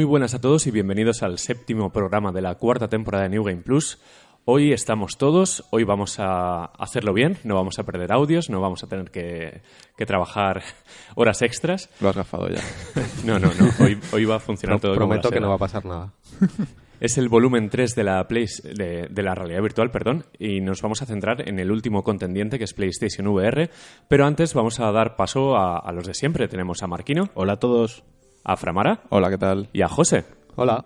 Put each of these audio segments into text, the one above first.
Muy buenas a todos y bienvenidos al séptimo programa de la cuarta temporada de New Game Plus. Hoy estamos todos, hoy vamos a hacerlo bien, no vamos a perder audios, no vamos a tener que, que trabajar horas extras. Lo has gafado ya. No, no, no, hoy, hoy va a funcionar todo como prometo la que no va a pasar nada. Es el volumen 3 de la, Play, de, de la realidad virtual, perdón, y nos vamos a centrar en el último contendiente que es PlayStation VR, pero antes vamos a dar paso a, a los de siempre. Tenemos a Marquino, Hola a todos. A Framara Hola, ¿qué tal? y a José. Hola.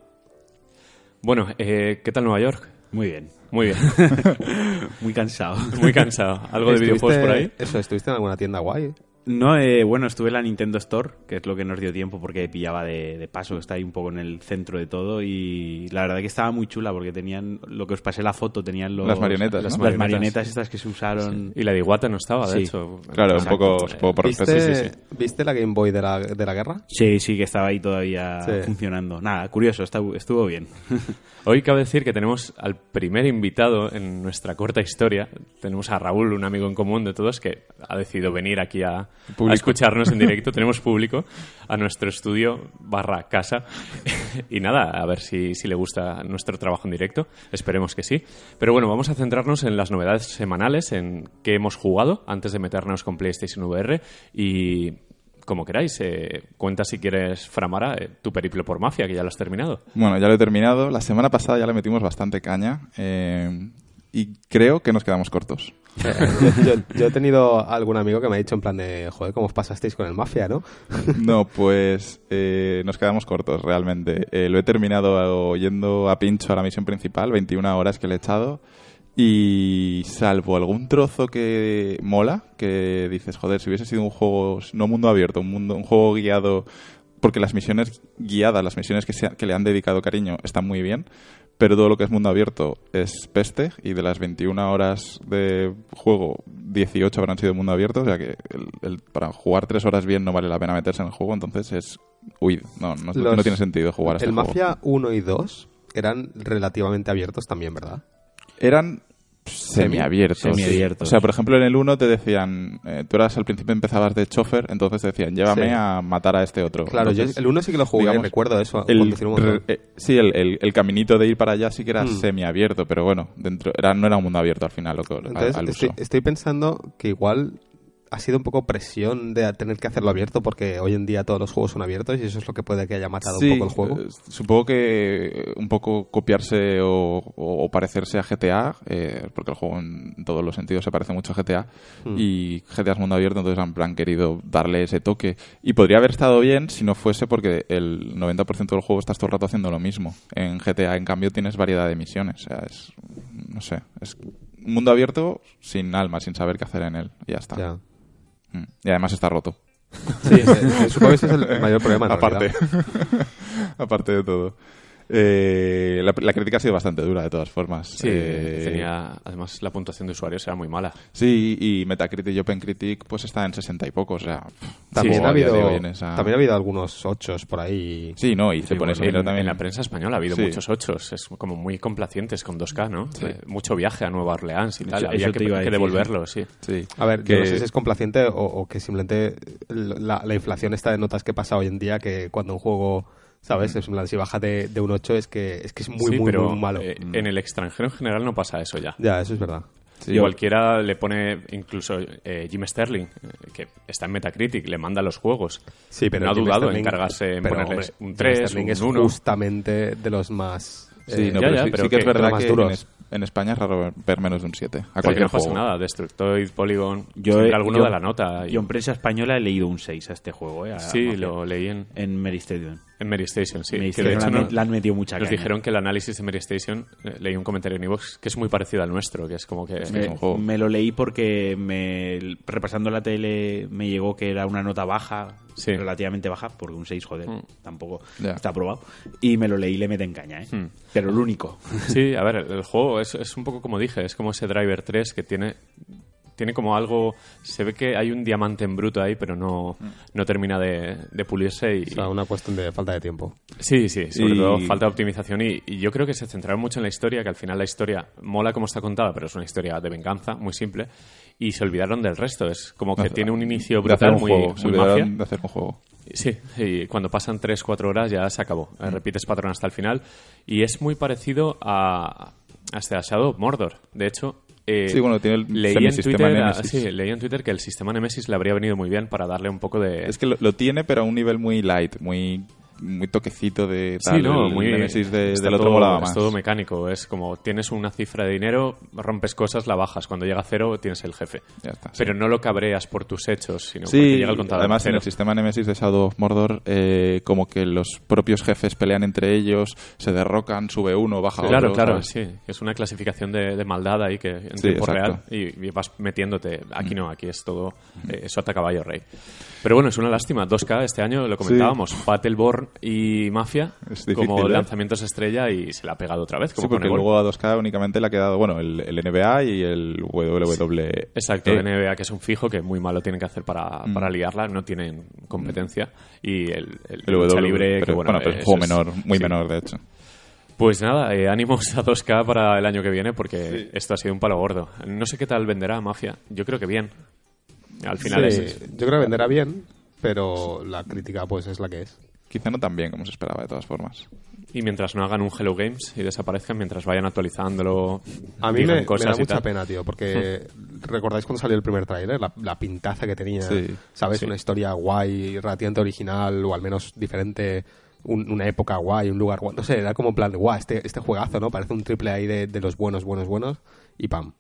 Bueno, eh, ¿qué tal Nueva York? Muy bien. Muy bien, Muy cansado. muy cansado. ¿Algo de ¿Estuviste- videojuegos por ahí? Eso, ¿estuviste en alguna tienda guay? No, eh, bueno, estuve en la Nintendo Store, que es lo que nos dio tiempo porque pillaba de, de paso, está ahí un poco en el centro de todo y la verdad que estaba muy chula porque tenían, lo que os pasé la foto, tenían los, Las marionetas, las, ¿no? las marionetas estas que se usaron. Y la de Iwata no estaba, de Sí. hecho. Claro, un poco, un poco por ¿Viste, respeto, sí, sí, sí. ¿Viste la Game Boy de la, de la guerra? Sí, sí, que estaba ahí todavía Sí. funcionando. Nada, curioso, estuvo, estuvo bien. Hoy cabe decir que tenemos al primer invitado en nuestra corta historia. Tenemos a Raúl, un amigo en común de todos, que ha decidido venir aquí a. a escucharnos en directo. tenemos público a nuestro estudio barra casa. y nada, a ver si, si le gusta nuestro trabajo en directo. Esperemos que sí. Pero bueno, vamos a centrarnos en las novedades semanales, en qué hemos jugado antes de meternos con PlayStation VR y... Como queráis, eh, cuenta si quieres, Framara, eh, tu periplo por Mafia, que ya lo has terminado. Bueno, ya lo he terminado. La semana pasada ya le metimos bastante caña. eh, y creo que nos quedamos cortos. yo, yo- he tenido algún amigo que me ha dicho en plan de, joder, ¿cómo os pasasteis con el Mafia, no? No, pues eh, nos quedamos cortos, realmente. Eh, lo he terminado yendo a pincho a la misión principal, 21 horas que le he echado. Y salvo algún trozo que mola, que dices, joder, si hubiese sido un juego, no mundo abierto, un, mundo, un juego guiado, porque las misiones guiadas, las misiones que, se- que le han dedicado cariño, están muy bien, pero todo lo que es mundo abierto es peste, y de las 21 horas de juego, 18 habrán sido mundo abierto, o sea que el- el- para jugar 3 horas bien no vale la pena meterse en el juego, entonces es huid, no, no, Los- no tiene sentido jugar a este El juego. Mafia 1 y 2 eran relativamente abiertos también, ¿verdad? eran semiabiertos. Semiabiertos. O sea, por ejemplo, en el 1 te decían, eh, tú eras al principio empezabas de chofer, entonces te decían, llévame Sí. a matar a este otro. Claro, yo el 1 sí que lo jugué, digamos, recuerdo eso, el, re- eh, sí, el, el- el caminito de ir para allá sí que era Mm. semiabierto, pero bueno, dentro era, no era un mundo abierto al final. Lo que, Entonces, al estoy, uso. estoy pensando que igual ha sido un poco presión de tener que hacerlo abierto porque hoy en día todos los juegos son abiertos y eso es lo que puede que haya matado Sí, un poco el juego. eh, supongo que eh, un poco copiarse o, parecerse a GTA, eh, porque el juego en todos los sentidos se parece mucho a GTA, Hmm. y GTA es mundo abierto, entonces han plan querido darle ese toque. Y podría haber estado bien si no fuese porque el 90% del juego estás todo el rato haciendo lo mismo. En GTA, en cambio, tienes variedad de misiones. O sea, es, no sé, es un mundo abierto sin alma, sin saber qué hacer en él. Y ya está. Ya. Y además está roto. Sí, supongo que ese es el mayor problema. en aparte aparte de todo Eh, la, la crítica ha sido bastante dura de todas formas Sí, Eh, tenía, además la puntuación de usuarios era muy mala. sí y Metacritic y OpenCritic pues está en 60 y pocos o sea También, como ha habido, esa- también ha habido algunos ochos por ahí. sí no y te Sí, pones bueno, también en la prensa española ha habido Sí. muchos ochos, es como muy complacientes con 2K, ¿no? Eh, mucho viaje a Nueva Orleans y tal, había que, te iba a que decir, devolverlo, sí. sí A ver, que yo no sé si es complaciente o, o que simplemente la, la inflación está de notas que pasa hoy en día que cuando un juego, ¿sabes? Es plan, si baja de, de un 8 es que es, que es muy, Sí, muy, pero muy malo. eh, en el extranjero en general no pasa eso ya. Ya, eso es verdad. sí. Cualquiera le pone, incluso eh, Jim Sterling, eh, que está en Metacritic, le manda los juegos. Sí, pero no ha Jim dudado Sterling- en cargarse, en pero, hombre, un Jim 3, Sterling un es 1. justamente de los más... Sí, eh, no, ya, pero ya, sí, pero sí que es verdad más que en, es- en España es raro ver menos de un 7 a Porque cualquier no pasa juego nada, Destructoid, Polygon, Yo, siempre he- alguno yo- da la nota. y- Yo en prensa española he leído un 6 a este juego, ¿eh? A- sí, Mafia. lo leí en, En Mary Stadium. En Mary Station, sí. Mary que de hecho le han- no- le han metido mucha Nos caña. dijeron que el análisis de Mary Station, eh, leí un comentario en iVoox, que es muy parecido al nuestro, que es como que... es me, un juego. me lo leí porque me, repasando la tele me llegó que era una nota baja, Sí. relativamente baja, porque un 6, joder, Mm. tampoco está aprobado. Y me lo leí y le meten caña, ¿eh? Mm. Pero el único. Sí, a ver, el, el juego es, es un poco como dije, es como ese Driver 3 que tiene tiene como algo se ve que hay un diamante en bruto ahí pero no, no termina de, de pulirse y O sea, una cuestión de falta de tiempo. Sí, sí, sobre Y- todo falta de optimización y, y yo creo que se centraron mucho en la historia, que al final la historia mola como está contada, pero es una historia de venganza, muy simple, y se olvidaron del resto. Es como que tiene un inicio de hacer brutal, un muy, juego. Se muy mafia. de hacer un juego. Sí, y cuando pasan 3-4 horas ya se acabó. Eh, Repites patrón hasta el final. Y es muy parecido a, a este a Shadow of Mordor. De hecho, eh, Sí, bueno, tiene el leí, en Twitter, Nemesis. sí, leí en Twitter que el sistema Nemesis le habría venido muy bien para darle un poco de... Es que lo, lo tiene, pero a un nivel muy light, muy, muy toquecito de Sí, tal. no, el muy Nemesis de- del otro todo- molaba Es más. todo mecánico, es como tienes una cifra de dinero, rompes cosas, la bajas. Cuando llega a cero tienes el jefe. Ya está, sí. Pero no lo cabreas por tus hechos, sino porque Sí, llega el contador. además en el sistema Nemesis de Shadow of Mordor, eh, como que los propios jefes pelean entre ellos, se derrocan, sube uno, baja Claro, otro. claro, ¿sabes? sí. Es una clasificación de, de maldad ahí que en Sí, tiempo. Mm. real y, y vas metiéndote. Aquí no, aquí es todo eh, sota caballo rey. Pero bueno, es una lástima. 2K este año lo comentábamos. Battleborn y Mafia Es difícil, como ¿eh? lanzamientos estrella y se la ha pegado otra vez. Como Sí, porque con el luego a 2K únicamente le ha quedado, bueno, el, el NBA y el WWE. Exacto, Eh, NBA, que es un fijo que muy malo tienen que hacer para, para liarla, no tienen competencia. Y el, el, el lucha WWE, libre, que pero, bueno, pero es un juego menor, muy sí. menor, de hecho. Pues nada, eh, ánimos a 2K para el año que viene porque esto ha sido un palo gordo. No sé qué tal venderá Mafia, yo creo que bien. Al final Sí, es... yo creo que venderá bien, pero la crítica pues es la que es. Quizá no tan bien como se esperaba, de todas formas. Y mientras no hagan un Hello Games y desaparezcan, mientras vayan actualizándolo, A mí me, da y mucha tal. pena, tío, porque recordáis cuando salió el primer tráiler, la, la pintaza que tenía, Sí, ¿sabes? sí. Una historia guay, relativamente original o al menos diferente, un- una época guay, un lugar guay. No sé, era como en plan de, guau, este, este juegazo, ¿no? Parece un triple ahí de, de los buenos, buenos, buenos y pam.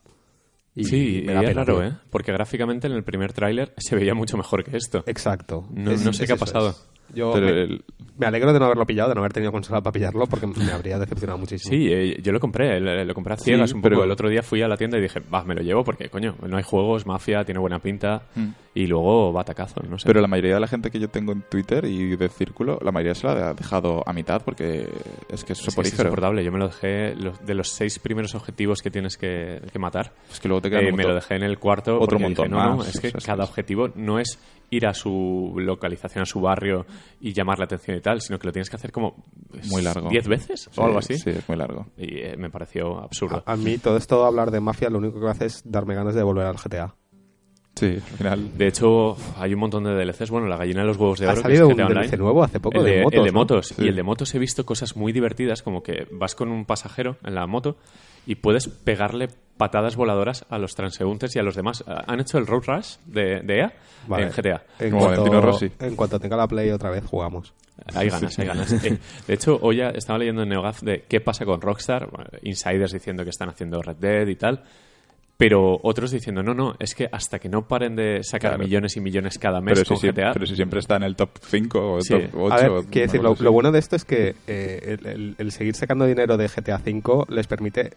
Y sí, me y da es pena, raro, tío. ¿eh? Porque gráficamente en el primer tráiler se veía mucho mejor que esto. Exacto. No- no sé qué ha pasado. Yo Pero me, el- me alegro de no haberlo pillado, de no haber tenido consola para pillarlo, porque me habría decepcionado muchísimo. Sí, eh, yo lo compré, lo, lo compré a ciegas Sí, un poco. pero- El otro día fui a la tienda y dije, va, me lo llevo porque, coño, no hay juegos, mafia, tiene buena pinta. Y luego batacazo, no sé. Pero la mayoría de la gente que yo tengo en Twitter y de círculo, la mayoría se la ha dejado a mitad porque es que es Es que es insoportable. Yo me lo dejé de los seis primeros objetivos que tienes que, que matar. Es que luego te eh, me lo dejé en el cuarto. Otro montón dije, no, no, más. es que cada objetivo no es ir a su localización, a su barrio y llamar la atención y tal, sino que lo tienes que hacer como Muy largo. ¿Diez veces Sí, o algo así? Sí, es muy largo. Y eh, me pareció absurdo. A, a mí todo esto, hablar de mafia, lo único que hace es darme ganas de volver al GTA. Sí, al final. De hecho, hay un montón de DLCs. Bueno, la gallina de los huevos de Ha oro. que salido es un Online. DLC nuevo hace poco el de motos, El de ¿no? motos. Sí. Y el de motos he visto cosas muy divertidas, como que vas con un pasajero en la moto y puedes pegarle patadas voladoras a los transeúntes y a los demás. Ah, ¿Han hecho el Road Rush de, de EA Vale. en GTA? En Como cuanto, Rossi. en cuanto tenga la Play otra vez, jugamos. Hay ganas, hay ganas. Eh, de hecho, hoy ya estaba leyendo en NeoGAF de qué pasa con Rockstar, bueno, insiders diciendo que están haciendo Red Dead y tal, pero otros diciendo, no, no, es que hasta que no paren de sacar Claro. millones y millones cada mes Pero si, con siempre, GTA, pero si siempre está en el top 5 o Sí. top 8. A ver, o quiero decir, lo, lo bueno de esto es que eh, el, el- el seguir sacando dinero de GTA V les permite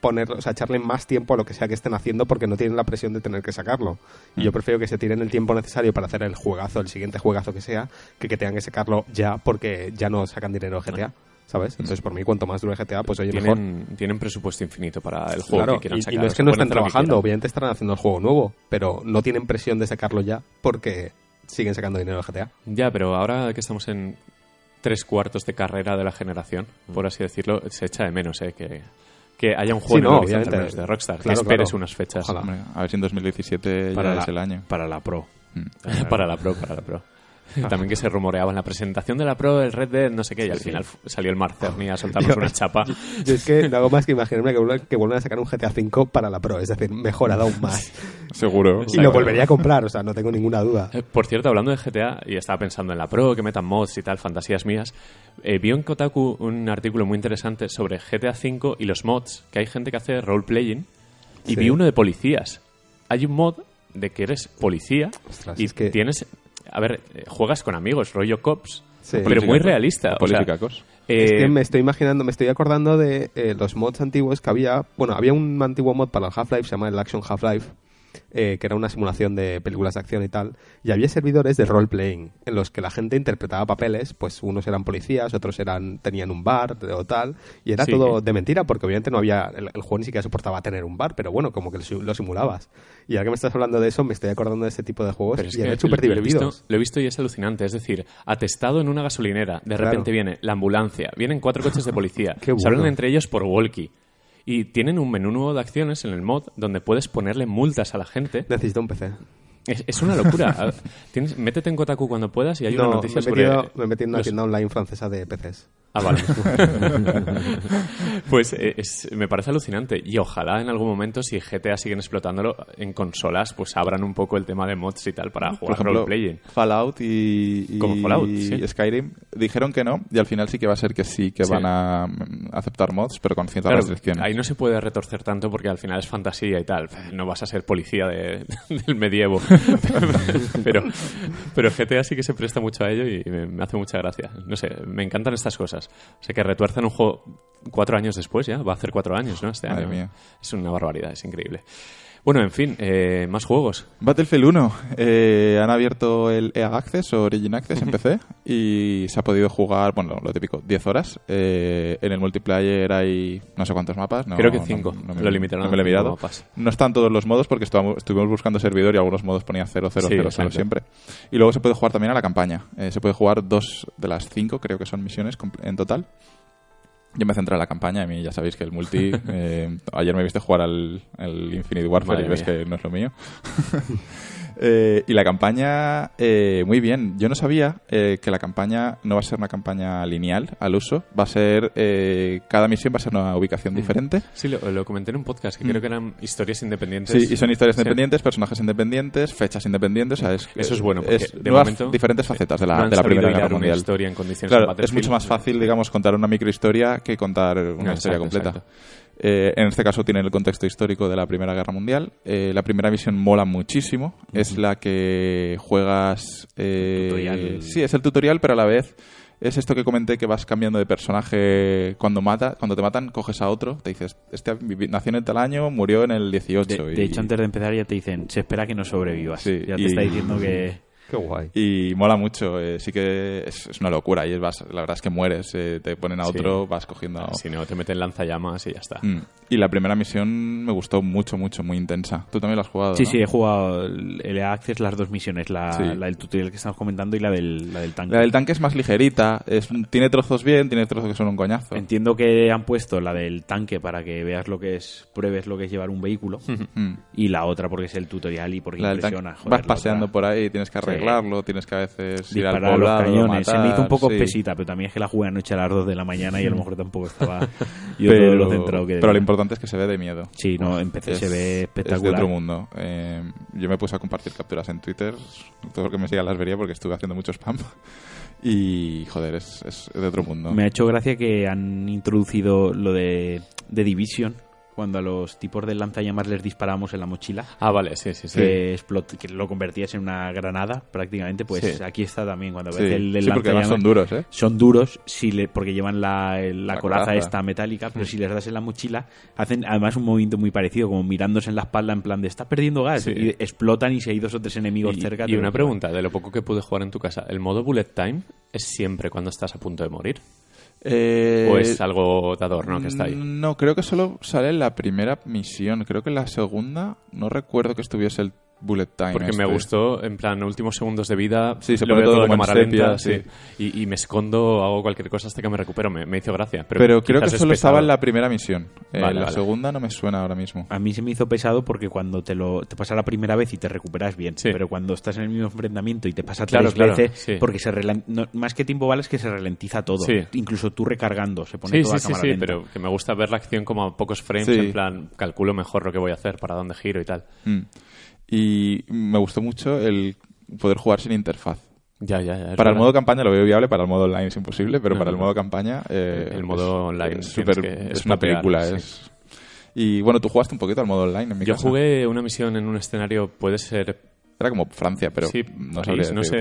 poner, o sea, echarle más tiempo a lo que sea que estén haciendo porque no tienen la presión de tener que sacarlo. Y Mm. yo prefiero que se tiren el tiempo necesario para hacer el juegazo, el siguiente juegazo que sea, que que tengan que sacarlo ya porque ya no sacan dinero de GTA. ¿Sabes? Entonces, por mí, cuanto más dure GTA, pues oye, mejor. tienen, tienen presupuesto infinito para el juego Claro, que quieran y, y sacar. no es que no estén trabajando, obviamente estarán haciendo el juego nuevo, pero no tienen presión de sacarlo ya porque siguen sacando dinero de GTA. Ya, pero ahora que estamos en tres cuartos de carrera de la generación, Mm. por así decirlo, se echa de menos eh, que, que haya un Sí, juego en no, al obviamente. menos de Rockstar, Claro, que esperes claro. unas fechas Ojalá. Hombre, a ver si en 2017 Para ya la, es el año. para la Pro. Mm. para la Pro, para la Pro. También que se rumoreaba en la presentación de la Pro, el Red Dead, no sé qué, y al final salió el Mark Cerny a soltarnos una chapa. Yo es que no hago más que imaginarme que vuelvan, que vuelvan a sacar un GTA V para la Pro, es decir, mejorado aún más. Seguro. y lo volvería a comprar, o sea, no tengo ninguna duda. Eh, Por cierto, hablando de GTA, y estaba pensando en la Pro, que metan mods y tal, fantasías mías, eh, vi en Kotaku un artículo muy interesante sobre GTA V y los mods, que hay gente que hace role-playing, y Sí. vi uno de policías. Hay un mod de que eres policía Ostras, y es que- tienes... A ver, eh, juegas con amigos, rollo cops, Sí. pero muy realista. o sea, Policíacos. Es eh, que me estoy imaginando, me estoy acordando de eh, los mods antiguos que había. Bueno, había un antiguo mod para el Half-Life, se llama el Action Half-Life, eh, que era una simulación de películas de acción y tal, y había servidores de role-playing en los que la gente interpretaba papeles, pues unos eran policías, otros eran tenían un bar o tal, y era Sí. todo de mentira, porque obviamente no había, el, el juego ni siquiera soportaba tener un bar, pero bueno, como que lo, sim- lo simulabas. Y ahora que me estás hablando de eso, me estoy acordando de ese tipo de juegos Pero es y que eran súper divertidos. Lo he visto y es alucinante. Es decir, atestado en una gasolinera. De Claro. repente viene la ambulancia. Vienen cuatro coches de policía. Qué Se hablan bueno. entre ellos por walkie. Y tienen un menú nuevo de acciones en el mod donde puedes ponerle multas a la gente. Necesito un PC. Es, es una locura. A- Tienes, métete en Kotaku cuando puedas y hay una no, noticia me he, sobre... me he metido en una los- tienda online francesa de PCs. Ah, vale. pues eh, es- me parece alucinante. Y ojalá en algún momento, si GTA siguen explotándolo en consolas, pues abran un poco el tema de mods y tal para Por jugar ejemplo, roleplaying. Fallout y, y Como Fallout, sí. Skyrim dijeron que no y al final sí que va a ser que sí, que Sí. van a mm, aceptar mods, pero con ciertas Claro, restricciones. ahí no se puede retorcer tanto porque al final es fantasía y tal. No vas a ser policía de- del medievo. pero, pero GTA sí que se presta mucho a ello y me, me hace mucha gracia. No sé, me encantan estas cosas. O sea, que retuerzan un juego cuatro años después ya. Va a hacer cuatro años, ¿no? Este Madre año. mía. Es una barbaridad, es increíble. Bueno, en fin, eh, más juegos. Battlefield 1. eh, han abierto el EA Access o Origin Access en PC y se ha podido jugar, bueno, lo típico, 10 horas. Eh, en el multiplayer hay no sé cuántos mapas. no- Creo que no- cinco. no me- Lo limitaron no me lo he mirado. No están todos los modos porque estuvimos, buscando servidor y algunos modos ponía 0, 0, Sí, 0, 0 exacto. siempre. Y luego se puede jugar también a la campaña. Eh, se puede jugar dos de las cinco, creo que son misiones en total. Yo me centré en la campaña, a mí ya sabéis que el multi... eh, ayer me viste jugar al, al Infinite Warfare Madre y ves mía. que no es lo mío. Eh, y la campaña, eh, muy bien. Yo no sabía eh, que la campaña no va a ser una campaña lineal al uso. Va a ser, eh, cada misión va a ser una ubicación Mm. diferente. Sí, lo, lo comenté en un podcast que creo que eran historias independientes. Sí, y son historias Sí. independientes, personajes independientes, fechas independientes. o sea, es, Eso es bueno, porque es de nuevas momento diferentes facetas de la, no de la Primera Guerra Mundial. historia en condiciones Claro, es mucho más fácil, digamos, contar una microhistoria que contar una No, historia exacto, completa. exacto. Eh, en este caso tiene el contexto histórico de la Primera Guerra Mundial. Eh, la primera misión mola muchísimo. Es la que juegas... eh, Tutorial. Sí, es el tutorial, pero a la vez es esto que comenté que vas cambiando de personaje cuando mata cuando te matan coges a otro te dices este nació en el tal año murió en el 18 De, y, de hecho, antes de empezar ya te dicen, se espera que no sobrevivas. Sí, ya te y- está diciendo que... Qué guay. y mola mucho eh, sí que es, es una locura y vas, la verdad es que mueres eh, te ponen a Sí. otro vas cogiendo a Si no, te meten lanzallamas y ya está. Mm. Y la primera misión me gustó mucho, mucho, muy intensa. Tú también la has jugado, Sí, ¿no? sí, he jugado el Access las dos misiones, la, Sí. la del tutorial que estamos comentando y la del, la del tanque. La del tanque es más ligerita, es, tiene trozos bien, tiene trozos que son un coñazo. Entiendo que han puesto la del tanque para que veas lo que es, pruebes lo que es llevar un vehículo Mm. y la otra porque es el tutorial y porque La impresiona. joder, vas paseando otra. por ahí, tienes que Sí. Arreglarlo, tienes que a veces ir al disparar a los poblado, cañones. Se me hizo un matar, poco sí. pesita, pero también es que la jugué anoche a las 2 de la mañana y a lo mejor tampoco estaba yo todo Pero, lo centrado que pero lo importante es que se ve de miedo. Sí, no, en PC se ve Es de espectacular. otro mundo. Eh, yo me puse a compartir capturas en Twitter. Todo lo que me siga las vería porque estuve haciendo mucho spam. Y, joder, es, es de otro mundo. Me ha hecho gracia que han introducido lo de, de Division, cuando a los tipos de lanzallamas les disparamos en la mochila. Ah, vale, sí, sí, sí. Que, explot- que lo convertías en una granada prácticamente, pues Sí. aquí está también cuando Sí, ves el del sí, porque además son lanzallamas. duros, ¿eh? Son duros si le, porque llevan la, la La coraza, coraza. esta metálica, pero si les das en la mochila, hacen además un movimiento muy parecido, como mirándose en la espalda en plan de está perdiendo gas, Sí. y explotan y si hay dos o tres enemigos Y, cerca. y una pregunta, de lo poco que pude jugar en tu casa, ¿el modo bullet time es siempre cuando estás a punto de morir? Eh, ¿O es algo de adorno que está ahí? No, creo que solo sale en la primera misión. Creo que en la segunda no recuerdo que estuviese el bullet time. Porque este. me gustó, en plan, últimos segundos de vida, Sí, se lo pone veo todo todo cámara lenta, sí. Y, y me escondo, hago cualquier cosa hasta que me recupero, me, me hizo gracia. Pero, Pero, creo que es solo estaba en la primera misión. Eh, Vale, la vale. segunda no me suena ahora mismo. A mí se me hizo pesado porque cuando te lo te pasa la primera vez y te recuperas bien, Sí. pero cuando estás en el mismo enfrentamiento y te pasa Claro, tres claro, veces, sí. porque se no, más que tiempo vale es que se ralentiza todo, Sí. incluso tú recargando, se pone Sí, toda cámara sí, lenta. pero que me gusta ver la acción como a pocos frames, Sí. en plan, calculo mejor lo que voy a hacer, para dónde giro y tal. Mm. Y me gustó mucho el poder jugar sin interfaz. Ya, ya, ya. Para el modo campaña lo veo viable, para el modo online es imposible, pero No, para el modo campaña... eh, El modo online es, que es una película. sí. Es... Y bueno, tú jugaste un poquito al modo online en mi Yo casa. jugué una misión en un escenario, puede ser Era como Francia, pero sí, no París, no sé,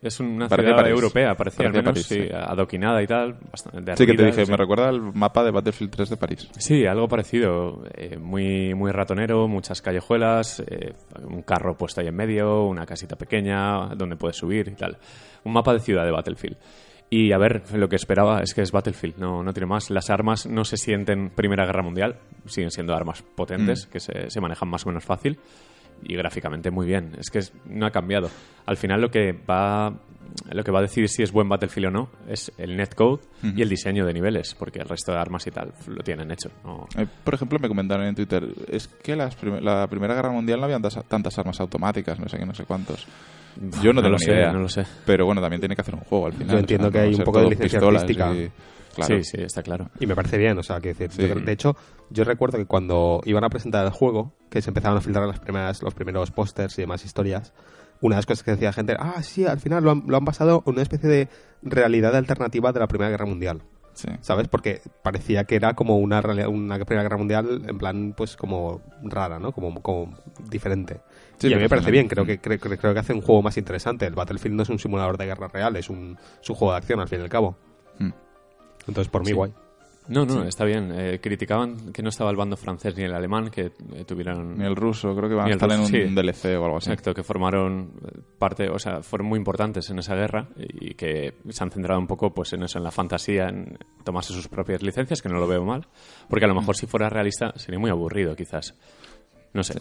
es una Parecía ciudad París. europea, parecía al menos, París, sí, sí. adoquinada y tal, bastante Sí, que te dije, me recuerda al mapa de Battlefield 3 de París. Sí, algo parecido. eh, muy, muy ratonero, muchas callejuelas, eh, un carro puesto ahí en medio, una casita pequeña donde puedes subir y tal. Un mapa de ciudad de Battlefield. Y a ver, lo que esperaba es que es Battlefield, no, no tiene más. Las armas no se sienten Primera Guerra Mundial, siguen siendo armas potentes, que se, se manejan más o menos fácil y gráficamente muy bien. Es que es- no ha cambiado. Al final lo que va lo que va a decidir si es buen Battlefield o no es el netcode y el diseño de niveles, porque el resto de armas y tal lo tienen hecho. no- Eh, por ejemplo, me comentaron en Twitter, es que las prim- la Primera Guerra Mundial no habían tas- tantas armas automáticas, no sé qué, no sé cuántos. Yo no, No tengo lo ni sé, idea. no lo sé. Pero bueno, también tiene que hacer un juego al final. Yo entiendo que hay un poco de licencia artística. y- claro. Sí, sí, está claro. Y me parece bien, o sea, que decir, Sí. yo- de hecho, yo recuerdo que cuando iban a presentar el juego, que se empezaban a filtrar las primeras, los primeros pósters y demás historias, una de las cosas que decía la gente, ah, sí, al final lo han, lo han basado en una especie de realidad alternativa de la Primera Guerra Mundial. Sí. ¿Sabes? Porque parecía que era como una, realidad- una Primera Guerra Mundial en plan, pues como rara, ¿no? Como, como diferente. Sí, y a mí me parece bien, creo que, creo, creo que hace un juego más interesante. El Battlefield no es un simulador de guerra real, es un, es un juego de acción al fin y al cabo. Mm. Entonces, por mí, Sí. guay. No, no, está bien. Eh, criticaban que no estaba el bando francés ni el alemán, que eh, tuvieron... Ni el ruso, creo que van Ni a el estar en un sí. DLC o algo así. Exacto, que formaron eh, parte, o sea, fueron muy importantes en esa guerra y que se han centrado un poco pues en eso, en la fantasía, en tomarse sus propias licencias, que no lo veo mal, porque a lo mejor si fuera realista sería muy aburrido quizás. No sé.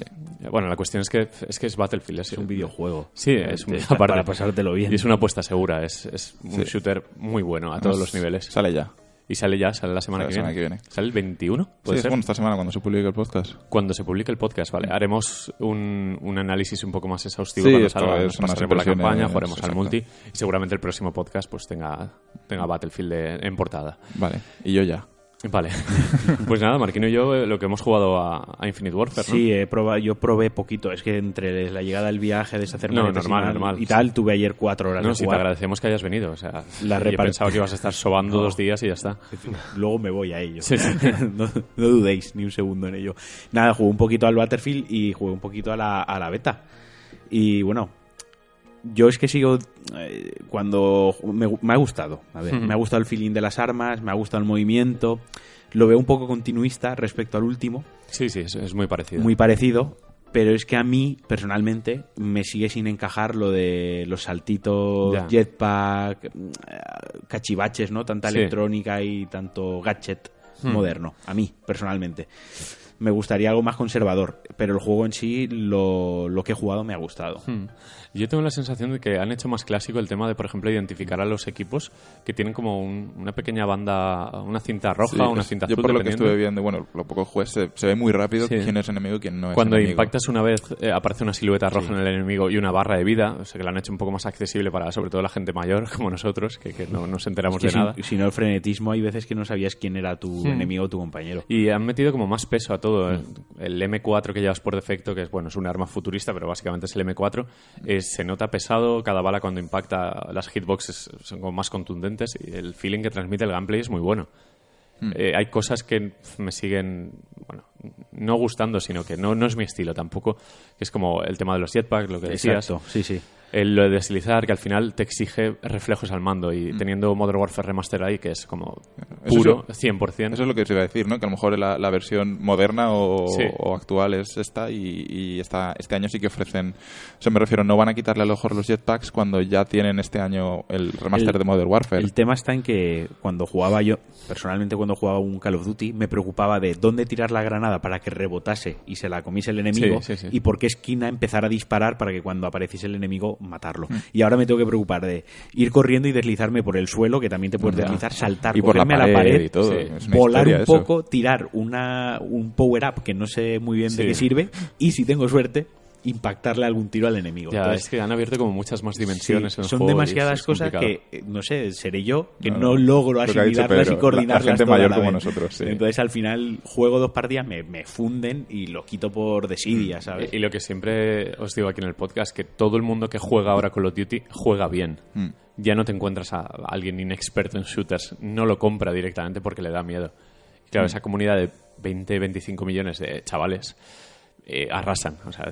Bueno, la cuestión es que es que es Battlefield, es, Es un videojuego. Sí, es un, aparte, para pasártelo bien. Y es una apuesta segura, es, es un Sí. shooter muy bueno a todos los niveles. Sale ya. Y sale ya, sale la semana, Sale que, la viene. semana que viene. ¿Sale el 21? Sí, ¿Puede ser? bueno esta semana cuando se publique el podcast. Cuando se publique el podcast, vale. Haremos un, un análisis un poco más exhaustivo Sí, cuando salga. es Nos unas pasaremos la campaña, jugaremos al multi y seguramente el próximo podcast pues tenga, tenga Battlefield de- en portada. Vale, y yo ya. Vale. pues nada, Marquino y yo eh, lo que hemos jugado a, a Infinite Warfare, ¿no? Sí, he probado, yo probé poquito. Es que entre la llegada del viaje, deshacerme No, de normal, y tal, tuve ayer cuatro horas No, de sí, te agradecemos que hayas venido. O sea, La yo pensaba que ibas a estar sobando dos días y ya está. Luego me voy a ello. Sí, sí. no, no dudéis ni un segundo en ello. Nada, jugué un poquito al Battlefield y jugué un poquito a la, a la beta. Y bueno, yo es que sigo eh, cuando me, ha gustado. A ver, me ha gustado el feeling de las armas, me ha gustado el movimiento. Lo veo un poco continuista respecto al último, Sí, sí, es, es muy parecido. muy parecido. Pero es que a mí, personalmente, me sigue sin encajar lo de los saltitos, Ya. jetpack, eh, cachivaches, ¿no? Tanta Sí. electrónica y tanto gadget Hmm. moderno. A mí, personalmente. Me gustaría algo más conservador, pero el juego en sí, lo, lo que he jugado me ha gustado. Hmm. Yo tengo la sensación de que han hecho más clásico el tema de, por ejemplo, identificar a los equipos que tienen como un- una pequeña banda, una cinta roja, Sí, una es- cinta yo azul. por lo que estuve viendo, bueno, lo poco jugué, se, se ve muy rápido Sí. quién es enemigo y quién no es Cuando enemigo. impactas una vez eh, aparece una silueta roja en el enemigo y una barra de vida, o sea que lo han hecho un poco más accesible para sobre todo la gente mayor como nosotros, que, que no nos enteramos Es que de si, nada. si no, el frenetismo, hay veces que no sabías quién era tu enemigo o tu compañero. Y han metido como más peso a todo. El, el M4 que llevas por defecto, que es bueno, es un arma futurista, pero básicamente es el M4, es- se nota pesado, cada bala cuando impacta las hitboxes son como más contundentes y el feeling que transmite el gameplay es muy bueno. Eh, hay cosas que me siguen, bueno, no gustando, sino que no, no es mi estilo tampoco, que es como el tema de los jetpacks, lo que decías. Exacto, sí, sí. El, lo de deslizar, que al final te exige reflejos al mando y teniendo Modern Warfare Remaster ahí, que es como Eso puro, es 100%. Eso es lo que os iba a decir, ¿no? Que a lo mejor la, la versión moderna o, Sí. o actual es esta y, y esta, este año sí que ofrecen... O sea, me refiero, no van a quitarle a lo mejor los jetpacks cuando ya tienen este año el remaster El- de Modern Warfare. El tema está en que cuando jugaba yo, personalmente cuando jugaba un Call of Duty, me preocupaba de dónde tirar la granada para que rebotase y se la comiese el enemigo Sí, sí, sí. y por qué esquina empezar a disparar para que cuando apareciese el enemigo matarlo. Mm. Y ahora me tengo que preocupar de ir corriendo y deslizarme por el suelo, que también te puedes deslizar, saltar, y por la a la pared, y todo. sí. Volar historia un eso. poco, tirar una, un power-up que no sé muy bien de qué sirve y si tengo suerte, impactarle algún tiro al enemigo. Ya, Entonces, es que han abierto como muchas más dimensiones Sí, en el son juego demasiadas cosas complicado. que, eh, no sé, seré yo que No, logro asimilarlas y coordinarlas la gente mayor la como vez. nosotros, sí. Entonces al final juego dos partidas, me, me funden y lo quito por desidia, ¿sabes? Y lo que siempre os digo aquí en el podcast, que todo el mundo que juega ahora Call of Duty juega bien. Mm. Ya no te encuentras a alguien inexperto en shooters, no lo compra directamente porque le da miedo. Y claro, esa comunidad de 20, 25 millones de chavales eh, arrasan. O sea,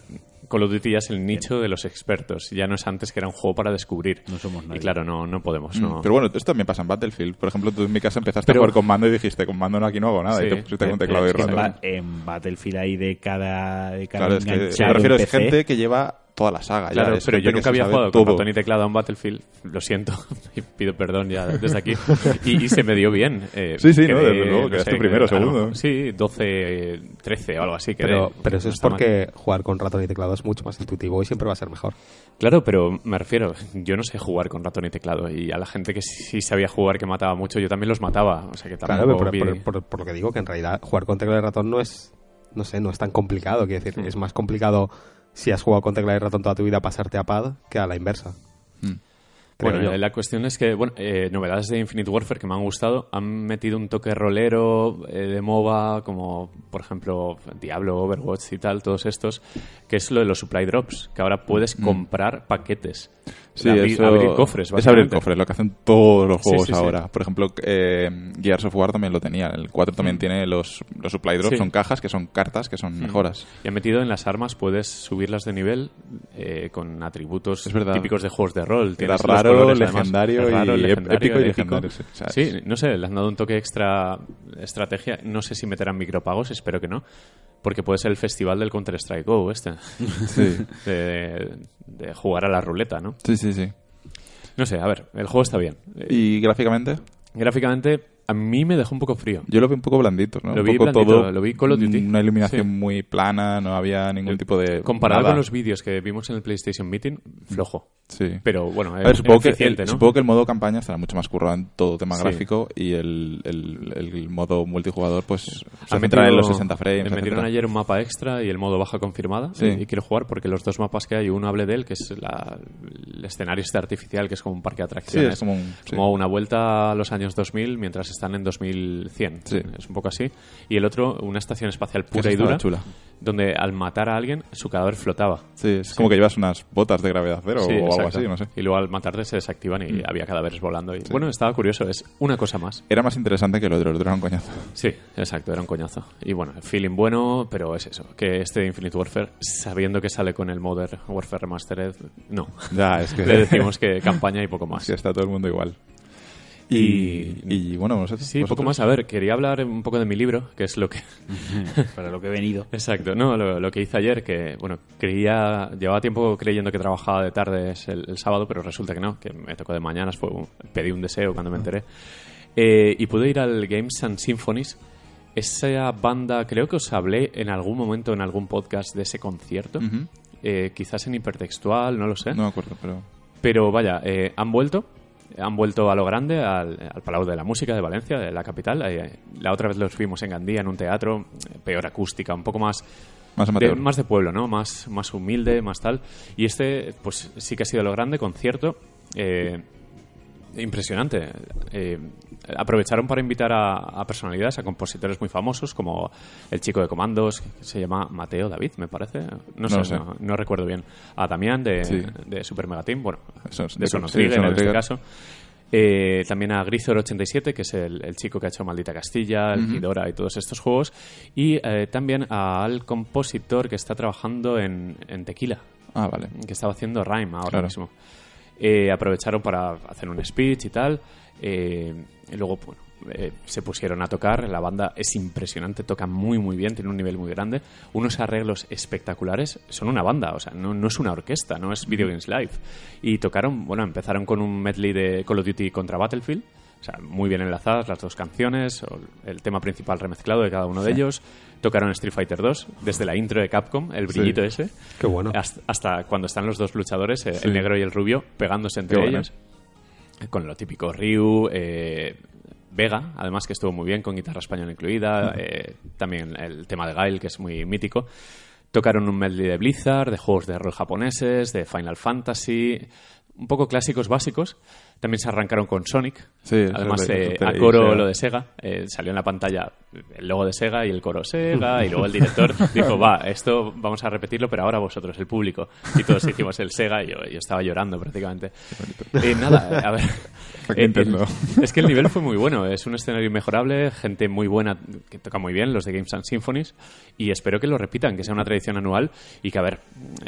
Call of Duty ya es el nicho de los expertos. Ya no es antes que era un juego para descubrir. No somos nadie. Y claro, no, no podemos. Mm, No. Pero bueno, esto también pasa en Battlefield. Por ejemplo, tú en mi casa empezaste Pero- a jugar con mando y dijiste, con mando no, aquí no hago nada. Sí. Y te pusiste con Eh, teclado y es que En, ratón. Ba- en Battlefield hay de cada, de cada Claro, es que enganchado me refiero PC. gente que lleva toda la saga. ya, Claro, es pero yo nunca había jugado con todo. ratón y teclado a un Battlefield, lo siento, y pido perdón ya desde aquí. Y, y se me dio bien. eh, Sí, sí, quedé, no, desde luego, quedaste primero, quedé- segundo. Sí, 12, 13 o algo así. quedé. Pero, pero eso No es está mal. porque jugar con ratón y teclado es mucho más intuitivo y siempre va a ser mejor. Claro, pero me refiero, yo no sé jugar con ratón y teclado y a la gente que sí sabía jugar que mataba mucho, yo también los mataba. O sea que Claro, pero por, vi- por- por- por lo que digo, que en realidad jugar con teclado y ratón no es, no sé, no es tan complicado. Quiero decir, es más complicado si has jugado con teclado y ratón toda tu vida pasarte a pad que a la inversa. Mm. creo Bueno, yo. eh, la cuestión es que, bueno, eh, novedades de Infinite Warfare que me han gustado han metido un toque rolero eh, de MOBA, como por ejemplo Diablo, Overwatch y tal, todos estos, que es lo de los supply drops, que ahora puedes comprar paquetes. Mm. Sí, Abrir- eso abrir cofres, Es abrir cofres, lo que hacen todos los juegos sí, sí. ahora. Por ejemplo, eh, Gears of War también lo tenía. El 4 también tiene los, los supply drops, son cajas que son cartas, que son mejoras. Y han metido en las armas, puedes subirlas de nivel eh, con atributos típicos de juegos de rol. Tienes raro, colores, además. legendario Es raro, y legendario, épico y épico. legendario, sí. O sea, Sí, no sé, le han dado un toque extra estrategia. No sé si meterán micropagos, espero que no. Porque puede ser el festival del Counter-Strike Go, este. Sí. de, de jugar a la ruleta, ¿no? sí, sí, sí. No sé, a ver, el juego está bien. ¿Y gráficamente? Gráficamente, a mí me dejó un poco frío. Yo lo vi un poco blandito, ¿no? Lo un vi poco blandito, todo. lo vi Call of Duty. Una iluminación Sí. muy plana, no había ningún tipo de. Comparado nada. con los vídeos que vimos en el PlayStation Meeting, flojo. Sí. Pero bueno, A ver, supongo, que el, ¿no? supongo que el modo campaña estará mucho más currado en todo tema Sí. gráfico y el, el, el modo multijugador pues se Han centra en metido- los 60 frames. Me metieron ayer un mapa extra y el modo baja confirmada. Sí. Y, y quiero jugar porque los dos mapas que hay, uno hable de él, que es la- el escenario este artificial, que es como un parque de Sí, atracciones. es como un... sí. Como una vuelta a los años 2000 mientras están en 2100. Sí. Es un poco así. Y el otro, una estación espacial pura y dura, chula. donde al matar a alguien, su cadáver flotaba. Sí, es como que llevas unas botas de gravedad cero Sí, o algo exacto. así, no sé. Mm. Y luego al matarte se desactivan y había cadáveres volando. Y, Bueno, estaba curioso, es una cosa más. Era más interesante que lo otro, el otro era un coñazo. Sí, exacto, era un coñazo. Y bueno, feeling bueno, pero es eso, que este Infinite Warfare, sabiendo que sale con el Modern Warfare Remastered, no. Ya, es que... Le decimos que campaña y poco más. Sí, está todo el mundo igual. Y- Y, y bueno, vosotros, Sí, poco vosotros- más. A ver, quería hablar un poco de mi libro, que es lo que... Para lo que he venido. Exacto, no, lo, lo que hice ayer, que, bueno, creía, llevaba tiempo creyendo que trabajaba de tardes el, el sábado, pero resulta que no, que me tocó de mañanas, fue pedí un deseo cuando me enteré. Eh, y pude ir al Games and Symphonies. Esa banda, creo que os hablé en algún momento en algún podcast de ese concierto. Ujú. Eh, quizás en hipertextual, no lo sé. No me acuerdo, pero... Pero vaya, eh, han vuelto. Han vuelto a lo grande, al, al Palau de la Música de Valencia, de la capital. Eh, la otra vez los vimos en Gandía, en un teatro, eh, peor acústica, un poco más Más de, amateur. más de pueblo, ¿no? Más, más humilde, más tal. Y este, pues sí que ha sido lo grande, concierto. eh, impresionante. Eh, aprovecharon para invitar a, a personalidades, a compositores muy famosos, como el chico de comandos, que se llama Mateo David, me parece. No, No sé. No, no recuerdo bien. A Damián de, Sí. de Super Mega Team, bueno, Eso es- de sí, Sonotrigger Sono en este caso. Eh, también a Grisor87, que es el, el chico que ha hecho Maldita Castilla, el Hidora y todos estos juegos. Y eh, también al compositor que está trabajando en, en Tequila, Ah, vale. que estaba haciendo Rhyme ahora Claro. mismo. Eh, aprovecharon para hacer un speech y tal. Eh, y luego, bueno, eh, se pusieron a tocar. La banda es impresionante, toca muy, muy bien, tiene un nivel muy grande. Unos arreglos espectaculares. Son una banda, o sea, no, no es una orquesta, no es Video Games Live. Y tocaron, bueno, empezaron con un medley de Call of Duty contra Battlefield. O sea, muy bien enlazadas las dos canciones, el tema principal remezclado de cada uno de ellos. Tocaron Street Fighter 2, desde la intro de Capcom, el Sí. brillito ese, Qué bueno. hasta, hasta cuando están los dos luchadores, eh, Sí. el negro y el rubio, pegándose entre Qué bueno. Con lo típico Ryu, eh, Vega, además que estuvo muy bien, con guitarra española incluida. eh, también el tema de Gail, que es muy mítico. Tocaron un medley de Blizzard, de juegos de rol japoneses, de Final Fantasy, un poco clásicos básicos. También se arrancaron con Sonic. Sí, Además, de- eh, a coro lo de Sega. eh, salió en la pantalla el logo de Sega y el coro Sega. Y luego el director dijo, va, esto vamos a repetirlo, pero ahora vosotros, el público. Y todos hicimos el Sega y yo, yo estaba llorando prácticamente. Y nada, a ver. Fuck eh, el- Nintendo. es que el nivel fue muy bueno. Es un escenario inmejorable, gente muy buena que toca muy bien, los de Games and Symphonies. Y espero que lo repitan, que sea una tradición anual. Y que, a ver,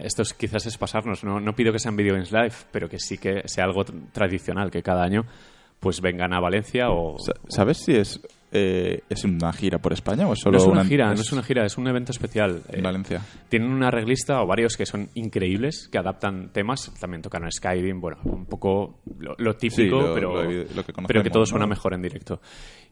esto es- quizás es pasarnos. No, no pido que sean Video Games Live, pero que sí que sea algo tradicional, que cada año pues vengan a Valencia o. Sa- ¿Sabes si es, eh, es una gira por España o es solo no es una una- gira, no es una gira, es un evento especial. en Eh, Valencia? Tienen una arreglista o varios que son increíbles, que adaptan temas. También tocaron Skyrim, bueno, un poco lo, lo típico, Sí, lo- pero, lo que pero que todo suena ¿no? mejor en directo.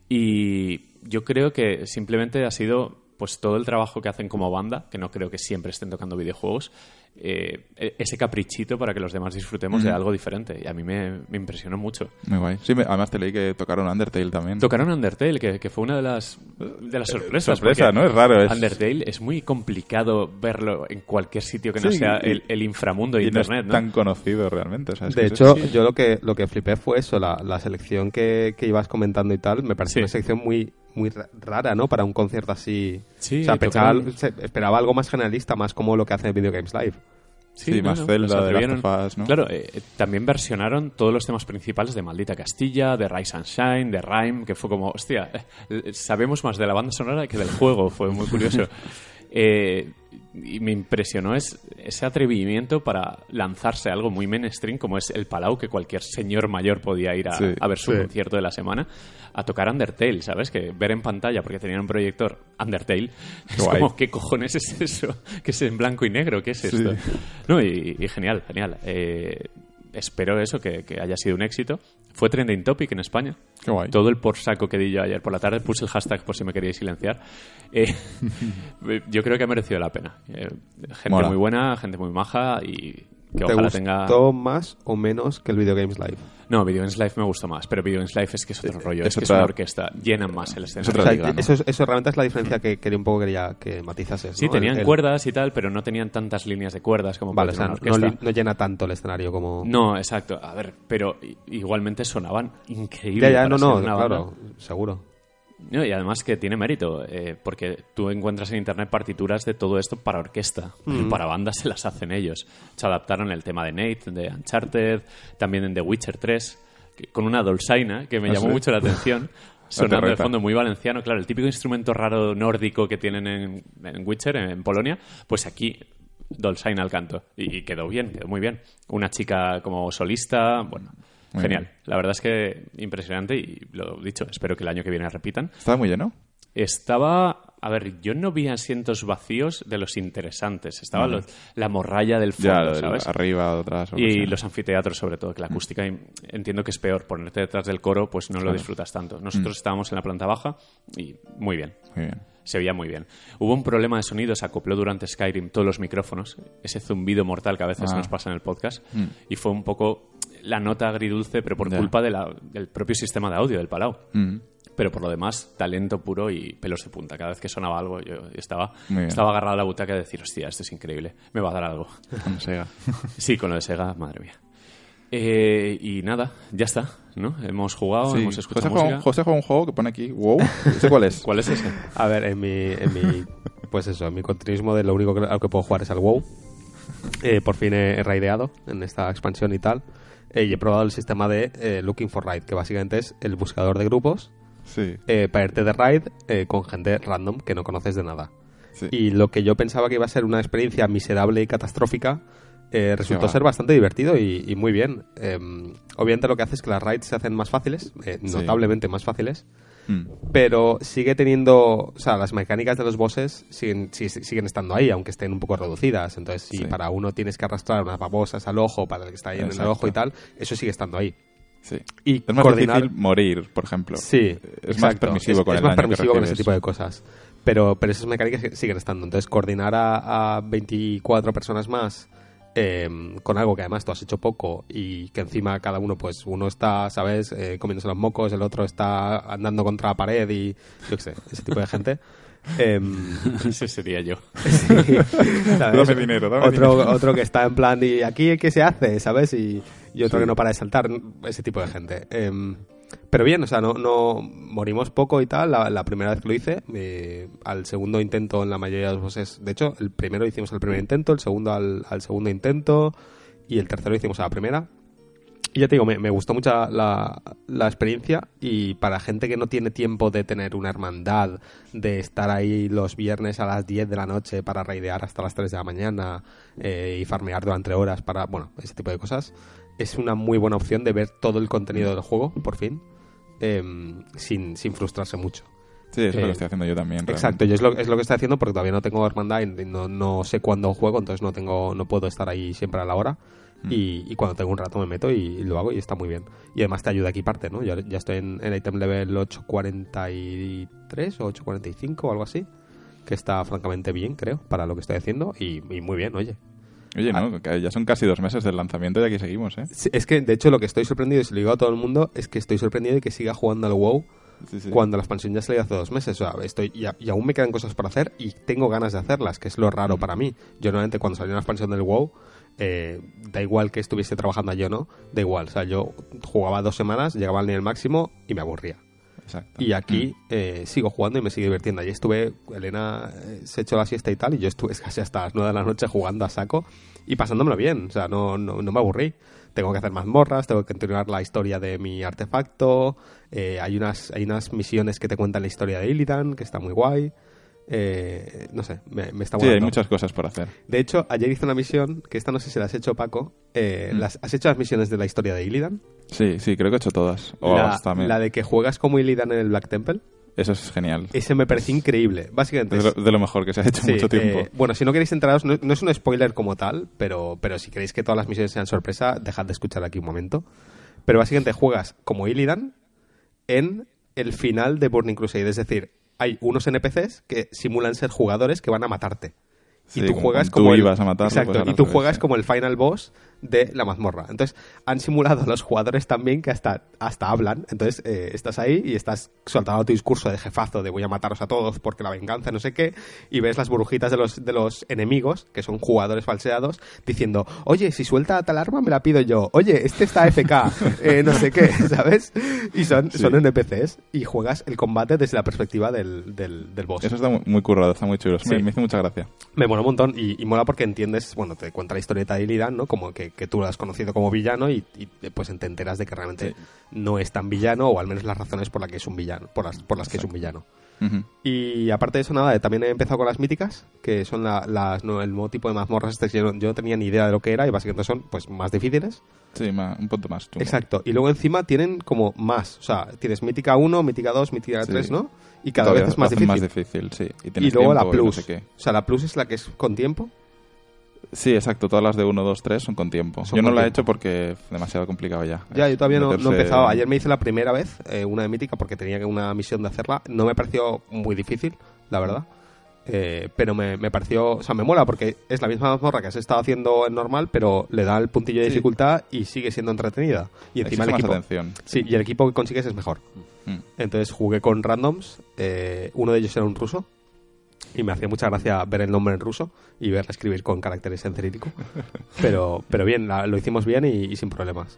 Y yo creo que simplemente ha sido pues todo el trabajo que hacen como banda, que no creo que siempre estén tocando videojuegos, eh, e- ese caprichito para que los demás disfrutemos de algo diferente. Y a mí me, me impresionó mucho. Muy guay. Sí, me- además te leí que tocaron Undertale también. Tocaron Undertale, que, que fue una de las, de las sorpresas. sorpresa, ¿no? Es raro, es- Undertale es muy complicado verlo en cualquier sitio que no Sí, sea y- el, el inframundo de y no Internet, es ¿no? tan conocido realmente. o sea, es De que hecho, eso. yo lo que, lo que flipé fue eso, la, la selección que, que ibas comentando y tal, me pareció Sí. una selección muy, muy ra- rara, ¿no? Para un concierto así. Sí, o sea, pensaba- esperaba algo más generalista, más como lo que hace Video Games Live. Sí, más Zelda, pues de. Last of Us, ¿no? Claro, eh, eh, también versionaron todos los temas principales de Maldita Castilla, de Rise and Shine, de Rhyme, que fue como, hostia, eh, sabemos más de la banda sonora que del juego, fue muy curioso. Eh, y me impresionó es, ese atrevimiento para lanzarse a algo muy mainstream como es el Palau, que cualquier señor mayor podía ir a, Sí, a ver su sí. concierto de la semana, a tocar Undertale, ¿sabes? Que ver en pantalla, porque tenían un proyector Undertale, es guay. como, ¿qué cojones es eso? ¿Qué es en blanco y negro? ¿Qué es esto? No, y, y genial, genial. Eh, espero eso, que, que haya sido un éxito. Fue trending topic en España. Qué guay. Todo el por saco que di yo ayer por la tarde, puse el hashtag por si me queríais silenciar. Eh, yo creo que ha merecido la pena. Eh, gente Mola. muy buena, gente muy maja y que ¿Te ojalá gustó tenga... más o menos que el Video Games Live? No, Video Games Live me gustó más, pero Video Games Live es que es otro rollo, es, es que es otra- una orquesta, llenan más el escenario. otra O sea, liga, ¿no? eso, es- eso realmente es la diferencia que, que un poco quería que matizases. Sí, ¿no? tenían El- el- cuerdas y tal, pero no tenían tantas líneas de cuerdas como Vale, puede o sea, no, una orquesta. li- no llena tanto el escenario como... No, exacto. A ver, pero igualmente sonaban increíble. ya, ya, para no, no, banda. claro, seguro. No, y además que tiene mérito, eh, porque tú encuentras en internet partituras de todo esto para orquesta, para bandas se las hacen ellos. Se adaptaron el tema de Nate, de Uncharted, también en The Witcher 3, que- con una dolzaina que me ¿Ah, llamó sí? mucho la atención. Sonando de fondo muy valenciano, claro, el típico instrumento raro nórdico que tienen en, en Witcher, en Polonia, pues aquí Dolzaina al canto. Y, y quedó bien, quedó muy bien. Una chica como solista, bueno, Muy genial. bien. La verdad es que impresionante y lo dicho, espero que el año que viene repitan. Estaba muy lleno. Estaba, a ver, yo no vi asientos vacíos de los interesantes. Estaba los- la morralla del fondo, ¿sabes? arriba, atrás. Y sea. los anfiteatros, sobre todo, que la acústica im- entiendo que es peor. Ponerte detrás del coro, pues no lo disfrutas tanto. Nosotros estábamos en la planta baja y muy bien. Muy bien. Se veía muy bien. Hubo un problema de sonido, se acopló durante Skyrim todos los micrófonos, ese zumbido mortal que a veces Ah. nos pasa en el podcast, y fue un poco la nota agridulce, pero por culpa de la- del propio sistema de audio del Palau. Mm. Pero por lo demás, talento puro y pelos de punta. Cada vez que sonaba algo, yo estaba, estaba agarrado a la butaca y decir, hostia, esto es increíble, me va a dar algo. Con Sega. Sí, con lo de Sega, madre mía. Eh, y nada, ya está, ¿no? Hemos jugado, Sí. hemos José escuchado juega, un- música. José juega un juego que pone aquí, wow. ¿Ese cuál es? ¿Cuál es ese? A ver, en mi, en mi pues eso, en mi continuismo de lo único que, al que puedo jugar es al WoW. Eh, por fin he, he raideado en esta expansión y tal. Eh, y he probado el sistema de eh, Looking for Raid, que básicamente es el buscador de grupos Sí. eh, para irte de raid eh, con gente random que no conoces de nada. sí. Y lo que yo pensaba que iba a ser una experiencia miserable y catastrófica eh, resultó ser bastante divertido y, y muy bien. Eh, obviamente lo que hace es que las raids se hacen más fáciles, eh, Sí. notablemente más fáciles Mm. pero sigue teniendo, o sea, las mecánicas de los bosses siguen, si- siguen estando ahí, aunque estén un poco reducidas. Entonces, si Sí. para uno tienes que arrastrar unas babosas al ojo para el que está ahí en el ojo y tal, eso sigue estando ahí. Sí. Y Es más coordinar- difícil morir, por ejemplo. Sí, Es más permisivo Es- con es el más daño que permisivo con ese tipo de cosas. Pero, pero esas mecánicas siguen estando. Entonces, coordinar a, a 24 personas más eh, con algo que además tú has hecho poco y que encima cada uno, pues uno está, ¿sabes?, eh, comiéndose los mocos, el otro está andando contra la pared y yo qué sé, ese tipo de gente. Em, Ese sería yo. Dame dinero, dame otro, dinero. otro que está en plan, ¿y aquí qué se hace? ¿Sabes? Y, y otro Sí. que no para de saltar, ese tipo de gente. Em, pero bien, o sea, no, no morimos poco y tal. La, la primera vez que lo hice, eh, al segundo intento en la mayoría de los bosses. De hecho, el primero hicimos al primer intento, el segundo al, al segundo intento y el tercero hicimos a la primera. Y ya te digo, me, me gustó mucho la, la experiencia y para gente que no tiene tiempo de tener una hermandad, de estar ahí los viernes a las 10 de la noche para raidear hasta las 3 de la mañana eh, y farmear durante horas para, bueno, ese tipo de cosas, es una muy buena opción de ver todo el contenido del juego, por fin, em, sin, sin frustrarse mucho. Sí, es lo Eh, que estoy haciendo yo también. Exacto, yo es lo, es lo que estoy haciendo porque todavía no tengo hermandad y no, no sé cuándo juego, entonces no tengo no puedo estar ahí siempre a la hora. Mm. Y, y cuando tengo un rato me meto y, y lo hago y está muy bien. Y además te ayuda a equiparte, ¿no? Yo ya estoy en, en item level 843 o 845 o algo así, que está francamente bien, creo, para lo que estoy haciendo y, y muy bien, oye. Oye, no, que ya son casi dos meses del lanzamiento y aquí seguimos, ¿eh? Sí, Es que, de hecho, lo que estoy sorprendido, y se lo digo a todo el mundo, es que estoy sorprendido de que siga jugando al WoW Sí, sí. cuando la expansión ya salió hace dos meses. O sea, estoy, y, a- y aún me quedan cosas por hacer y tengo ganas de hacerlas, que es lo raro para mí. Yo normalmente cuando salió una expansión del WoW, eh, da igual que estuviese trabajando allí o no, da igual. O sea, yo jugaba dos semanas, llegaba al nivel máximo y me aburría. Exacto. Y aquí eh, sigo jugando y me sigue divirtiendo. Allí estuve, Elena eh, se echó la siesta y tal, y yo estuve casi hasta las 9 de la noche jugando a saco y pasándomelo bien. O sea, no, no, no me aburrí. Tengo que hacer mazmorras, tengo que continuar la historia de mi artefacto. eh, hay, unas, hay unas misiones que te cuentan la historia de Illidan, que está muy guay. Eh, no sé, me, me está Sí, hay gustando. muchas cosas por hacer. De hecho, ayer hice una misión, que esta no sé si la has hecho, Paco. Eh, Mm. las, ¿Has hecho las misiones de la historia de Illidan? Sí, sí, creo que he hecho todas. O la, hasta la de que juegas como Illidan en el Black Temple. Eso es genial. Ese me pareció increíble. Básicamente Es es- de lo, de lo mejor que se ha hecho Sí, mucho tiempo. eh, bueno, si no queréis enteraros, no, no es un spoiler como tal, pero, pero si queréis que todas las misiones sean sorpresa, dejad de escuchar aquí un momento. Pero básicamente juegas como Illidan en el final de Burning Crusade. Es decir, hay unos NPCs que simulan ser jugadores que van a matarte. Sí, y tú como juegas tú como el, ibas a matarlo, exacto, pues y tú juegas como el final boss de la mazmorra. Entonces, han simulado a los jugadores también que hasta, hasta hablan. Entonces, eh, estás ahí y estás soltando tu discurso de jefazo de voy a mataros a todos porque la venganza, no sé qué, y ves las burbujitas de los, de los enemigos, que son jugadores falseados, diciendo, oye, si suelta tal arma me la pido yo. Oye, este está FK, eh, no sé qué, ¿sabes? Y son, Sí. son NPCs y juegas el combate desde la perspectiva del, del, del boss. Eso está muy, currado, está muy chulo. Me, Sí. me hizo mucha gracia. Me mola un montón y, y mola porque entiendes, bueno, te cuenta la historieta de Illidan, ¿no? Como que, que tú lo has conocido como villano y, y, pues te enteras de que realmente Sí. no es tan villano o al menos las razones por las que es un villano, por las, por las que es un villano. Y aparte de eso, nada, eh, también he empezado con las míticas, que son la- las, no, el nuevo tipo de mazmorras este que yo, no- tenía ni idea de lo que era y básicamente son pues más difíciles. Sí, ma- un punto más chungo. Exacto. Y luego encima tienen como más, o sea, tienes mítica 1, mítica 2, mítica Sí. 3, ¿no? Y cada Todavía vez es más difícil. más difícil, sí. Y, luego la no plus. sé. O sea, la plus es la que es con tiempo. Sí, exacto. Todas las de 1, 2, 3 son con tiempo. Son yo no la he hecho porque es demasiado complicado ya. Ya, yo todavía no, no he empezado. Ayer me hice la primera vez, eh, una de mítica, porque tenía que una misión de hacerla. No me pareció muy difícil, la verdad. Eh, pero me, me pareció, o sea, me mola porque es la misma mazmorra que has estado haciendo en normal, pero le da el puntillo de Sí. dificultad y sigue siendo entretenida. Y encima el equipo, atención. sí, y el equipo que consigues es mejor. Mm. Entonces jugué con randoms. eh, uno de ellos era un ruso. Y me hacía mucha gracia ver el nombre en ruso y verla escribir con caracteres en cirílico. Pero, pero bien, la- lo hicimos bien y, y sin problemas.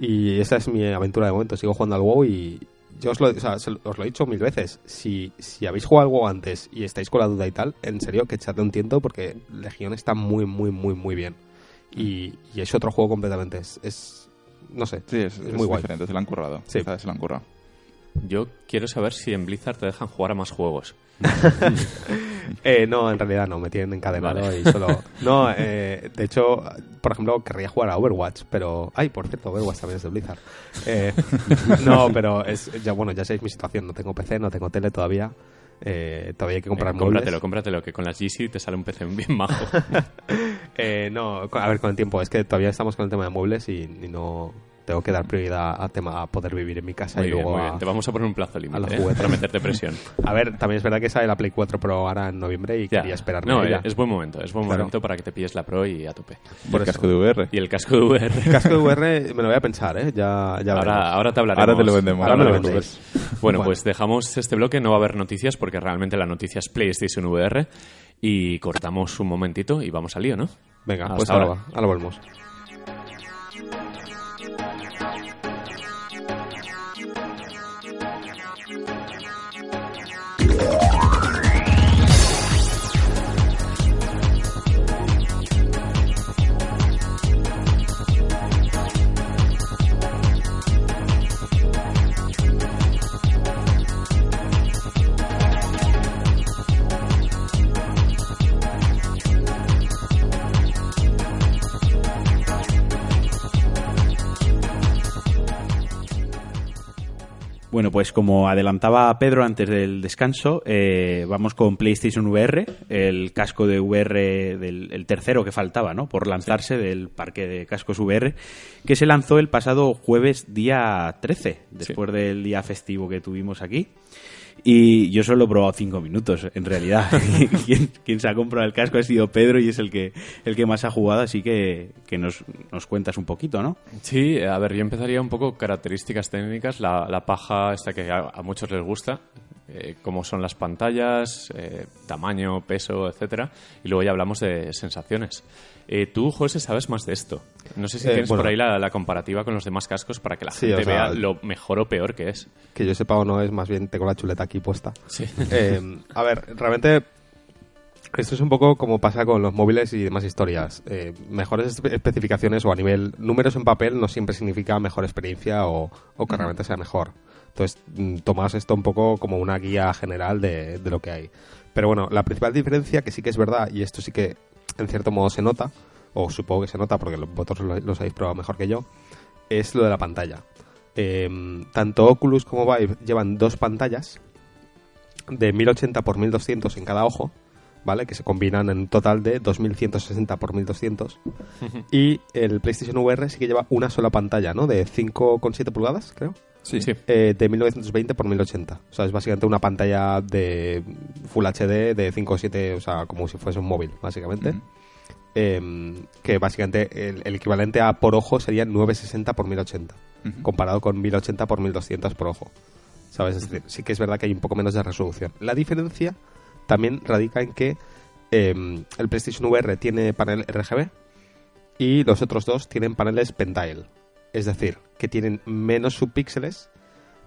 Y esa es mi aventura de momento. Sigo jugando al WoW y yo os lo, o sea, se lo- os lo he dicho mil veces. Si, si habéis jugado al WoW antes y estáis con la duda y tal, en serio que echadle un tiento porque Legión está muy, muy, muy, muy bien. Y, y es otro juego completamente. Es, es- no sé, Sí, es, es es muy guay. diferente. Se la han currado. Sí. Se la han currado. Yo quiero saber si en Blizzard te dejan jugar a más juegos. Eh, no, en realidad no, me tienen encadenado Vale. y solo... No, eh, de hecho, por ejemplo, querría jugar a Overwatch, pero... Ay, por cierto, Overwatch también es de Blizzard. Eh, no, pero es ya bueno, ya sabéis mi situación, no tengo PC, no tengo tele todavía. Eh, todavía hay que comprar Eh, muebles. cómpratelo, cómpratelo, que con las GC te sale un PC bien majo. Eh, no, a ver, con el tiempo, es que todavía estamos con el tema de muebles y, y no... tengo que dar prioridad a tema a poder vivir en mi casa Muy y bien, luego muy a- bien. Te vamos a poner un plazo los límite ¿eh? para meterte presión. A ver, también es verdad que sale la Play 4 Pro ahora en noviembre y Ya. quería esperarme No, eh, es buen momento, es buen Claro. momento para que te pilles la Pro y a tope. Y el casco de VR. Y el casco de VR. Casco de VR me lo voy a pensar, ¿eh? Ya, ya Ahora, veremos. ahora te hablaremos. Ahora te lo vendemos. Ahora me lo vendéis. Bueno, Bueno. pues dejamos este bloque, no va a haber noticias porque realmente la noticia es PlayStation VR y cortamos un momentito y vamos al lío, ¿no? Venga, Hasta pues ahora, ahora. va, ahora volvemos. Yeah. Bueno, pues como adelantaba Pedro antes del descanso, eh, vamos con PlayStation VR, el casco de VR del el tercero que faltaba, ¿no? Por lanzarse del parque de cascos VR, que se lanzó el pasado jueves día 13, después del día festivo que tuvimos aquí. Y yo solo he probado cinco minutos, en realidad. quien, se ha comprado el casco ha sido Pedro y es el que, el que más ha jugado, así que, que nos, nos cuentas un poquito, ¿no? Sí, a ver, yo empezaría un poco características técnicas, la, la paja esta que a muchos les gusta, eh, cómo son las pantallas, eh, tamaño, peso, etcétera, y luego ya hablamos de sensaciones. Eh, tú, José, sabes más de esto. No sé si Eh, tienes bueno. por ahí la, la comparativa con los demás cascos para que la Sí, gente sea, vea lo mejor o peor que es. Que yo sepa o no es, más bien tengo la chuleta aquí puesta. Sí. Eh, a ver, realmente esto es un poco como pasa con los móviles y demás historias. Eh, mejores espe- especificaciones o a nivel números en papel no siempre significa mejor experiencia o, o que realmente sea mejor. Entonces, mm, tomas esto un poco como una guía general de, de lo que hay. Pero bueno, la principal diferencia, que sí que es verdad, y esto sí que en cierto modo se nota, o supongo que se nota porque vosotros lo, los habéis probado mejor que yo, es lo de la pantalla. Eh, tanto Oculus como Vive llevan dos pantallas de 1080 x 1200 en cada ojo, ¿vale? Que se combinan en un total de 2160 x 1200. y el PlayStation VR sí que lleva una sola pantalla, ¿no? De 5,7 pulgadas, creo. Sí, Sí. Eh, de 1920 x 1080. O sea, es básicamente una pantalla de Full HD de 5,7, o sea, como si fuese un móvil, básicamente. Eh, que básicamente el, el equivalente a por ojo sería 960 x 1080 Ujú. comparado con 1080 por 1200 por ojo. ¿Sabes? Es decir, sí que es verdad que hay un poco menos de resolución. La diferencia también radica en que eh, el PlayStation VR tiene panel RGB y los otros dos tienen paneles Pentile. Es decir, que tienen menos subpíxeles,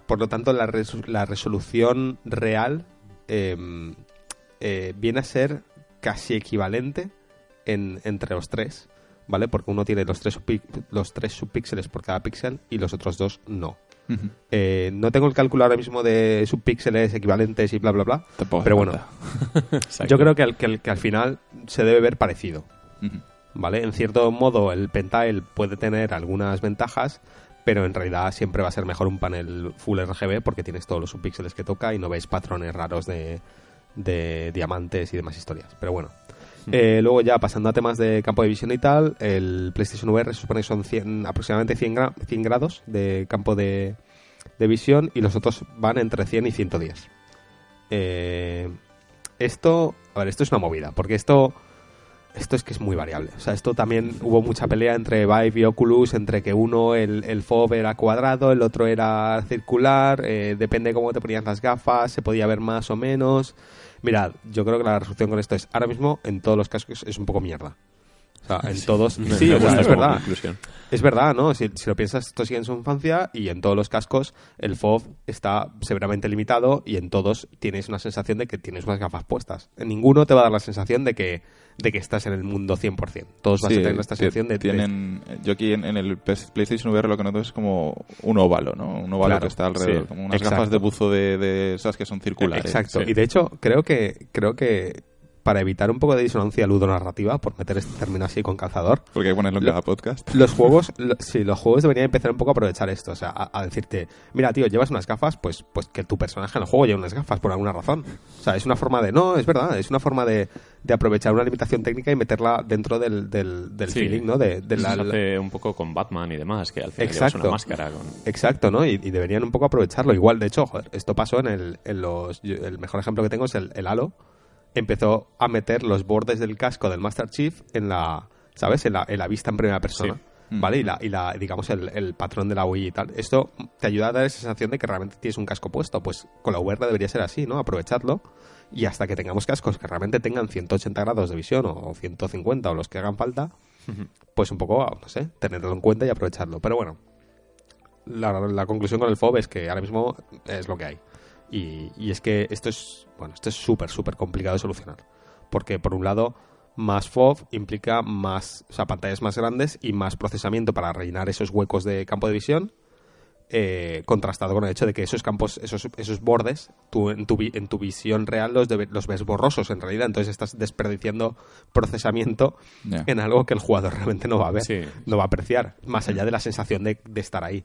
por lo tanto la, resu- la resolución real eh, eh, viene a ser casi equivalente en- entre los tres, ¿vale? Porque uno tiene los tres, los tres subpíxeles por cada píxel y los otros dos no. Eh, no tengo el cálculo ahora mismo de subpíxeles equivalentes y bla, bla, bla. Tampoco Pero bueno, yo creo que al, que, al, que al final se debe ver parecido. ¿Vale? En cierto modo, el Pentile puede tener algunas ventajas, pero en realidad siempre va a ser mejor un panel Full RGB porque tienes todos los subpíxeles que toca y no veis patrones raros de, de diamantes y demás historias. Pero bueno. Eh, luego ya pasando a temas de campo de visión y tal, el PlayStation VR se supone que son 100 aproximadamente 100, gra- 100 grados de campo de, de visión y los otros van entre 100 y 110. Eh, esto, a ver, esto es una movida, porque esto esto es que es muy variable. O sea, esto también hubo mucha pelea entre Vive y Oculus, entre que uno, el, el FOV era cuadrado, el otro era circular, eh, depende de cómo te ponías las gafas, se podía ver más o menos. Mirad, yo creo que la resolución con esto es, ahora mismo, en todos los cascos es un poco mierda. O sea, en todos... Sí, o sea, es verdad. conclusión. Es verdad, ¿no? Si, si lo piensas, esto sigue en su infancia y en todos los cascos el FOV está severamente limitado y en todos tienes una sensación de que tienes unas gafas puestas. En ninguno te va a dar la sensación de que, de que estás en el mundo 100%. Todos vas Sí, a tener esta sensación de... de- tienen, Yo aquí en, en el PlayStation VR lo que noto es como un óvalo, ¿no? Un óvalo Claro, que está alrededor, sí, como unas exacto. gafas de buzo de, de esas que son circulares. Exacto. Sí. Y de hecho, creo que, creo que para evitar un poco de disonancia ludonarrativa, por meter este término así con calzador, Porque hay que ponerlo en cada podcast. los juegos, lo- sí, los juegos deberían empezar un poco a aprovechar esto, o sea, a, a decirte, mira, tío, llevas unas gafas, pues, pues que tu personaje en el juego lleve unas gafas por alguna razón. O sea, es una forma de, no, es verdad, es una forma de, de aprovechar una limitación técnica y meterla dentro del, del, del Sí. feeling, ¿no? De, de la, Se hace un poco con Batman y demás, que al final llevas Exacto. una máscara con... Exacto, ¿no? Y, y deberían un poco aprovecharlo. Igual, de hecho, joder, esto pasó en, el, en los... yo- El mejor ejemplo que tengo es el, el Halo. Empezó a meter los bordes del casco del Master Chief en la... ¿Sabes? En la, en la vista en primera persona. Sí. ¿Vale? Y, la, y la, digamos, el, el patrón de la UI y tal. Esto te ayuda a dar esa sensación de que realmente tienes un casco puesto. Pues con la VR debería ser así, ¿no? Aprovecharlo. Y hasta que tengamos cascos que realmente tengan 180 grados de visión o, o 150 o los que hagan falta, pues un poco, no sé, tenerlo en cuenta y aprovecharlo. Pero bueno, la, la conclusión con el FOB es que ahora mismo es lo que hay. Y, y es que esto es, bueno, esto es súper, súper complicado de solucionar. Porque por un lado, más FOV implica más, o sea, pantallas más grandes y más procesamiento para rellenar esos huecos de campo de visión. eh, contrastado con el hecho de que esos campos, esos, esos bordes, tú en tu, en tu visión real los, debe- los ves borrosos en realidad, entonces estás desperdiciando procesamiento en algo que el jugador realmente no va a ver, Sí. no va a apreciar, más allá de la sensación de, de estar ahí.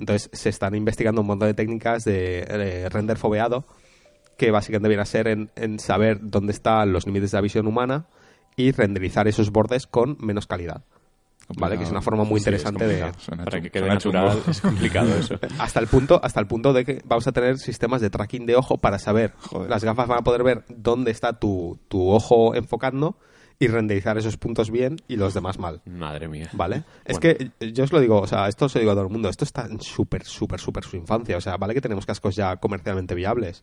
Entonces se están investigando un montón de técnicas de, eh, render foveado que básicamente viene a ser en, en saber dónde están los límites de la visión humana y renderizar esos bordes con menos calidad. ¿Vale? Que es una forma muy Sí, interesante de. Suena Para que quede natural es complicado eso. hasta el punto hasta el punto de que vamos a tener sistemas de tracking de ojo para saber Joder. las gafas van a poder ver dónde está tu, tu ojo enfocando y renderizar esos puntos bien y los demás mal Madre mía. ¿Vale? Es Bueno. que eh, yo os lo digo, o sea, esto os lo digo a todo el mundo, esto está en súper, súper, súper su infancia. O sea, vale que tenemos cascos ya comercialmente viables,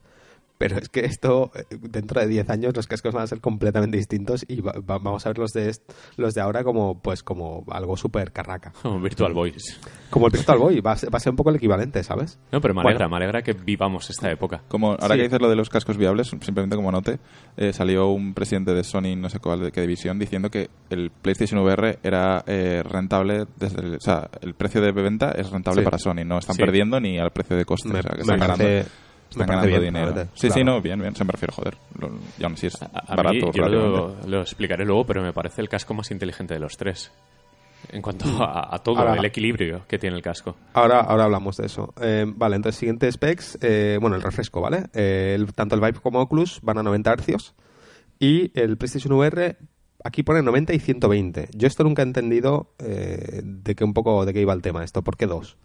pero es que esto, eh, dentro de 10 años, los cascos van a ser completamente distintos y va- va- vamos a ver los de, est- los de ahora como, pues, como algo súper carraca. Como Virtual Boys. Como el Virtual Boy, va a, ser, va a ser un poco el equivalente, ¿sabes? No, pero me Bueno. alegra, me alegra que vivamos esta época. Como ahora Sí. que dices lo de los cascos viables, simplemente como note, eh, salió un presidente de Sony, no sé cuál, de qué división, diciendo que el PlayStation VR era eh, rentable desde el, o sea, el precio de venta es rentable Sí. para Sony, no están Sí. perdiendo ni al precio de coste, Me, o sea, que me están parece, me están ganando bien, dinero. Sí, sí, no, bien, bien, se me refiero, joder, lo, y aún así es A, a barato mí, yo lo, lo explicaré luego, pero me parece el casco más inteligente de los tres. En cuanto a, a todo, Mm. Ahora- el equilibrio que tiene el casco. Ahora, ahora hablamos de eso. Eh, vale, entonces, siguiente specs. eh, bueno, el refresco, ¿vale? Eh, el- tanto el Vive como Oculus van a 90 Hz. Y el PlayStation VR, aquí pone 90 y 120. Yo esto nunca he entendido eh, de qué un poco de qué iba el tema esto. ¿Por qué dos?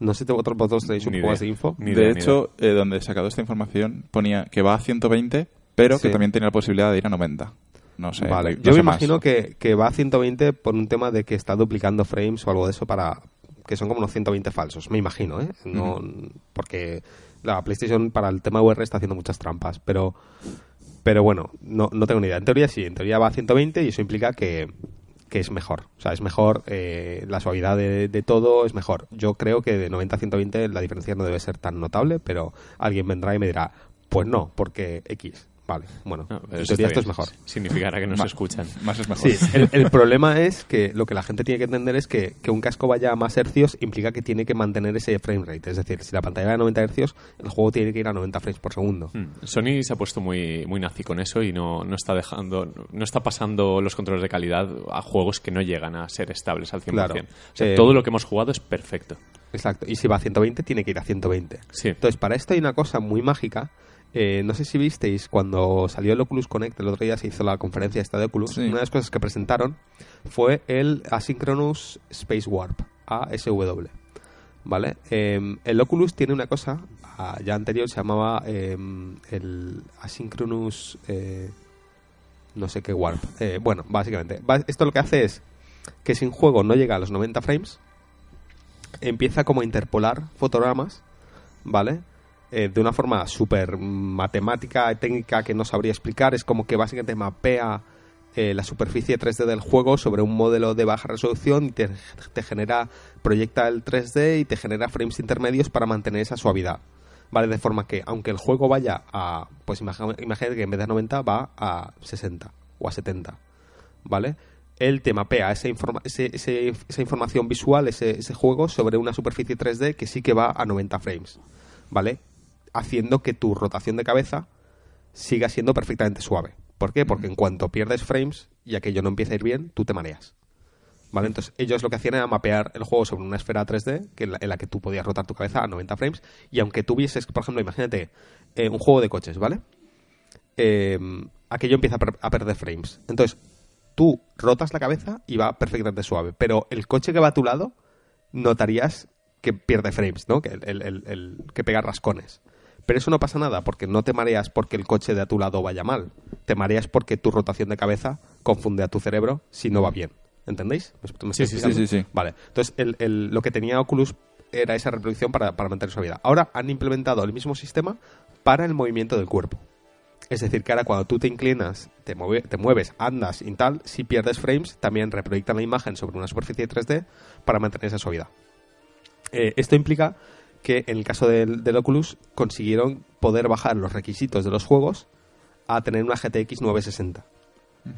No sé si vosotros, vosotros tenéis un poco más de info. Ni de idea, hecho, eh, donde he sacado esta información ponía que va a 120, pero que también tiene la posibilidad de ir a 90. No sé. Vale, no yo sé me imagino que, que va a 120 por un tema de que está duplicando frames o algo de eso para que son como unos 120 falsos, me imagino, ¿eh? No, porque la PlayStation para el tema VR está haciendo muchas trampas, pero pero bueno, no, no tengo ni idea. En teoría sí, en teoría va a 120 y eso implica que, que es mejor. O sea, es mejor, eh, la suavidad de, de todo es mejor. Yo creo que de 90 a 120 la diferencia no debe ser tan notable, pero alguien vendrá y me dirá, pues no, porque X. Vale, bueno, No, en teoría esto es mejor. Significará que nos Ma- escuchan. Más es mejor. Sí, el, el problema es que lo que la gente tiene que entender es que, que un casco vaya a más hercios implica que tiene que mantener ese frame rate. Es decir, si la pantalla va a 90 hercios, el juego tiene que ir a 90 frames por segundo. Hmm. Sony se ha puesto muy, muy nazi con eso y no, no está dejando, no está pasando los controles de calidad a juegos que no llegan a ser estables al 100%. Claro. O sea, Eh, todo lo que hemos jugado es perfecto. Exacto. Y si va a 120, tiene que ir a 120. Sí. Entonces, para esto hay una cosa muy mágica. Eh, no sé si visteis cuando salió el Oculus Connect, el otro día se hizo la conferencia esta de Oculus. Sí. Una de las cosas que presentaron fue el Asynchronous Space Warp, ASW. ¿Vale? Eh, el Oculus tiene una cosa, ah, ya anterior se llamaba eh, el Asynchronous. eh, no sé qué Warp. Eh, bueno, básicamente. Esto lo que hace es que si un juego no llega a los 90 frames, empieza como a interpolar fotogramas, ¿vale? Eh, de una forma súper matemática técnica que no sabría explicar. Es como que básicamente mapea eh, la superficie 3D del juego sobre un modelo de baja resolución y te, genera, proyecta el 3D y te genera frames intermedios para mantener esa suavidad. ¿Vale? De forma que, aunque el juego vaya a, pues imagínate que en vez de 90 va a 60 o a 70, ¿vale? Él te mapea esa, informa- ese- ese- esa información visual, ese, ese juego, sobre una superficie 3D que sí que va a 90 frames, ¿vale? Haciendo que tu rotación de cabeza siga siendo perfectamente suave. ¿Por qué? Porque en cuanto pierdes frames y aquello no empieza a ir bien, tú te mareas. ¿Vale? Entonces, ellos lo que hacían era mapear el juego sobre una esfera 3D que en, la, que tú podías rotar tu cabeza a 90 frames. Y aunque tuvieses, por ejemplo, imagínate eh, un juego de coches, ¿vale? Eh, aquello empieza a, per- a perder frames. Entonces, tú rotas la cabeza y va perfectamente suave. Pero el coche que va a tu lado, notarías que pierde frames, ¿no? Que, el- el- que pega rascones. Pero eso no pasa nada, porque no te mareas porque el coche de a tu lado vaya mal. Te mareas porque tu rotación de cabeza confunde a tu cerebro si no va bien. ¿Entendéis? ¿Me- Sí, sí, sí, sí, sí. Vale. Entonces, el- el- lo que tenía Oculus era esa reproducción para, para mantener su vida. Ahora han implementado el mismo sistema para el movimiento del cuerpo. Es decir, que ahora cuando tú te inclinas, te, mueve- te mueves, andas y tal, si pierdes frames, también reproyectan la imagen sobre una superficie 3D para mantener esa suavidad. Eh, esto implica que en el caso del, del Oculus consiguieron poder bajar los requisitos de los juegos a tener una GTX 960.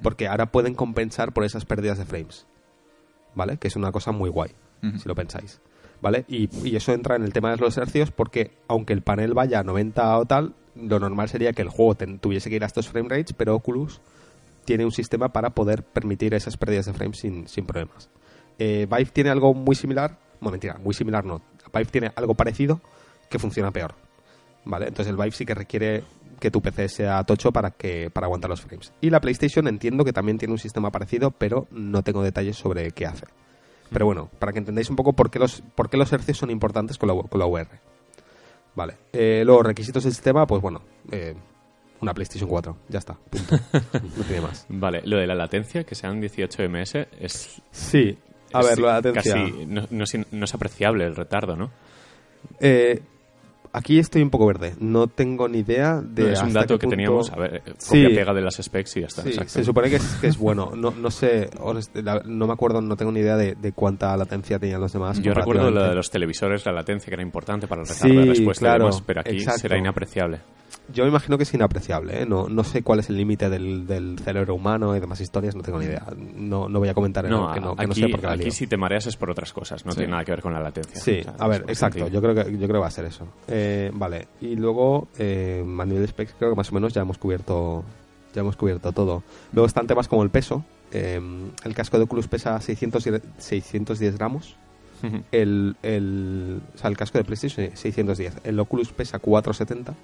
Porque ahora pueden compensar por esas pérdidas de frames. ¿Vale? Que es una cosa muy guay, si lo pensáis. ¿Vale? Y, y eso entra en el tema de los hercios porque aunque el panel vaya a 90 o tal, lo normal sería que el juego ten- tuviese que ir a estos frame rates, pero Oculus tiene un sistema para poder permitir esas pérdidas de frames sin, sin problemas. Eh, Vive tiene algo muy similar, bueno, mentira, muy similar no. Vive tiene algo parecido que funciona peor. ¿Vale? Entonces el Vive sí que requiere que tu PC sea tocho para que para aguantar los frames. Y la PlayStation entiendo que también tiene un sistema parecido, pero no tengo detalles sobre qué hace. Pero bueno, para que entendáis un poco por qué los, por qué los hercios son importantes con la, con la VR. Vale. Eh, los requisitos del sistema, pues bueno, eh, una PlayStation 4, ya está, punto. no tiene más. Vale, lo de la latencia, que sean 18 ms, es... Sí, a es ver, la latencia. Casi, no, no es, no es apreciable el retardo, ¿no? Eh, aquí estoy un poco verde. No tengo ni idea de. es un hasta dato que punto- teníamos, a ver, Sí. copia-pega de las specs y ya está. Sí, se supone que es, que es bueno. No, no sé, no me acuerdo, no tengo ni idea de, de cuánta latencia tenían los demás. Yo recuerdo lo de los televisores, la latencia que era importante para el retardo Sí, de respuesta y claro, demás, pero aquí exacto. será inapreciable. Yo me imagino que es inapreciable, ¿eh? No, no sé cuál es el límite del, del cerebro humano y demás historias, no tengo ni idea. No, no voy a comentar en No, algo que no, que no aquí, sé por qué la aquí lío. si te mareas es por otras cosas, no Sí. tiene nada que ver con la latencia. Sí, O sea, a ver, exacto. Yo creo que yo creo que va a ser eso. Eh, vale. Y luego eh, a nivel de specs creo que más o menos ya hemos cubierto ya hemos cubierto todo. Luego están temas como el peso. Eh, el casco de Oculus pesa 600, y- 610 gramos. El, el, o sea, el casco de PlayStation eh, 610. El Oculus pesa 470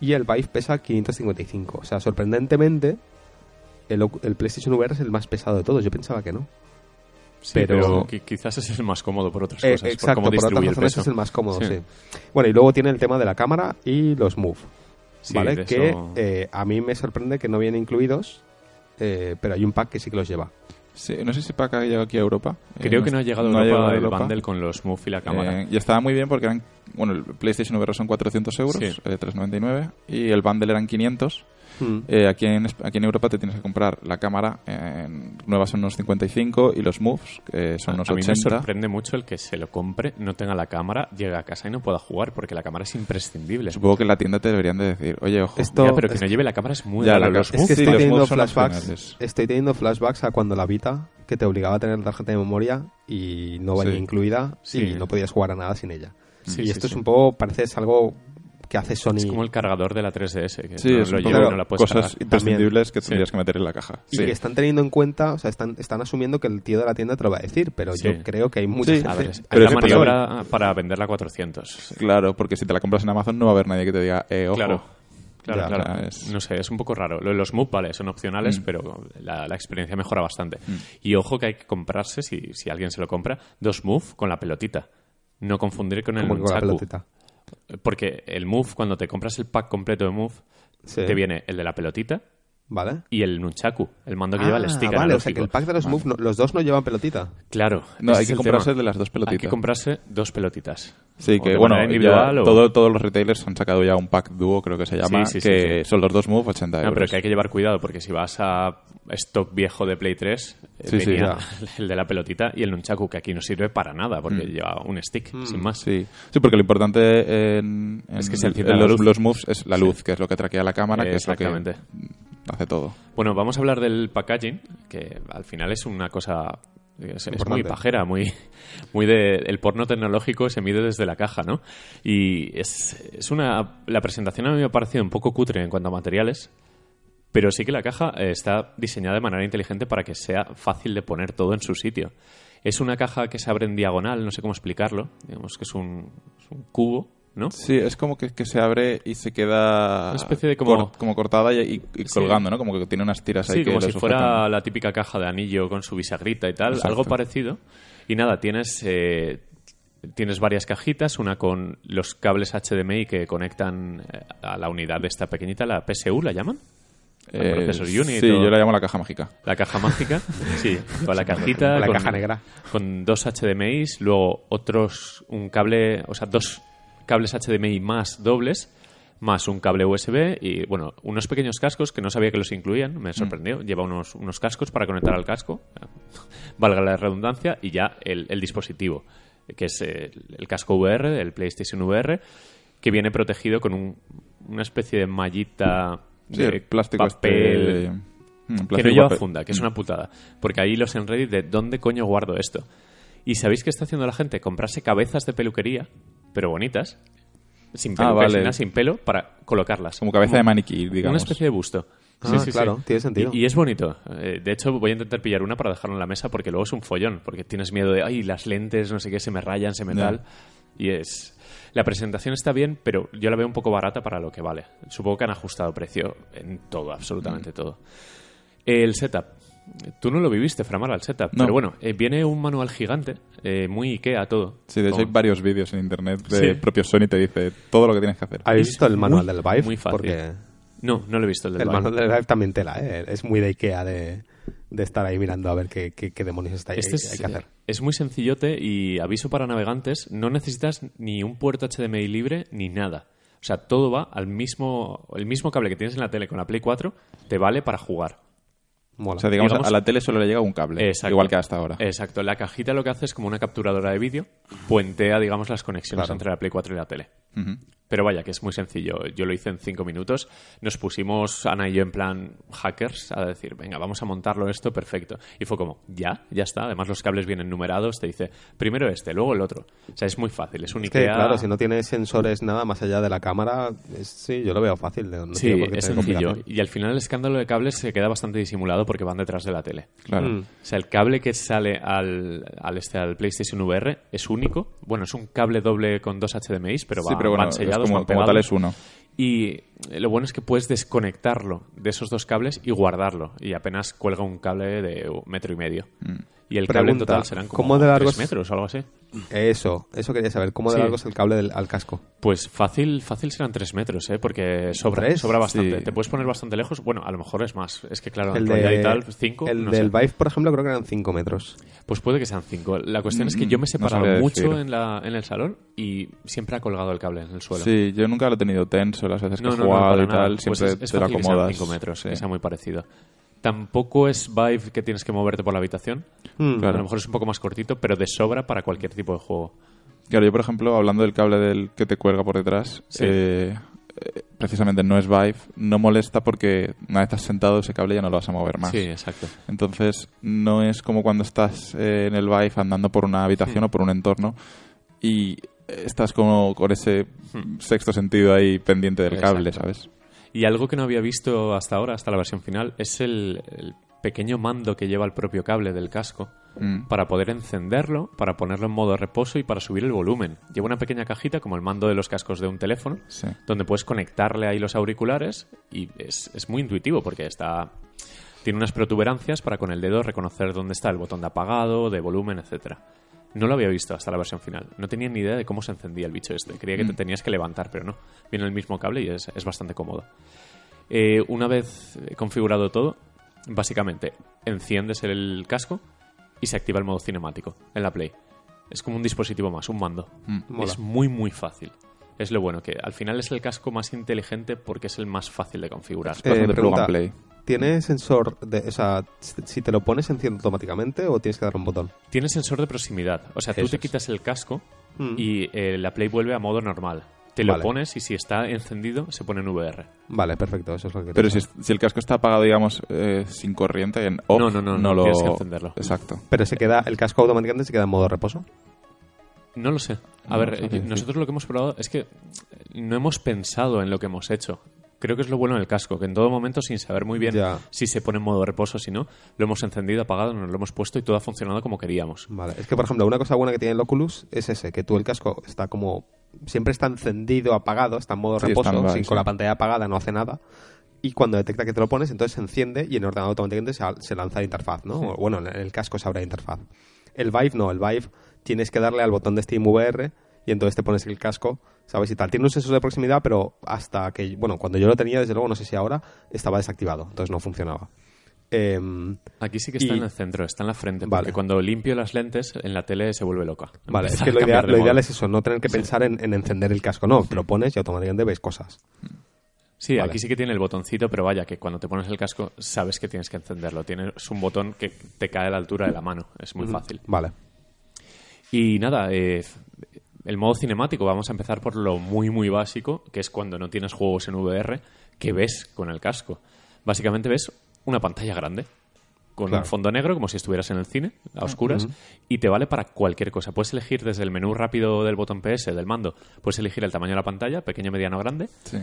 y el Vive pesa 555. O sea, sorprendentemente el, el PlayStation VR es el más pesado de todos. Yo pensaba que no. Sí, pero- pero, qui- quizás es el más cómodo por otras Eh, cosas, exacto, por por otras el razones peso. es el más cómodo, sí. Sí. Bueno, y luego tiene el tema de la cámara y los Move, Sí, ¿vale? Que eso- eh, a mí me sorprende que no vienen incluidos, eh, pero hay un pack que sí que los lleva. Sí, no sé si Paca ha llegado aquí a Europa. Creo Eh, que no ha llegado a no Europa llegado a el Europa. bundle con los Move y la cámara. Eh, y estaba muy bien porque eran, bueno, el PlayStation VR son 400 euros, Sí. eh, 399, y el bundle eran 500. Mm. Eh, aquí, en, aquí en Europa te tienes que comprar la cámara, en, nuevas son unos 55 y los moves que son unos a mí me 80. sorprende mucho el que se lo compre, no tenga la cámara, llegue a casa y no pueda jugar, porque la cámara es imprescindible. Supongo que en la tienda te deberían de decir, oye, ojo. Esto- Ya, pero que es- no lleve la cámara es muy Ya, Los Es que Sí, estoy los teniendo moves son flashbacks. Estoy teniendo flashbacks a cuando la Vita, que te obligaba a tener la tarjeta de memoria y no venía Sí. incluida Sí. y no podías jugar a nada sin ella. Sí, y sí, esto sí. es un poco, parece es algo que hace Sony. Es como el cargador de la 3DS, que Sí, no es lo un llevo y no la puedes cosas cargar. imprescindibles que Sí. tendrías que meter en la caja. y Sí. que están teniendo en cuenta, o sea, están, están asumiendo que el tío de la tienda te lo va a decir, pero Sí. yo creo que hay mucha Sí. gente. A ver, Pero la que maniobra para venderla a 400. Claro, porque si te la compras en Amazon no va a haber nadie que te diga, eh, ojo. Claro. Claro, Ya, claro. o sea, es- No sé, es un poco raro. Lo de los MOOC, vale, son opcionales, Mm. pero la, la experiencia mejora bastante. Y ojo que hay que comprarse, si, si alguien se lo compra, dos Move con la pelotita. No confundir con el Nunchaku. Porque el Move, cuando te compras el pack completo de Move, Sí. te viene el de la pelotita ¿Vale? y el Nunchaku, el mando que lleva el Ah, stick vale, o sea que el pack de los Move, no- los dos no llevan pelotita. Claro. No, hay que comprarse tema. de las dos Hay pelotitas. que comprarse dos pelotitas. Sí, que bueno, ya individual o- todo- todos los retailers han sacado ya un pack dúo, creo que se llama, Sí, que sí. son los dos Move 80 No, euros. pero que hay que llevar cuidado porque si vas a stock viejo de Play 3, eh, Sí, sí, venía el de la pelotita y el Nunchaku, que aquí no sirve para nada porque lleva un stick, sin más. Sí. sí, porque lo importante en, en- Es que se en los, luz. los moves es la luz, que es lo que traquea la cámara, que es lo que Exactamente. hace todo. Bueno, vamos a hablar del packaging, que al final es una cosa... Es, es muy pajera, muy, muy de... El porno tecnológico se mide desde la caja, ¿no? Y es, es una... La presentación a mí me ha parecido un poco cutre en cuanto a materiales, Pero sí que la caja eh, está diseñada de manera inteligente para que sea fácil de poner todo en su sitio. Es una caja que se abre en diagonal, no sé cómo explicarlo. Digamos que es un, es un cubo, ¿no? Sí, es como que, que se abre y se queda Una especie de como- cor- como cortada y, y- y Sí. colgando, ¿no? Como que tiene unas tiras ahí Sí, como si fuera sujetan. la típica caja de anillo con su bisagrita y tal, Exacto. algo parecido. Y nada, tienes, eh, tienes varias cajitas, una con los cables HDMI que conectan eh, a la unidad de esta pequeñita, la PSU, ¿la llaman? El Eh, Unit sí, o- yo la llamo la caja mágica. La caja mágica, sí, con la cajita, La con, caja negra. con dos HDMIs, luego otros, un cable, o sea, dos cables HDMI más dobles, más un cable USB y, bueno, unos pequeños cascos que no sabía que los incluían, me sorprendió. Lleva unos, unos cascos para conectar al casco, valga la redundancia, y ya el, el dispositivo, que es el, el casco VR, el PlayStation VR, que viene protegido con un- una especie de mallita Sí, de plástico papel este... mm, que no plástico lleva papel. funda, que es una putada. Porque ahí los en Reddit de ¿dónde coño guardo esto? ¿Y sabéis qué está haciendo la gente? Comprarse cabezas de peluquería, pero bonitas, sin Ah, peluca, vale. sin, nada, sin pelo, para colocarlas. Como cabeza de maniquí, digamos. Una especie de busto. Ah, claro, tiene sentido. Y, y es bonito. Eh, de hecho, voy a intentar pillar una para dejarlo en la mesa porque luego es un follón. Porque tienes miedo de, ay, las lentes, no sé qué, se me rayan, se me tal. Y es... La presentación está bien, pero yo la veo un poco barata para lo que vale. Supongo que han ajustado precio en todo, absolutamente Mm. todo. El setup. Tú no lo viviste, Framara, el setup. No. Pero bueno, eh, viene un manual gigante, eh, muy Ikea todo. Sí, de hecho hay varios vídeos en internet de Sí. propio Sony te dice todo lo que tienes que hacer. ¿Habéis Es visto el manual muy, del Vive? muy fácil. Porque No, no lo he visto el del el Vive. manual del Vive también tela, ¿eh? Es muy de Ikea de, de estar ahí mirando a ver qué, qué- qué demonios está ahí, Este es, hay que hacer. es muy sencillote y aviso para navegantes, no necesitas ni un puerto HDMI libre ni nada. O sea, todo va al mismo, el mismo cable que tienes en la tele con la Play 4, te vale para jugar. Mola. O sea, digamos, digamos- a la tele solo le llega un cable, Exacto. igual que hasta ahora. Exacto. La cajita lo que hace es como una capturadora de vídeo, puentea, digamos, las conexiones Claro. entre la Play 4 y la tele. Ujú. Pero vaya, que es muy sencillo. Yo lo hice en cinco minutos. Nos pusimos, Ana y yo, en plan hackers, a decir, venga, vamos a montarlo esto, perfecto. Y fue como, ya, ya está. Además, los cables vienen numerados. Te dice, primero este, luego el otro. O sea, es muy fácil. Es un Es que, Ikea... claro, si no tiene sensores nada más allá de la cámara, es- sí, yo lo veo fácil. No Sí, tiene por qué es sencillo. Y al final el escándalo de cables se queda bastante disimulado porque van detrás de la tele. Claro. Mm. O sea, el cable que sale al, al, este, al PlayStation VR es único. Bueno, es un cable doble con dos HDMIs, pero, va, sí, pero bueno, van es como, como tal es uno. Y eh, lo bueno es que puedes desconectarlo de esos dos cables y guardarlo. Y apenas cuelga un cable de un metro y medio. Mm. Y el cable en total serán como ¿cómo de largo tres es? metros o algo así. Eso, eso quería saber. ¿Cómo de Sí. largo es el cable del, al casco? Pues fácil, fácil serán tres metros, ¿eh? Porque sobra, ¿Tres? sobra bastante. Sí. Te puedes poner bastante lejos. Bueno, a lo mejor es más. Es que claro, El, de, y tal, cinco. el no del sé. Vive, por ejemplo, creo que eran 5 metros. Pues puede que sean cinco. La cuestión es que yo me he Mm, no separado sabría mucho decir. en, la, en el salón y siempre ha colgado el cable en el suelo. Sí, yo nunca lo he tenido tenso las veces que he jugado para y nada. tal, Pues siempre es, es te lo fácil que sean acomodas. 5 metros, Sí. que sea muy parecido. Tampoco es Vive que tienes que moverte por la habitación. Mm. A lo mejor es un poco más cortito, pero de sobra para cualquier tipo de juego. Claro, yo por ejemplo, hablando del cable del que te cuelga por detrás, Sí. eh, eh, precisamente no es Vive, no molesta porque una vez estás sentado ese cable ya no lo vas a mover más. Sí, exacto. Entonces no es como cuando estás eh, en el Vive andando por una habitación Hmm. o por un entorno y estás como con ese Hmm. sexto sentido ahí pendiente del cable. ¿sabes? Y algo que no había visto hasta ahora, hasta la versión final, es el, el pequeño mando que lleva el propio cable del casco Mm. para poder encenderlo, para ponerlo en modo reposo y para subir el volumen. Lleva una pequeña cajita como el mando de los cascos de un teléfono, Sí. donde puedes conectarle ahí los auriculares y es, es muy intuitivo porque está tiene unas protuberancias para con el dedo reconocer dónde está el botón de apagado, de volumen, etcétera. No lo había visto hasta la versión final. No tenía ni idea de cómo se encendía el bicho este. Creía que te tenías que levantar, pero no. Viene el mismo cable y es, es bastante cómodo. Eh, una vez configurado todo, básicamente enciendes el casco y se activa el modo cinemático en la Play. Es como un dispositivo más, un mando. Mola. Es muy, muy fácil. Es lo bueno, que al final es el casco más inteligente porque es el más fácil de configurar. Eh, plug and play. ¿Tiene sensor de, o sea, si te lo pones enciende automáticamente o tienes que dar un botón? Tiene sensor de proximidad. O sea, tú te es. quitas el casco Mm. y eh, la Play vuelve a modo normal. Te lo Vale. pones y si está encendido se pone en VR. Vale, perfecto, eso es lo que Pero si, el casco está apagado, digamos, eh, sin corriente, en off, No, no, no, no, lo... tienes que encenderlo. Exacto. Pero se queda, el casco automáticamente se queda en modo reposo. No lo sé. A No ver, lo eh, nosotros lo que hemos probado es que no hemos pensado en lo que hemos hecho. Creo que es lo bueno del casco, que en todo momento, sin saber muy bien Ya. si se pone en modo reposo o si no, lo hemos encendido, apagado, nos lo hemos puesto y todo ha funcionado como queríamos. Vale, es que por ejemplo, una cosa buena que tiene el Oculus es ese, que tú el casco está como siempre está encendido, apagado, está en modo Sí, reposo, sin- sí. con la pantalla apagada no hace nada. Y cuando detecta que te lo pones, entonces se enciende y en el ordenador automáticamente se, se lanza la interfaz, ¿no? O, Bueno, en el casco se abre la interfaz. El Vive no, el Vive tienes que darle al botón de Steam VR y entonces te pones el casco, ¿sabes? Y tal. Tiene un sensor de proximidad, pero hasta que, bueno, cuando yo lo tenía, desde luego, no sé si ahora, estaba desactivado, entonces no funcionaba. Em, Aquí sí que está Y- en el centro, está en la frente, Vale. porque cuando limpio las lentes, en la tele se vuelve loca. Vale, es que lo, ideal, lo es eso, no tener que pensar en, en encender el casco. No, te lo pones y automáticamente ves cosas. Sí, Vale. aquí sí que tiene el botoncito, pero vaya, que cuando te pones el casco sabes que tienes que encenderlo. Tienes un botón que te cae a la altura de la mano, es muy fácil. Vale. Y nada, eh, el modo cinemático, vamos a empezar por lo muy, muy básico, que es cuando no tienes juegos en VR, que ves con el casco. Básicamente ves una pantalla grande, con Claro. un fondo negro, como si estuvieras en el cine, a oscuras, y te vale para cualquier cosa. Puedes elegir desde el menú rápido del botón PS, del mando, puedes elegir el tamaño de la pantalla, pequeño, mediano, grande, Sí.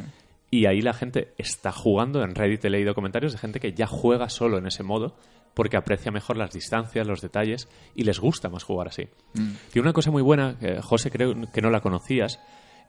y ahí la gente está jugando. En Reddit he leído comentarios de gente que ya juega solo en ese modo porque aprecia mejor las distancias, los detalles y les gusta más jugar así. Y una cosa muy buena, que José creo que no la conocías,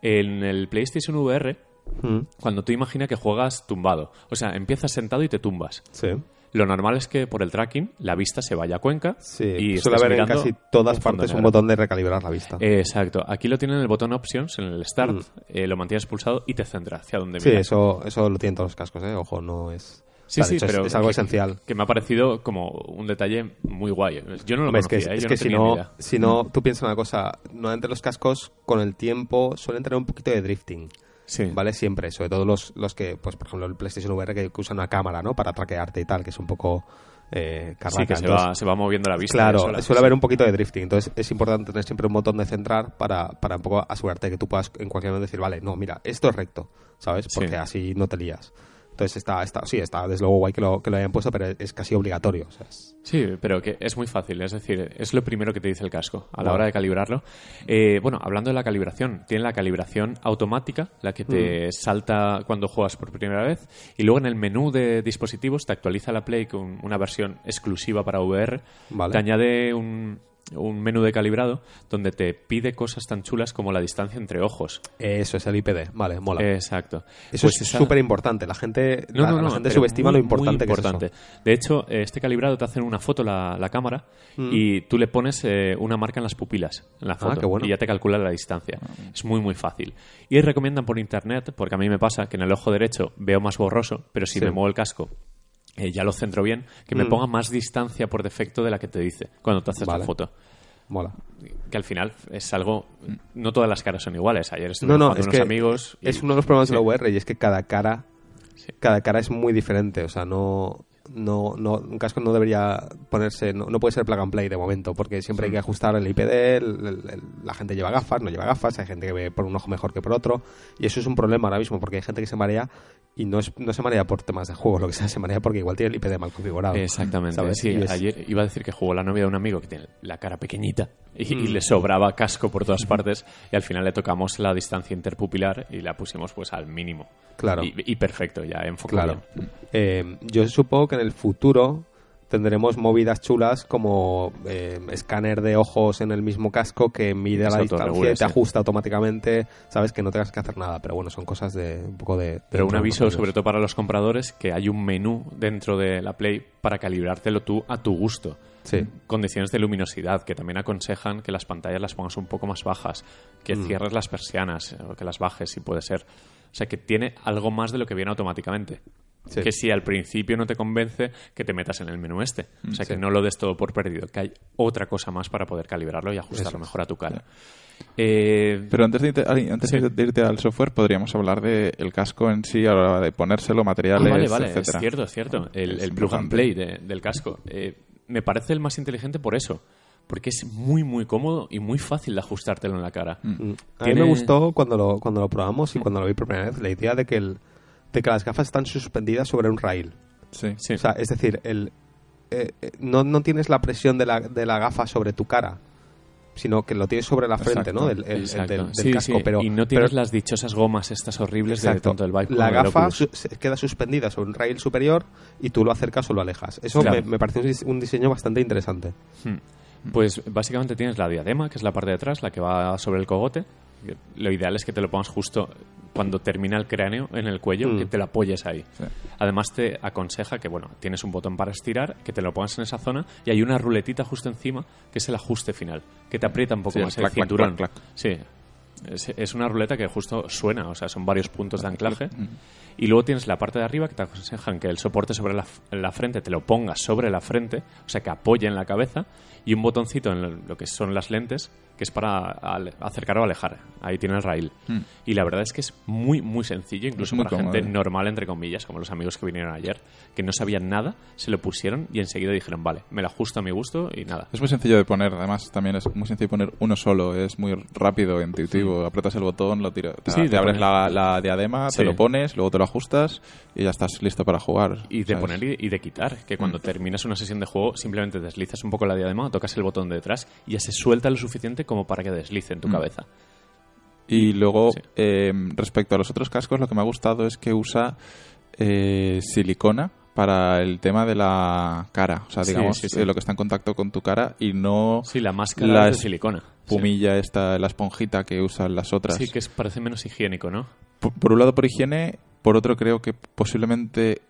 en el PlayStation VR, Mm, cuando tú imaginas que juegas tumbado, o sea, empiezas sentado y te tumbas. Sí. Lo normal es que por el tracking la vista se vaya a cuenca Sí, y suele haber en casi todas un partes un botón de recalibrar la vista. Eh, Exacto. Aquí lo tienen en el botón Options, en el Start, eh, lo mantienes pulsado y te centra hacia donde sí, miras. eso, eso lo tienen todos los cascos, ¿eh? Ojo, no es... Sí, o sea, de sí, hecho, pero es, algo que- esencial. Que me ha parecido como un detalle muy guay. Yo no lo Hombre, es que, conocía, ¿eh? es Yo que no si no, idea. si no, tú piensas una cosa, normalmente los cascos con el tiempo suelen tener un poquito de drifting. Sí. ¿Vale? Siempre, sobre todo los, los que, pues por ejemplo, el PlayStation VR que, usa una cámara, ¿no? Para traquearte y tal, que es un poco eh, Sí, que se, Entonces, va, se va moviendo la vista. Claro, suele haber un poquito de drifting, entonces es importante tener siempre un botón de centrar para, para un poco asegurarte que tú puedas en cualquier momento decir, vale, no, mira, esto es recto, ¿sabes? Sí. Porque así no te lías. Entonces está, está, sí, está desde luego guay que lo, que lo hayan puesto, pero es casi obligatorio. o sea, es- Sí, pero que es muy fácil. Es decir, es lo primero que te dice el casco a la hora de calibrarlo. Eh, bueno, hablando de la calibración, tiene la calibración automática, la que te Mm. salta cuando juegas por primera vez. Y luego en el menú de dispositivos te actualiza la Play con una versión exclusiva para VR. Vale. Te añade un, un menú de calibrado donde te pide cosas tan chulas como la distancia entre ojos. Eso es el IPD, vale, mola. Exacto. Eso Pues es esa- súper importante. La gente, No, la, no, la no, gente pero subestima muy, lo importante muy que es importante. eso. De hecho, eh, este calibrado te hacen una foto la, la cámara y tú le pones eh, una marca en las pupilas en la foto Mm. Ah, qué bueno. Ah, y ya te calcula la distancia. Es muy, muy fácil. Y recomiendan por internet, porque a mí me pasa que en el ojo derecho veo más borroso, pero si Sí. me muevo el casco eh, ya lo centro bien, que me Mm. ponga más distancia por defecto de la que te dice cuando te haces Vale. la foto. Mola. Que al final es algo... No todas las caras son iguales. Ayer estuve No, no, jugando es unos que amigos... y- es uno de los problemas Sí. de la VR y es que cada cara, Sí. cada cara es muy diferente. O sea, no, no, no, un casco no debería ponerse, no, no puede ser plug and play de momento, porque siempre hay que ajustar el IPD, el- el- el- la gente lleva gafas, no lleva gafas, hay gente que ve por un ojo mejor que por otro, y eso es un problema ahora mismo, porque hay gente que se marea y no, es, no se marea por temas de juegos, lo que sea, se marea porque igual tiene el IPD mal configurado. Exactamente. ¿sabes? Sí, es- ayer iba a decir que jugó la novia de un amigo que tiene la cara pequeñita y, y Mm. le sobraba casco por todas partes y al final le tocamos la distancia interpupilar y la pusimos pues al mínimo. Claro. Y, y perfecto, ya enfocó Claro. Eh, yo supongo que en el futuro tendremos movidas chulas como eh, escáner de ojos en el mismo casco que mide la distancia y te ajusta automáticamente, sabes que no tengas que hacer nada, pero bueno, son cosas de un poco de... Pero un aviso, sobre todo para los compradores, que hay un menú dentro de la Play para calibrártelo tú a tu gusto. Sí. Condiciones de luminosidad, que también aconsejan que las pantallas las pongas un poco más bajas, que Mm. cierres las persianas o que las bajes si puede ser. O sea, que tiene algo más de lo que viene automáticamente. Sí. Que si al principio no te convence, que te metas en el menú este. O sea, que no lo des todo por perdido, que hay otra cosa más para poder calibrarlo y ajustarlo Eso mejor a tu cara. Eh, Pero antes de irte, antes Sí. de irte al software, podríamos hablar del casco en sí, a la hora de ponérselo, Ah, materiales, vale, vale, es cierto, es cierto. El, Es el plug and play de- del casco. Eh, me parece el más inteligente por eso. Porque es muy, muy cómodo y muy fácil de ajustártelo en la cara. Mm. A mí me gustó cuando lo, cuando lo probamos y cuando lo vi por primera vez la idea de que, el, de que las gafas están suspendidas sobre un rail. Sí. Sí. O sea, es decir, el, eh, eh, no, no tienes la presión de la, de la gafa sobre tu cara. sino que lo tienes sobre la frente, Exacto, ¿no? Del, el- el del- del Sí, casco, sí, pero y no tienes pero- las dichosas gomas estas horribles de Exacto. tanto del Vive como La gafa su- queda suspendida sobre un rail superior y tú lo acercas o lo alejas. Eso Claro. me, me parece un diseño bastante interesante. Hmm. Pues básicamente tienes la diadema, que es la parte de atrás, la que va sobre el cogote. Lo ideal es que te lo pongas justo cuando termina el cráneo en el cuello, Mm. que te lo apoyes ahí. Sí. Además te aconseja que, bueno, tienes un botón para estirar, que te lo pongas en esa zona y hay una ruletita justo encima, que es el ajuste final, que te aprieta un poco Sí, más el clac, cinturón. clac, clac. Sí. Es, es una ruleta que justo suena, o sea, son varios puntos de anclaje. Mm. Y luego tienes la parte de arriba que te aconsejan que el soporte sobre la, la frente te lo pongas sobre la frente, o sea, que apoye en la cabeza, y un botoncito en lo que son las lentes, que es para acercar o alejar. Ahí tiene el rail. Mm. Y la verdad es que es muy, muy sencillo, incluso muy para cómodo, gente normal, entre comillas, como los amigos que vinieron ayer, que no sabían nada, se lo pusieron y enseguida dijeron, vale, me lo ajusto a mi gusto y nada. Es muy sencillo de poner, además también es muy sencillo de poner uno solo, es muy rápido, intuitivo. Apretas el botón, lo tiras, te, Sí, te abres la, la diadema, Sí. te lo pones, luego te lo ajustas y ya estás listo para jugar. Y de ¿sabes? poner y, y de quitar, que cuando Mm. terminas una sesión de juego simplemente deslizas un poco la diadema, tocas el botón de detrás y ya se suelta lo suficiente como para que deslice en tu Mm. cabeza. Y luego, Sí. eh, respecto a los otros cascos, lo que me ha gustado es que usa eh, silicona para el tema de la cara. O sea, digamos, sí, sí. eh, lo que está en contacto con tu cara y no Sí, la máscara La es es- de silicona. pumilla esta, la esponjita que usan las otras. Sí, que es, parece menos higiénico, ¿no? por, por un lado por higiene, por otro creo que posiblemente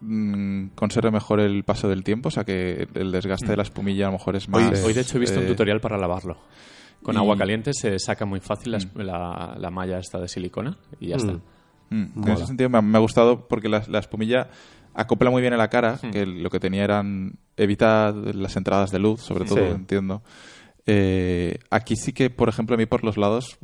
mm, conserve mejor el paso del tiempo, o sea que el desgaste de la espumilla a lo mejor es Hoy, más... hoy, de hecho, he visto un eh, tutorial para lavarlo. Con y- agua caliente se saca muy fácil la, la- la malla esta de silicona y ya Mm. está. Mm, en ese sentido me ha, me ha gustado porque la, la espumilla acopla muy bien en la cara, Mm. que lo que tenía eran evita las entradas de luz, sobre todo, Sí. entiendo. Eh, aquí sí que, por ejemplo, a mí por los lados,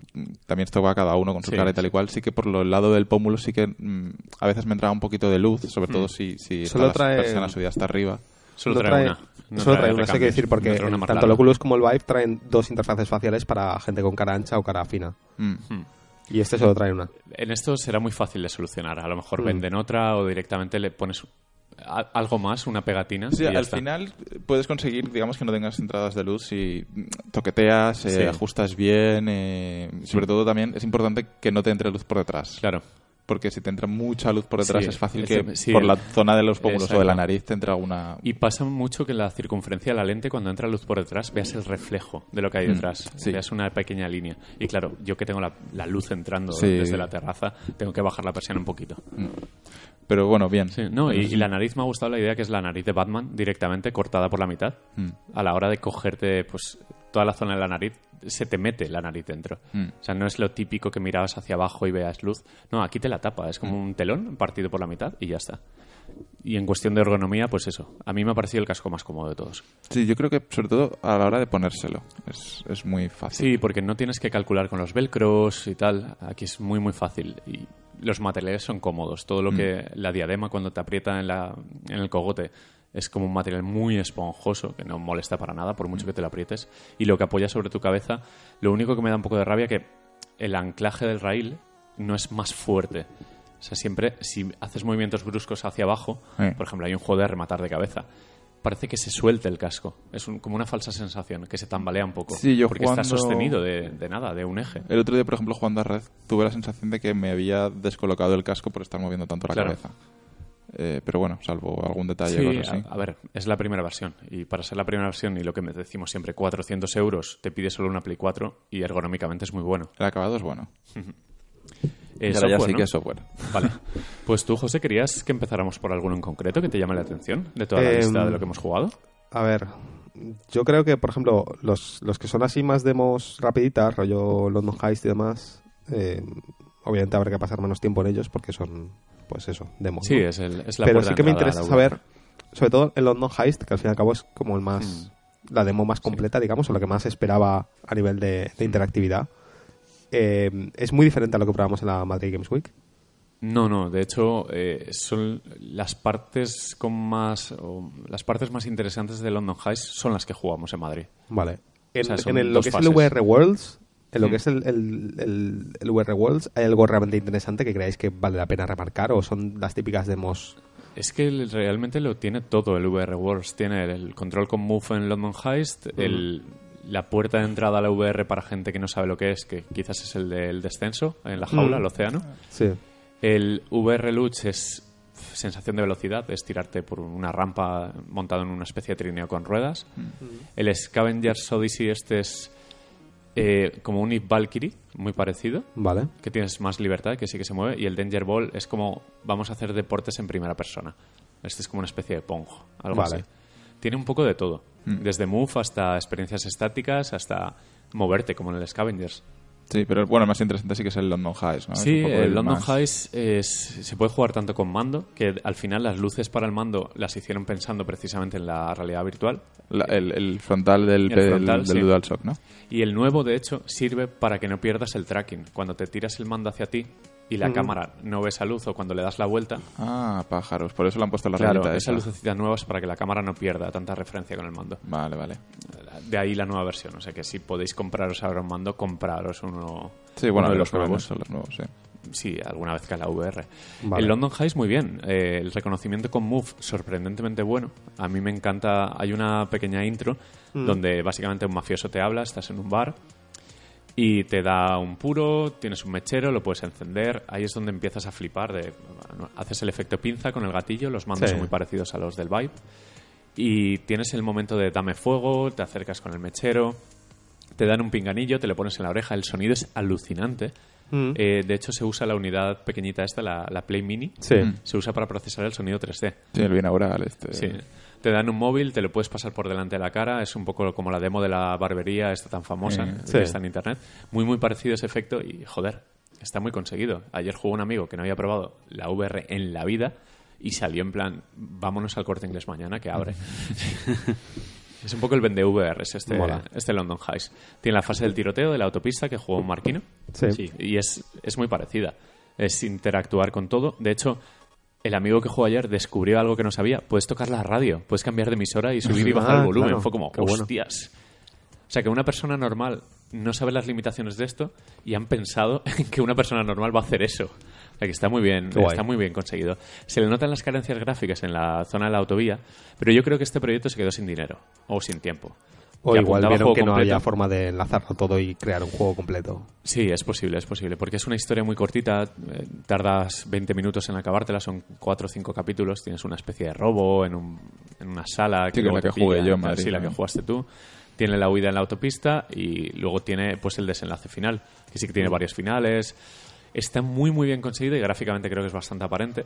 también esto va a cada uno con su Sí, cara y tal y cual, sí que por el lado del pómulo sí que mm, a veces me entraba un poquito de luz, sobre Mm. todo si, si Solo está la trae- persiana subida hasta arriba. Solo trae, una. No solo trae una, eso hay que decir, porque no trae una tanto el. Oculus como el Vive traen dos interfaces faciales para gente con cara ancha o cara fina. Mm. Y este solo trae una. En esto será muy fácil de solucionar. A lo mejor Mm. venden otra o directamente le pones algo más, una pegatina. Sí, al está. final eh, puedes conseguir, digamos, que no tengas entradas de luz si mm, toqueteas, eh, Sí. ajustas bien. eh, sobre todo también es importante que no te entre luz por detrás. Claro. Porque si te entra mucha luz por detrás es fácil que por la zona de los pómulos o de la nariz te entra alguna... Y pasa mucho que en la circunferencia de la lente, cuando entra luz por detrás, veas el reflejo de lo que hay Mm, detrás. Veas una pequeña línea. Y claro, yo que tengo la, la luz entrando desde la terraza, tengo que bajar la persiana un poquito. Pero bueno, bien. Sí, no, y, y la nariz me ha gustado la idea que es la nariz de Batman directamente cortada por la mitad. Mm. A la hora de cogerte pues toda la zona de la nariz, se te mete la nariz dentro. Mm. O sea, no es lo típico que mirabas hacia abajo y veas luz. No, aquí te la tapa, es Mm. como un telón partido por la mitad y ya está. Y en cuestión de ergonomía, pues eso. A mí me ha parecido el casco más cómodo de todos. Sí, yo creo que sobre todo a la hora de ponérselo es, es muy fácil. Sí, porque no tienes que calcular con los velcros y tal. Aquí es muy, muy fácil. Y los materiales son cómodos. Todo lo Mm. que la diadema cuando te aprieta en, la, en el cogote es como un material muy esponjoso que no molesta para nada por Mm. mucho que te lo aprietes. Y lo que apoya sobre tu cabeza, lo único que me da un poco de rabia que el anclaje del rail no es más fuerte. O sea, siempre si haces movimientos bruscos hacia abajo, por ejemplo, hay un juego de rematar de cabeza. Parece que se suelte el casco. Es un- como una falsa sensación, que se tambalea un poco. Sí, yo porque está sostenido de, de nada, de un eje. El otro día, por ejemplo, jugando a Red, tuve la sensación de que me había descolocado el casco por estar moviendo tanto la Claro. cabeza. Eh, pero bueno, salvo algún detalle Sí, o cosas así. a, a ver, es la primera versión. Y para ser la primera versión, y lo que me decimos siempre, 400 euros, te pide solo una Play 4 y ergonómicamente es muy bueno. El acabado es bueno. Eh, ahora ya software, sí ¿no? que es software. Vale. Pues tú, José, ¿querías que empezáramos por alguno en concreto que te llame la atención de toda la Em, lista de lo que hemos jugado? A ver, yo creo que, por ejemplo, los, los que son así más demos rapiditas, rollo London Heist y demás, eh, obviamente habrá que pasar menos tiempo en ellos porque son, pues eso, demos. Sí, ¿no? es, el, es la Pero sí que me interesa la saber, sobre todo el London Heist, que al fin y al cabo es como el más, Hmm. la demo más completa, digamos, o lo que más esperaba a nivel de, de interactividad. Eh, es muy diferente a lo que probamos en la Madrid Games Week. No, no, de hecho eh, son las partes con más o las partes más interesantes de London Heist son las que jugamos en Madrid. Vale. En, O sea, son en el- lo que es fases. el VR Worlds, en lo Mm. que es el, el, el- el VR Worlds, ¿hay algo realmente interesante que creáis que vale la pena remarcar o son las típicas demos? Es que realmente lo tiene todo el VR Wars. Tiene el, control con Move en London Heist, el- la puerta de entrada a la VR para gente que no sabe lo que es, que quizás es el del descenso en la jaula, Mm. el océano. Sí. El VR Luch es sensación de velocidad, es tirarte por una rampa montado en una especie de trineo con ruedas. El Scavenger's Odyssey este es eh, como un Eve Valkyrie, muy parecido, Vale. que tienes más libertad, que sí que se mueve. Y el Danger Ball es como vamos a hacer deportes en primera persona. Este es como una especie de Pong, algo Vale. así. Tiene un poco de todo, desde move hasta experiencias estáticas, hasta moverte, como en el Scavengers. Sí, pero bueno, más interesante sí que es el London Highs, Sí, el London más- Highs es- se puede jugar tanto con mando, que al final las luces para el mando las hicieron pensando precisamente en la realidad virtual. La- el, el frontal del, El frontal, del, del sí. DualShock, ¿no? Y el nuevo, de hecho, sirve para que no pierdas el tracking. Cuando te tiras el mando hacia ti y la cámara no ve esa luz o cuando le das la vuelta, Ah, pájaros. Por eso le han puesto la claro, esa esa. lucecita nueva es para que la cámara no pierda tanta referencia con el mando. Vale, vale. De ahí la nueva versión. O sea que si podéis compraros ahora un mando, compraros uno, Sí, bueno, uno de los venden nuevos. son los nuevos, sí. Sí, alguna vez que a la VR. Vale. El London Highs muy bien. Eh, el reconocimiento con Move sorprendentemente bueno. A mí me encanta. Hay una pequeña intro donde básicamente un mafioso te habla, estás en un bar y te da un puro, tienes un mechero, lo puedes encender. Ahí es donde empiezas a flipar. De, bueno, haces el efecto pinza con el gatillo, los mandos Sí. son muy parecidos a los del Vibe. Y tienes el momento de dame fuego, te acercas con el mechero, te dan un pinganillo, te lo pones en la oreja, el sonido es alucinante. Mm. Eh, de hecho, se usa la unidad pequeñita esta, la, la Play Mini. Sí. Se usa para procesar el sonido 3D. Sí, el binaural este. Sí. Te dan un móvil, te lo puedes pasar por delante de la cara. Es un poco como la demo de la barbería, esta tan famosa, Eh, que está en internet. Muy, muy parecido ese efecto y, joder, está muy conseguido. Ayer jugó un amigo que no había probado la VR en la vida y salió en plan, vámonos al corte inglés mañana que abre. es un poco el vende VR, es este, Mola. este London Highs. Tiene la fase del tiroteo de la autopista que jugó Marquino. Sí. Y es, es muy parecida. Es interactuar con todo. De hecho, el amigo que jugó ayer descubrió algo que no sabía. Puedes tocar la radio, puedes cambiar de emisora y subir y bajar el volumen. claro. Fue como, Qué bueno. hostias. O sea, que una persona normal no sabe las limitaciones de esto y han pensado en que una persona normal va a hacer eso. O sea, que está muy bien, guay. está muy bien conseguido. Se le notan las carencias gráficas en la zona de la autovía, pero yo creo que este proyecto se quedó sin dinero o sin tiempo. O igual vieron que no había forma de enlazarlo todo y crear un juego completo. Sí, es posible, es posible, porque es una historia muy cortita, eh, tardas 20 minutos en acabártela, son 4 o 5 capítulos, tienes una especie de robo en, un- en una sala Sí, que la que jugué pillan, yo Madrid, sí, la que jugaste tú. Tiene la huida en la autopista y luego tiene pues el desenlace final, que sí que Mm. tiene varios finales. Está muy muy bien conseguido y gráficamente creo que es bastante aparente.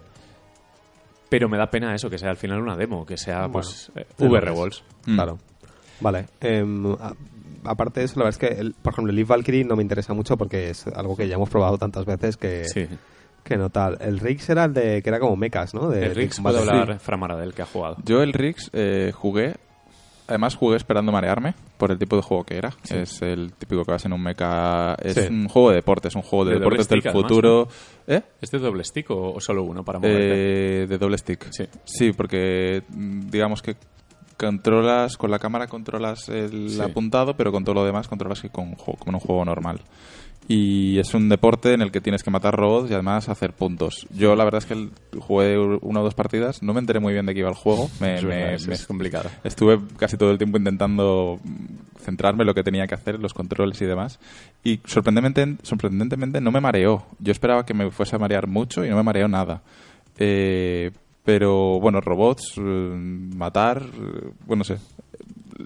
Pero me da pena eso, que sea al final una demo, que sea pues eh, VR. Mm. Vale. Em, a- aparte de eso, la verdad es que, el- por ejemplo, el Leaf Valkyrie no me interesa mucho porque es algo que ya hemos probado tantas veces que, Sí. que no tal. El Rix era el de que era como mechas, ¿no? De, El Rix puede hablar Fran Maradel, que ha jugado. Yo el Rix eh, jugué, además jugué esperando marearme por el tipo de juego que era. Es el típico que vas en un mecha, es Sí. un juego de deportes, un juego de, deportes del stick, además, futuro. ¿Eh? ¿Es de doble stick o, o solo uno para moverte? Eh, de doble stick. Sí. Sí, porque mm, digamos que controlas, con la cámara controlas el Sí. apuntado, pero con todo lo demás controlas que con en un juego normal. Y es un deporte en el que tienes que matar robots y además hacer puntos. Yo la verdad es que jugué una o dos partidas, no me enteré muy bien de qué iba el juego. Me, Es verdad, me- es- me- es complicado. Estuve casi todo el tiempo intentando centrarme en lo que tenía que hacer, los controles y demás. Y sorprendentemente, sorprendentemente no me mareó. Yo esperaba que me fuese a marear mucho y no me mareó nada. Eh, pero bueno, robots, eh, matar, eh, bueno, no sé.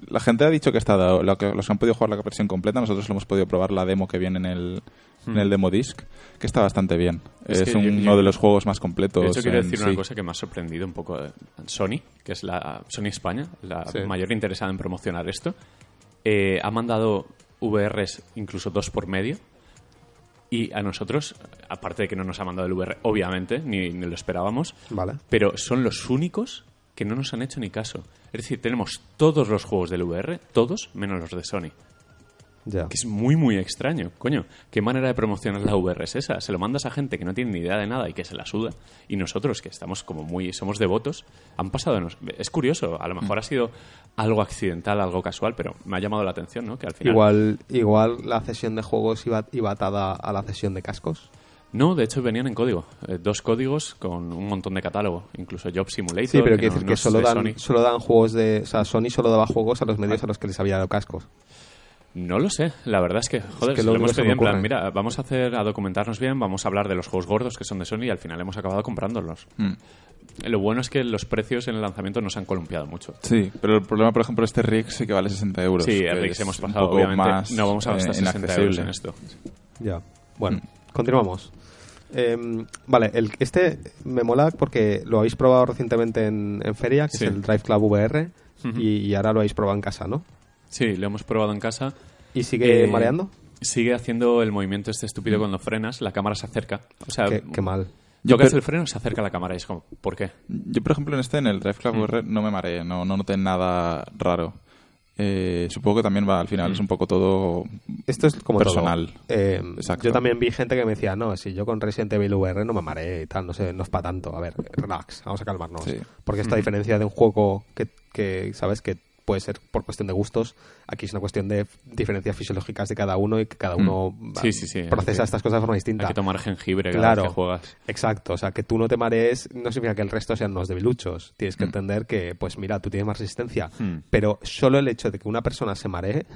La gente ha dicho que está dado, los que han podido jugar la versión completa, nosotros lo hemos podido probar la demo que viene en el, en el demo disc, que está bastante bien. Es Es, que yo- uno yo- de los juegos más completos. De hecho, quiero decir sí. una cosa que me ha sorprendido un poco. eh, Sony, que es la Sony España, la Sí. mayor interesada en promocionar esto, eh, ha mandado VRs incluso dos por medio. Y a nosotros, aparte de que no nos ha mandado el VR, obviamente, ni, ni lo esperábamos, Vale. pero son los únicos que no nos han hecho ni caso. Es decir, tenemos todos los juegos del VR, todos menos los de Sony. Ya. Que es muy, muy extraño. Coño, ¿qué manera de promocionar la VR es esa? Se lo mandas a gente que no tiene ni idea de nada y que se la suda. Y nosotros, que estamos como muy... Somos devotos, han pasado... Es curioso, a lo mejor ha sido algo accidental, algo casual, pero me ha llamado la atención, ¿no? Que al final... Igual, igual la cesión de juegos iba, iba atada a la cesión de cascos. No, de hecho venían en código. Eh, dos códigos con un montón de catálogo. Incluso Job Simulator. Sí, pero que quiero no- decir no que solo dan, solo dan juegos de. O sea, Sony solo daba juegos a los medios a los que les había dado cascos. No lo sé, la verdad es que, joder, que lo hemos pedido en plan, mira, vamos a hacer, a documentarnos bien, vamos a hablar de los juegos gordos que son de Sony y al final hemos acabado comprándolos. Mm. Lo bueno es que los precios en el lanzamiento no se han columpiado mucho. Sí, pero el problema, por ejemplo, este Rix sí que vale 60 euros. Sí, el Rix hemos pasado, obviamente. más, no vamos a gastar eh, 60 euros inaccesible. en esto. Ya. Bueno, continuamos. Eh, vale, el, este me mola porque lo habéis probado recientemente en, en feria, que Sí. es el Drive Club VR, y, y ahora lo habéis probado en casa, ¿no? Sí, lo hemos probado en casa. ¿Y sigue Eh, mareando? Sigue haciendo el movimiento este estúpido cuando frenas, la cámara se acerca. O sea, Qué, qué mal. Yo tocas per- el freno, se acerca la cámara y es como, ¿por qué? Yo, por ejemplo, en este, en el Drive Club Mm. VR, no me mareé, no, no noté nada raro. Eh, supongo que también va, al final, Mm. es un poco todo Esto es como personal. todo. Eh, Exacto. yo también vi gente que me decía, no, si yo con Resident Evil VR no me mareé y tal, no sé, no es para tanto. A ver, relax, vamos a calmarnos. Sí. Porque esta diferencia de un juego que, que, ¿sabes? Que puede ser por cuestión de gustos, aquí es una cuestión de diferencias fisiológicas de cada uno y que cada uno va- Sí, sí, sí. procesa estas cosas de forma distinta. Hay que tomar jengibre cada Claro. vez que juegas. Exacto, o sea, que tú no te marees no significa que el resto sean unos debiluchos. Tienes que entender que, pues mira, tú tienes más resistencia, Mm. pero solo el hecho de que una persona se maree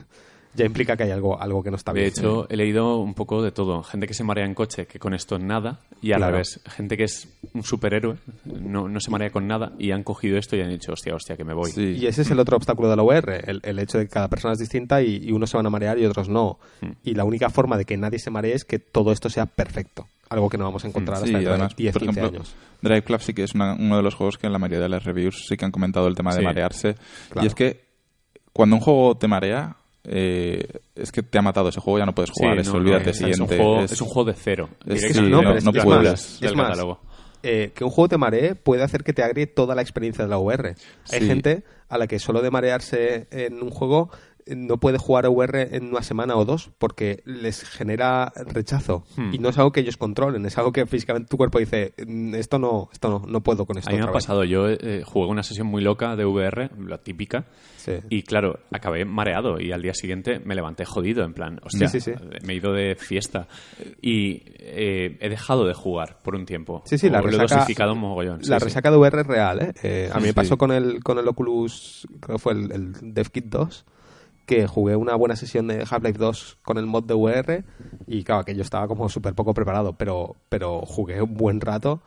ya implica que hay algo, algo que no está De bien. hecho, he leído un poco de todo. Gente que se marea en coche, que con esto nada, y al Claro. revés. Gente que es un superhéroe, no, no se marea con nada, y han cogido esto y han dicho, hostia, hostia, que me voy. Sí. Y ese es el otro obstáculo de la VR, el, el hecho de que cada persona es distinta y, y unos se van a marear y otros no. Hmm. Y la única forma de que nadie se maree es que todo esto sea perfecto. Algo que no vamos a encontrar Sí, hasta dentro además, de 10, por 15 ejemplo, años. Drive Club sí que es una- uno de los juegos que en la mayoría de las reviews sí que han comentado el tema de Sí. marearse. Claro. Y es que cuando un juego te marea, eh, es que te ha matado ese juego, ya no puedes Sí, jugar, no, eso, no, olvídate, es, es un siguiente. juego, es- es un juego de cero. sí, no, no- es- puedes. es más, catálogo. eh, que un juego te maree puede hacer que te agrie toda la experiencia de la VR. Hay Sí. gente a la que solo de marearse en un juego no puede jugar a VR en una semana o dos porque les genera rechazo Hmm. y no es algo que ellos controlen, es algo que físicamente tu cuerpo dice "Mm, esto no, esto no, no puedo con esto. A mí me ha otra vez". pasado, yo eh, jugué una sesión muy loca de VR, la típica, Sí. y claro, acabé mareado y al día siguiente me levanté jodido, en plan, hostia, Sí, sí, sí. me he ido de fiesta y eh, he dejado de jugar por un tiempo. Sí, sí, la O Lo he resaca, dosificado un mogollón. sí, la resaca de VR es real, ¿eh? Eh, a mí me pasó con el, con el Oculus, creo que fue el, el DevKit 2, que jugué una buena sesión de Half-Life 2 con el mod de VR y claro, que yo estaba como súper poco preparado, pero, pero jugué un buen rato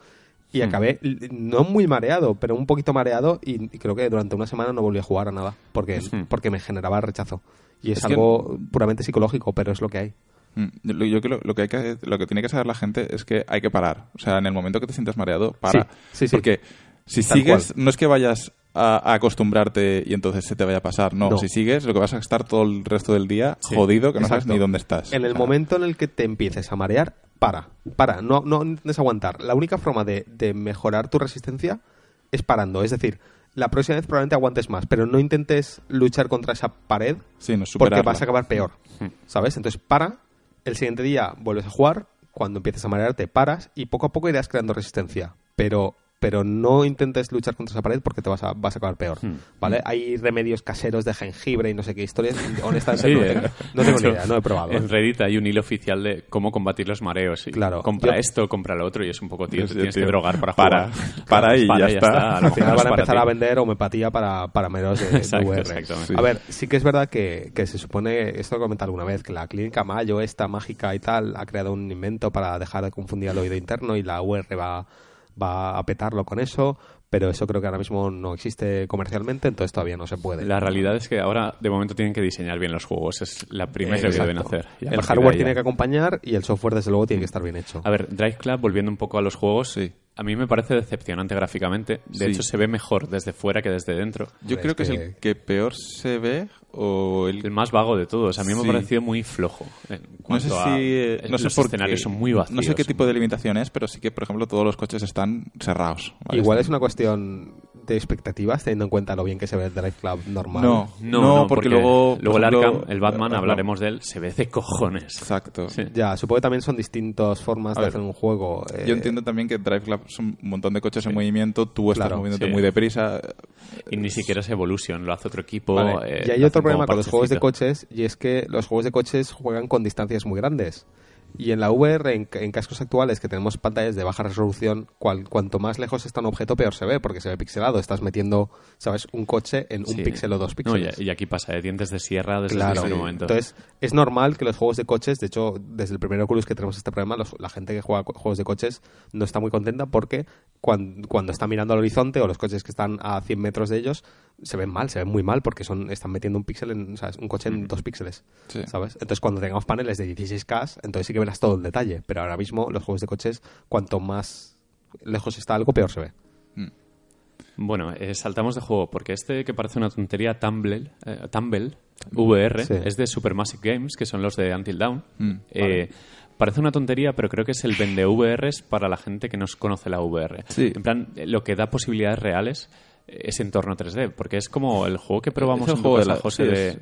y Hmm. acabé no muy mareado, pero un poquito mareado y, creo que durante una semana no volví a jugar a nada porque, Hmm. porque me generaba rechazo. Y es, Es que- algo puramente psicológico, pero es lo que hay. Mm, Yo, creo lo que hay que lo que tiene que saber la gente es que hay que parar. O sea, en el momento que te sientas mareado, para. Sí, sí, sí. Porque si Tal sigues, no es que vayas a, a acostumbrarte y entonces se te vaya a pasar. No, No. si sigues, lo que vas a estar todo el resto del día Sí, jodido, que no sabes ni dónde estás. En el O sea, momento en el que te empieces a marear, para, para, no, no intentes aguantar. La única forma de, de mejorar tu resistencia es parando. Es decir, la próxima vez probablemente aguantes más, pero no intentes luchar contra esa pared Sí, no porque vas a acabar peor. Hmm. ¿Sabes? Entonces para, el siguiente día vuelves a jugar, cuando empieces a marearte paras y poco a poco irás creando resistencia. Pero pero no intentes luchar contra esa pared porque te vas a, vas a acabar peor. Hmm. ¿Vale? Hay remedios caseros de jengibre y no sé qué historias. Honestamente, Sí, no, eh. tengo, no tengo ni idea, no he probado. En. Reddit hay un hilo oficial de cómo combatir los mareos. Y Claro. Compra Yo- esto, compra lo otro y es un poco, tío, tienes tío. que drogar para Para. jugar. Para y ya está. A lo Al final van a para empezar a vender homeopatía para, para meros de, de Exacto, exactamente. A ver, sí que es verdad que, que se supone, esto lo he comentado alguna vez, que la clínica Mayo, esta mágica y tal, ha creado un invento para dejar de confundir al oído interno y la UR va, va a petarlo con eso, pero eso creo que ahora mismo no existe comercialmente, entonces todavía no se puede. La realidad es que ahora, de momento, tienen que diseñar bien los juegos. Es la primera que Exacto. deben hacer. El hardware tiene que acompañar y el software, desde luego, tiene que estar bien hecho. A ver, Drive Club, volviendo un poco a los juegos, Sí. a mí me parece decepcionante gráficamente. De Sí. hecho, se ve mejor desde fuera que desde dentro. Yo creo es que, es que- el que peor se ve o el El más vago de todos. A mí me Sí. ha parecido muy flojo. En No sé si. a- eh, no sé los por escenarios qué. son muy vacíos. No sé qué tipo de limitación es, pero sí que, por ejemplo, todos los coches están cerrados. ¿vale? Igual es una cuestión de expectativas, teniendo en cuenta lo bien que se ve el Drive Club normal. No, No, no, no, porque, luego. luego el Arkham, el Batman, eh, hablaremos de él, se ve de cojones. Exacto. Sí. Ya, supongo que también son distintas formas A de ver, hacer un juego. eh, Yo entiendo también que Drive Club son un montón de coches en movimiento, tú estás Claro, moviéndote sí. muy deprisa. Y ni siquiera es Evolution, lo hace otro equipo. Vale, eh, y hay otro problema con los juegos de coches, y es que los juegos de coches juegan con distancias muy grandes. Y en la VR, en, en cascos actuales que tenemos pantallas de baja resolución, cual- cuanto más lejos está un objeto, peor se ve, porque se ve pixelado. Estás metiendo, ¿sabes?, un coche en un Sí. píxel o dos píxeles. y, y aquí pasa, ¿eh? dientes de sierra desde Claro. el primer momento. Entonces, es normal que los juegos de coches, de hecho, desde el primer Oculus que tenemos este problema, los- la gente que juega juegos de coches no está muy contenta porque cuan- cuando, está mirando al horizonte o los coches que están a 100 metros de ellos se ven mal, se ven muy mal porque son están metiendo un píxel en, ¿sabes? un coche en dos píxeles, Sí. ¿sabes? Entonces, cuando tengamos paneles de 16K, entonces sí que verás todo el detalle, pero ahora mismo los juegos de coches, cuanto más lejos está algo, peor se ve. Bueno, eh, saltamos de juego, porque este que parece una tontería, Tumble, eh, Tumble VR, Sí. es de Supermassive Games, que son los de Until Dawn. Mm, Eh, Parece una tontería, pero creo que es el vende VRs para la gente que no conoce la VR. Sí. En plan, lo que da posibilidades reales eh, es entorno 3D, porque es como el juego que probamos Es el en tu juego de casa, la- José, sí, de- es,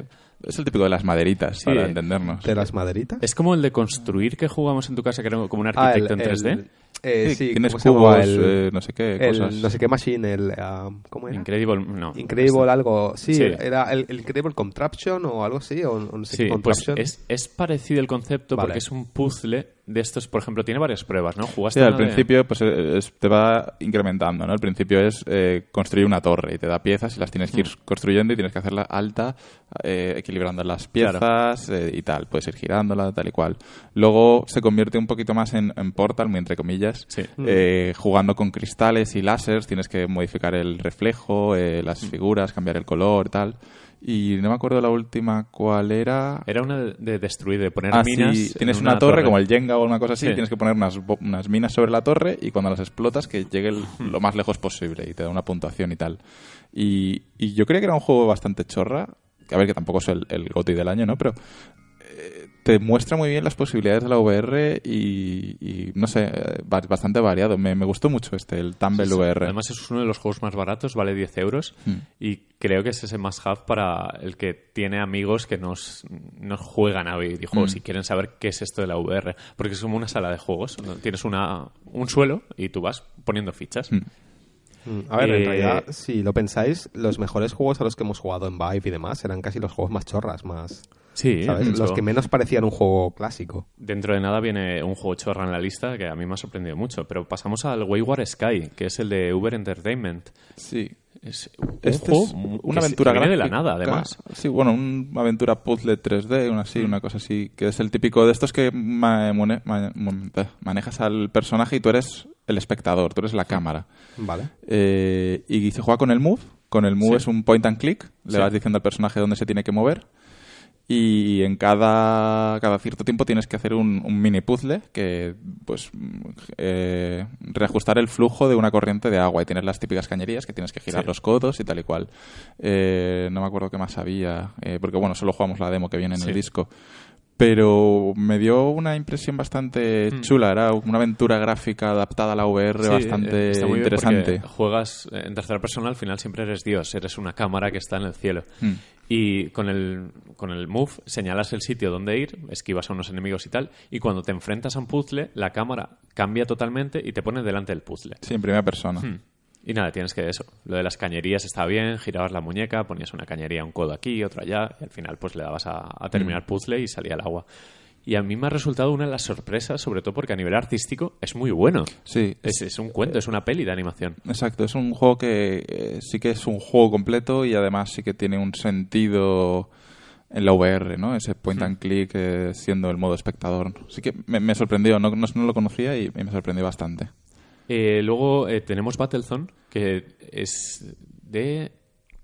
es el típico de las maderitas, Sí, para entendernos. ¿De las maderitas? Es como el de construir que jugamos en tu casa, que era como un Ah, arquitecto en 3D. el- eh, Sí, sí, tienes cubos, El- eh, no sé qué, el cosas. no sé qué machine, el... ah, ¿Cómo era? Incredible, no. Incredible algo, sí, Sí. era el, el Incredible Contraption o algo así, o, o no sé Sí, qué pues es, es parecido el concepto Vale. porque es un puzzle de estos, por ejemplo, tiene varias pruebas, ¿no? Jugaste Sí, al de- principio pues eh, es- te va incrementando, ¿no? El principio es eh, construir una torre y te da piezas y las tienes que ir construyendo y tienes que hacerla alta, eh, equilibrando las piezas eh, y tal. Puedes ir girándola, tal y cual. Luego se convierte un poquito más en, en Portal, muy entre comillas, Sí. eh, jugando con cristales y láseres, tienes que modificar el reflejo, eh, las figuras, cambiar el color, tal. Y no me acuerdo la última cuál era. Era una de, de destruir, de poner Ah, minas. sí, tienes una, torre, como el Jenga o una cosa así, Sí. tienes que poner unas, unas minas sobre la torre y cuando las explotas que llegue el- lo más lejos posible y te da una puntuación y tal. Y, y yo creía que era un juego bastante chorra, a ver que tampoco es el, el GOTY del año, ¿no? Pero te muestra muy bien las posibilidades de la VR y, y, no sé, eh, ba- bastante variado. Me, me gustó mucho este, el Tumble Sí, sí. VR. Además es uno de los juegos más baratos, vale 10 euros Hmm. y creo que es ese must have para el que tiene amigos que nos, nos juegan a videojuegos Hmm. y quieren saber qué es esto de la VR, porque es como una sala de juegos, ¿no? tienes una, un suelo y tú vas poniendo fichas. Hmm. Mm, A ver, Eh, en realidad, si lo pensáis, los mejores juegos a los que hemos jugado en Vive y demás eran casi los juegos más chorras, más... Sí. Los que menos parecían un juego clásico. Dentro de nada viene un juego chorra en la lista que a mí me ha sorprendido mucho, pero pasamos al Wayward Sky, que es el de Uber Entertainment. Sí. Es un Este juego es que una aventura que viene de la nada, además. Sí, bueno, una aventura puzzle 3D, una así, una cosa así, que es el típico de estos que eh, manejas al personaje y tú eres el espectador, tú eres la cámara. Vale. Eh, y se juega con el move. Con el move Sí. es un point and click. Le Sí. vas diciendo al personaje dónde se tiene que mover. Y en cada, cada cierto tiempo tienes que hacer un, un mini puzzle que, pues, eh, reajustar el flujo de una corriente de agua. Y tienes las típicas cañerías que tienes que girar Sí. los codos y tal y cual. Eh, no me acuerdo qué más había, eh, porque, bueno, solo jugamos la demo que viene en Sí. el disco. Pero me dio una impresión bastante Mm. chula. Era una aventura gráfica adaptada a la VR Sí, bastante eh, está muy bien interesante. juegas en tercera persona, al final siempre eres Dios, eres una cámara que está en el cielo. Mm. Y con el, con el move señalas el sitio donde ir, esquivas a unos enemigos y tal, y cuando te enfrentas a un puzzle, la cámara cambia totalmente y te pone delante del puzzle. Sí, en primera persona. Hmm. Y nada, tienes que eso. Lo de las cañerías estaba bien, girabas la muñeca, ponías una cañería, un codo aquí, otro allá, y al final pues le dabas a, a terminar Hmm. puzzle y salía el agua. Y a mí me ha resultado una de las sorpresas, sobre todo porque a nivel artístico es muy bueno. Sí, Es, es un cuento, es una peli de animación. exacto. Es un juego que eh, sí que es un juego completo y además sí que tiene un sentido en la VR, ¿no? Ese point and click eh, siendo el modo espectador. Sí que me, me sorprendió, no, no, no lo conocía y, y me sorprendió bastante. Eh, luego eh, tenemos Battlezone, que es de...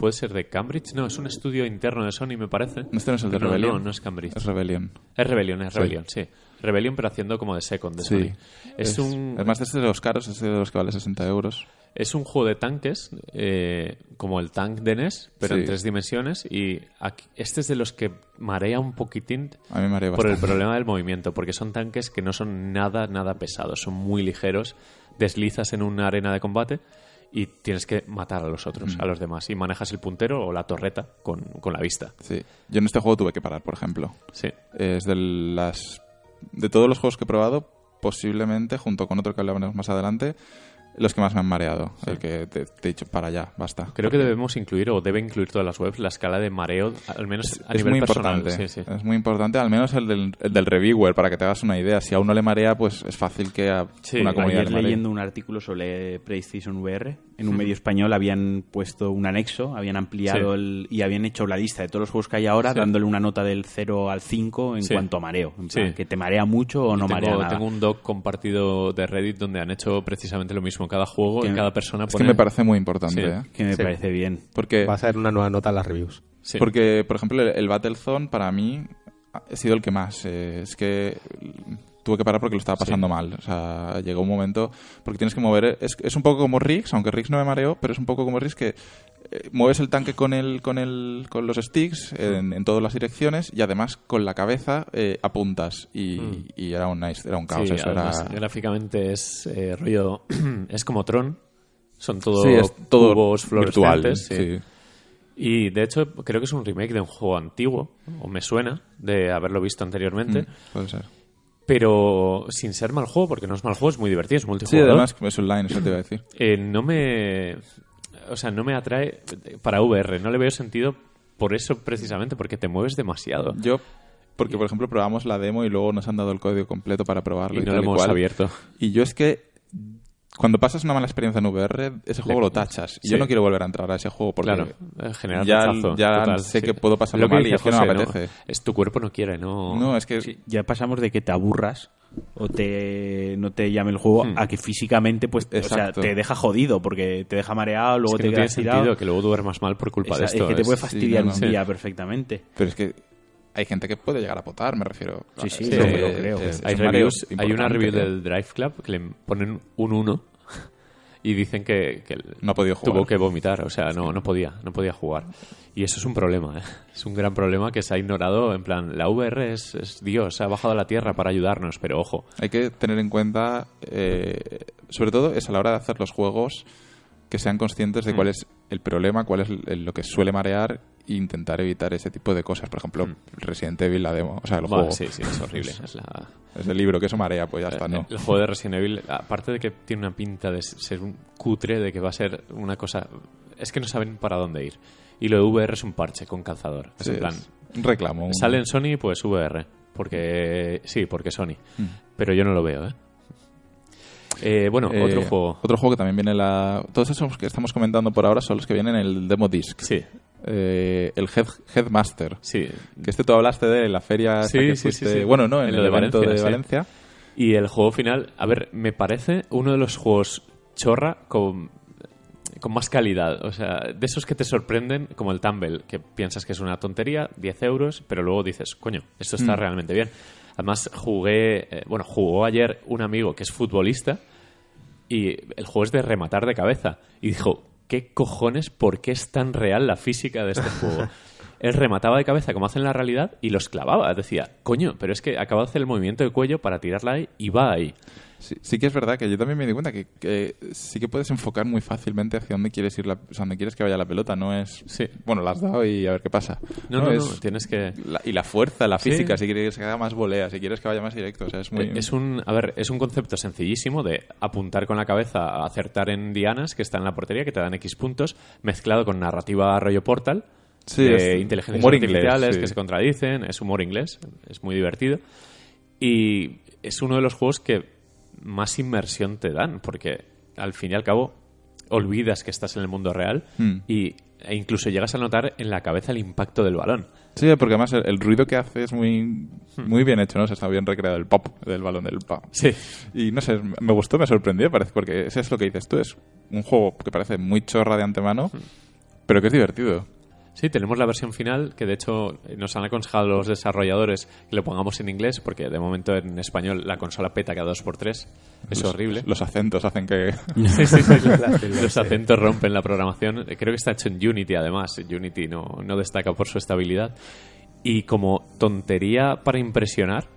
¿Puede ser de Cambridge? No, es un estudio interno de Sony, me parece. Este no es el de No, Rebellion. No, no es Cambridge. Es Rebellion. Es Rebellion, es Sí. Rebellion, sí. Rebellion, pero haciendo como de Second de Sí. Sony. Es, un, Además, este es de los caros, este es de los que vale 60 euros. es un juego de tanques, eh, como el tank de NES, pero Sí. en tres dimensiones. Y aquí- este es de los que marea un poquitín A mí marea por el problema del movimiento, porque son tanques que no son nada, nada pesados, son muy ligeros, deslizas en una arena de combate y tienes que matar a los otros, Mm. a los demás, y manejas el puntero o la torreta con, con la vista. Sí. Yo en este juego tuve que parar, por ejemplo. Sí. Es de las... De todos los juegos que he probado, posiblemente, junto con otro que hablaremos más adelante, los que más me han mareado. El que te, te he dicho, para allá, basta. Creo que debemos incluir, o debe incluir todas las webs, la escala de mareo, al menos a es nivel muy personal. importante. Sí, sí. Es muy importante, al menos el del, el del reviewer, para que te hagas una idea. Si a uno le marea, pues es fácil que a Sí, una comunidad Ayer le leyendo un artículo sobre PlayStation VR, en un medio español habían puesto un anexo, habían ampliado Sí. el, y habían hecho la lista de todos los juegos que hay ahora, Sí. dándole una nota del 0 al 5 en Sí. cuanto a mareo. En Sí. plan, Que te marea mucho o no tengo, marea nada. tengo un doc compartido de Reddit donde han hecho precisamente lo mismo. Cada juego, en cada persona Es pone... que me parece muy importante, Sí. ¿eh? Que me Sí. parece bien. Porque, Va a ser una nueva nota en las reviews. Sí. porque, por ejemplo, el, el Battlezone para mí ha sido el que más. eh, es que tuve que parar porque lo estaba pasando mal. O sea, llegó un momento. Porque tienes que mover. Es, es un poco como Riggs, aunque Riggs no me mareó, pero es un poco como Riggs que eh, mueves el tanque con el, con el, con los sticks en, en todas las direcciones y además con la cabeza eh, apuntas y, Mm. y era un nice, era un caos. Sí, eso era... gráficamente es eh, rollo... es como Tron. Son todo, Sí, es todo cubos virtual. fluorescentes. sí. sí. Y de hecho creo que es un remake de un juego antiguo, o me suena, de haberlo visto anteriormente. Mm, puede ser. Pero sin ser mal juego, porque no es mal juego, es muy divertido, es Sí, multijugador. además es online, eso te iba a decir. Eh, no me... O sea, no me atrae para VR. No le veo sentido por eso precisamente, porque te mueves demasiado. Yo, porque por ejemplo probamos la demo y luego nos han dado el código completo para probarlo. Y Y, no tal lo hemos cual. abierto. Y yo es que cuando pasas una mala experiencia en VR, ese juego Le- lo tachas. Y Sí. yo no quiero volver a entrar a ese juego porque Claro, eh, genera ya, ya total, sé sí. que puedo pasarlo Lo que mal y es que no me apetece. Es tu cuerpo no quiere, no... No, es que Sí, ya pasamos de que te aburras o te no te llame el juego Hmm. a que físicamente pues o sea, te deja jodido porque te deja mareado, luego es que te no tiene quedas tirado. sentido que luego duermas mal por culpa Esa- de esto. es que te puede sí, fastidiar no, no. un día perfectamente. pero es que hay gente que puede llegar a potar, me refiero. Sí, sí, yo Eh, lo creo. hay, reviews, hay una review ¿eh? del Drive Club que le ponen un 1 y dicen que, que No ha podido jugar. tuvo que vomitar, o sea, no, no podía, no podía jugar. Y eso es un problema, ¿eh? es un gran problema que se ha ignorado, en plan, la VR es, es Dios, ha bajado a la Tierra para ayudarnos, pero ojo, Hay que tener en cuenta, eh, sobre todo, es a la hora de hacer los juegos que sean conscientes de Mm. cuál es el problema, cuál es lo que suele marear e intentar evitar ese tipo de cosas. Por ejemplo, Resident Evil, la demo, o sea, el Mm. Juego. sí, sí, es horrible. Es la, Es el libro, que eso marea, pues ya está, ¿no? El juego de Resident Evil, aparte de que tiene una pinta de ser un cutre, de que va a ser una cosa... Es que no saben para dónde ir. Y lo de VR es un parche con calzador. Es Sí, en plan, es un reclamo. un- sale en Sony, pues VR. Porque sí, porque Sony. Mm. Pero yo no lo veo, ¿eh? Eh, bueno, Eh, otro juego. Otro juego que también viene en la... Todos esos que estamos comentando por ahora son los que vienen en el demo disc. Sí, Eh, el Head, Headmaster. sí. Que este tú hablaste de la feria Sí, que sí, fuiste- sí, sí. Bueno, no, en, En el evento Valencia, de sí. Valencia. Y el juego final, a ver, me parece uno de los juegos chorra con, con más calidad. O sea, de esos que te sorprenden, como el Tumble, que piensas que es una tontería, 10 euros, pero luego dices, coño, esto está Mm. realmente bien. Además, jugué, eh, bueno, jugó ayer un amigo que es futbolista y el juego es de rematar de cabeza. Y dijo, ¿qué cojones? ¿Por qué es tan real la física de este juego? Él remataba de cabeza como hace en la realidad y los clavaba. Decía, coño, pero es que acaba de hacer el movimiento de cuello para tirarla ahí y va ahí. Sí, sí que es verdad que yo también me di cuenta que, que sí que puedes enfocar muy fácilmente hacia dónde quieres ir, la, o sea, dónde quieres que vaya la pelota. No es, Sí. bueno, la has dado y a ver qué pasa. No, no, no, es tienes que... la- y la fuerza, la Sí. física, si quieres que haga más volea, si quieres que vaya más directo. O sea, es muy... Eh, Es un, a ver, es un concepto sencillísimo de apuntar con la cabeza, acertar en dianas que están en la portería, que te dan X puntos, mezclado con narrativa rollo portal, Sí, de inteligencias humor inglés, artificiales sí. que se contradicen, es humor inglés, es muy divertido. Y es uno de los juegos que más inmersión te dan, porque al fin y al cabo olvidas que estás en el mundo real Mm. y, e incluso llegas a notar en la cabeza el impacto del balón. Sí, porque además el, el ruido que hace es muy, Hmm. muy bien hecho, ¿no? Se está bien recreado el pop del balón del pop. Sí. Y no sé, me gustó, me sorprendió, parece, porque eso es lo que dices tú, es un juego que parece muy chorra de antemano, Hmm. pero que es divertido. Sí, tenemos la versión final que de hecho nos han aconsejado los desarrolladores que lo pongamos en inglés porque de momento en español la consola peta cada dos por tres. Es Los- horrible. Los acentos hacen que... Sí, sí, sí, los, los acentos rompen la programación. Creo que está hecho en Unity además. Unity no, no destaca por su estabilidad. Y como tontería para impresionar,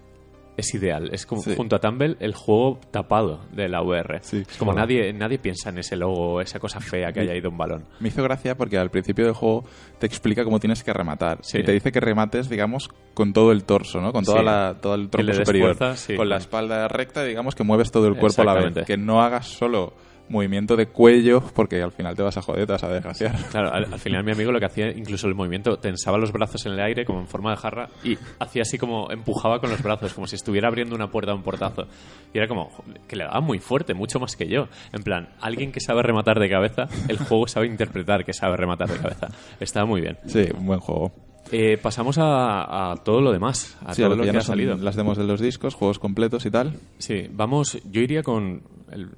es ideal. Es como Sí. junto a Tumble el juego tapado de la VR. Sí, es como nadie, nadie piensa en ese logo, esa cosa fea que haya ido un balón. Me hizo gracia porque al principio del juego te explica cómo tienes que rematar. Sí. Y te dice que remates, digamos, con todo el torso, ¿no? Con toda la, todo el tronco superior. fuerza, con la espalda recta, digamos, que mueves todo el cuerpo a la vez. Que no hagas solo movimiento de cuello, porque al final te vas a joder, te vas a desgraciar. Claro, al, al final mi amigo lo que hacía, incluso el movimiento, tensaba los brazos en el aire como en forma de jarra y hacía así como empujaba con los brazos, como si estuviera abriendo una puerta a un portazo. Y era como que le daba muy fuerte, mucho más que yo. En plan, alguien que sabe rematar de cabeza, el juego sabe interpretar que sabe rematar de cabeza. Estaba muy bien. Sí, un buen juego. Eh, pasamos a, a todo lo demás, a Sí, todo lo que ya ha salido. las demos de los discos, juegos completos y tal. Sí, vamos, yo iría con el-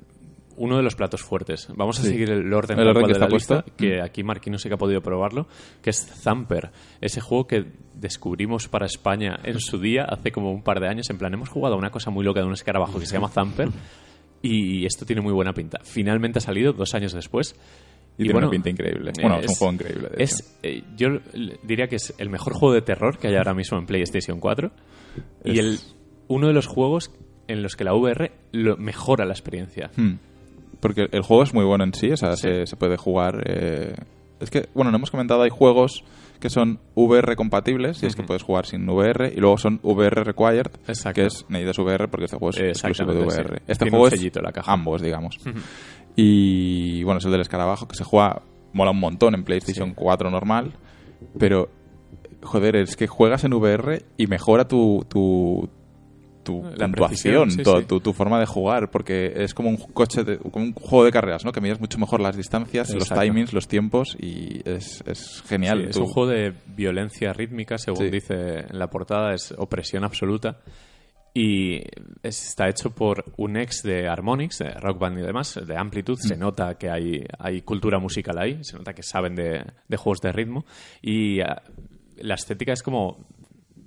uno de los platos fuertes. Vamos a Sí. seguir el orden, El orden que de la lista, que aquí Marquín no sé que ha podido probarlo, que es Zamper, ese juego que descubrimos para España en su día, hace como un par de años, en plan, hemos jugado a una cosa muy loca de un escarabajo que se llama Zamper, y esto tiene muy buena pinta. Finalmente ha salido dos años después. Y, tiene una pinta increíble. Bueno, es, un juego increíble. De es, eh, yo diría que es el mejor juego de terror que hay ahora mismo en PlayStation 4 y el, uno de los juegos en los que la VR lo mejora la experiencia. Hmm. Porque el juego es muy bueno en sí, o sea, Sí. Se, se puede jugar. eh, Es que, bueno, no hemos comentado, hay juegos que son VR compatibles, y es que puedes jugar sin VR, y luego son VR required, Exacto. que es necesitas VR porque este juego es exclusivo de VR. sí. Este Tiene juego es la caja. ambos, digamos. Y bueno, es el del escarabajo, que se juega, mola un montón en PlayStation Sí. 4 normal, pero joder, es que juegas en VR y mejora tu, tu, tu La puntuación, sí, tu, sí. Tu, tu forma de jugar, porque es como un coche, de- como un juego de carreras, ¿no? Que mides mucho mejor las distancias, los timings, los tiempos y es, es genial. Sí, es un juego de violencia rítmica, según dice en la portada, es opresión absoluta. Y es- está hecho por un ex de Harmonix, de Rock Band y demás, de Amplitude. Mm. Se nota que hay, hay cultura musical ahí, se nota que saben de, de juegos de ritmo. Y ah, la estética es como,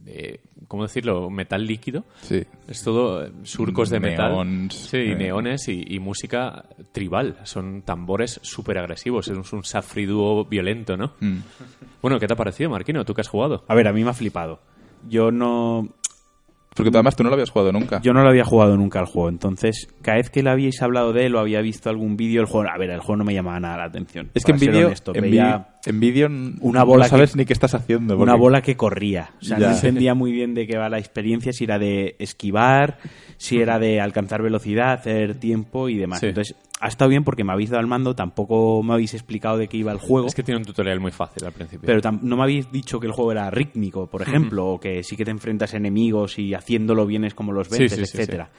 eh, ¿cómo decirlo? Metal líquido. Sí. Es todo eh, surcos de metal. Neons, Sí, eh. neones y, y música tribal. Son tambores súper agresivos. Es un safri dúo violento, ¿no? Mm. Bueno, ¿qué te ha parecido, Marquino? ¿Tú que has jugado? A ver, a mí me ha flipado. Yo no, Porque además tú no lo habías jugado nunca. yo no lo había jugado nunca al juego, entonces cada vez que lo habíais hablado de él o había visto algún vídeo, el juego, a ver, el juego no me llamaba nada la atención. es que en vídeo en Veía vídeo- en vídeo n- una bola no sabes que- ni qué estás haciendo. una bola que corría. O sea, Ya. no entendía muy bien de qué va la experiencia, si era de esquivar, si era de alcanzar velocidad, hacer tiempo y demás. Sí. Entonces, ha estado bien porque me habéis dado el mando, tampoco me habéis explicado de qué iba el juego. Es que tiene un tutorial muy fácil al principio. Pero no me habéis dicho que el juego era rítmico, por ejemplo, o que sí que te enfrentas a enemigos y haciéndolo bien es como los vences, sí, sí, etcétera.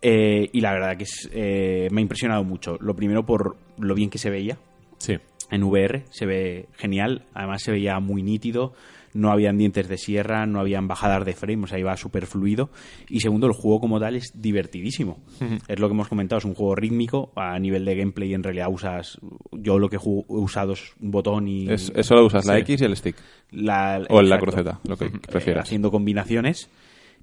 Eh, y la verdad que es, eh, me ha impresionado mucho. Lo primero por lo bien que se veía sí. en VR, se ve genial, además se veía muy nítido, no habían dientes de sierra, no habían bajadas de frame, o sea, iba súper fluido. Y segundo, el juego como tal es divertidísimo. Es lo que hemos comentado, es un juego rítmico, a nivel de gameplay en realidad usas, yo lo que he usado es un botón y... Es, es solo usas la. X y el stick. La, O en la cruceta, lo que prefieras. haciendo combinaciones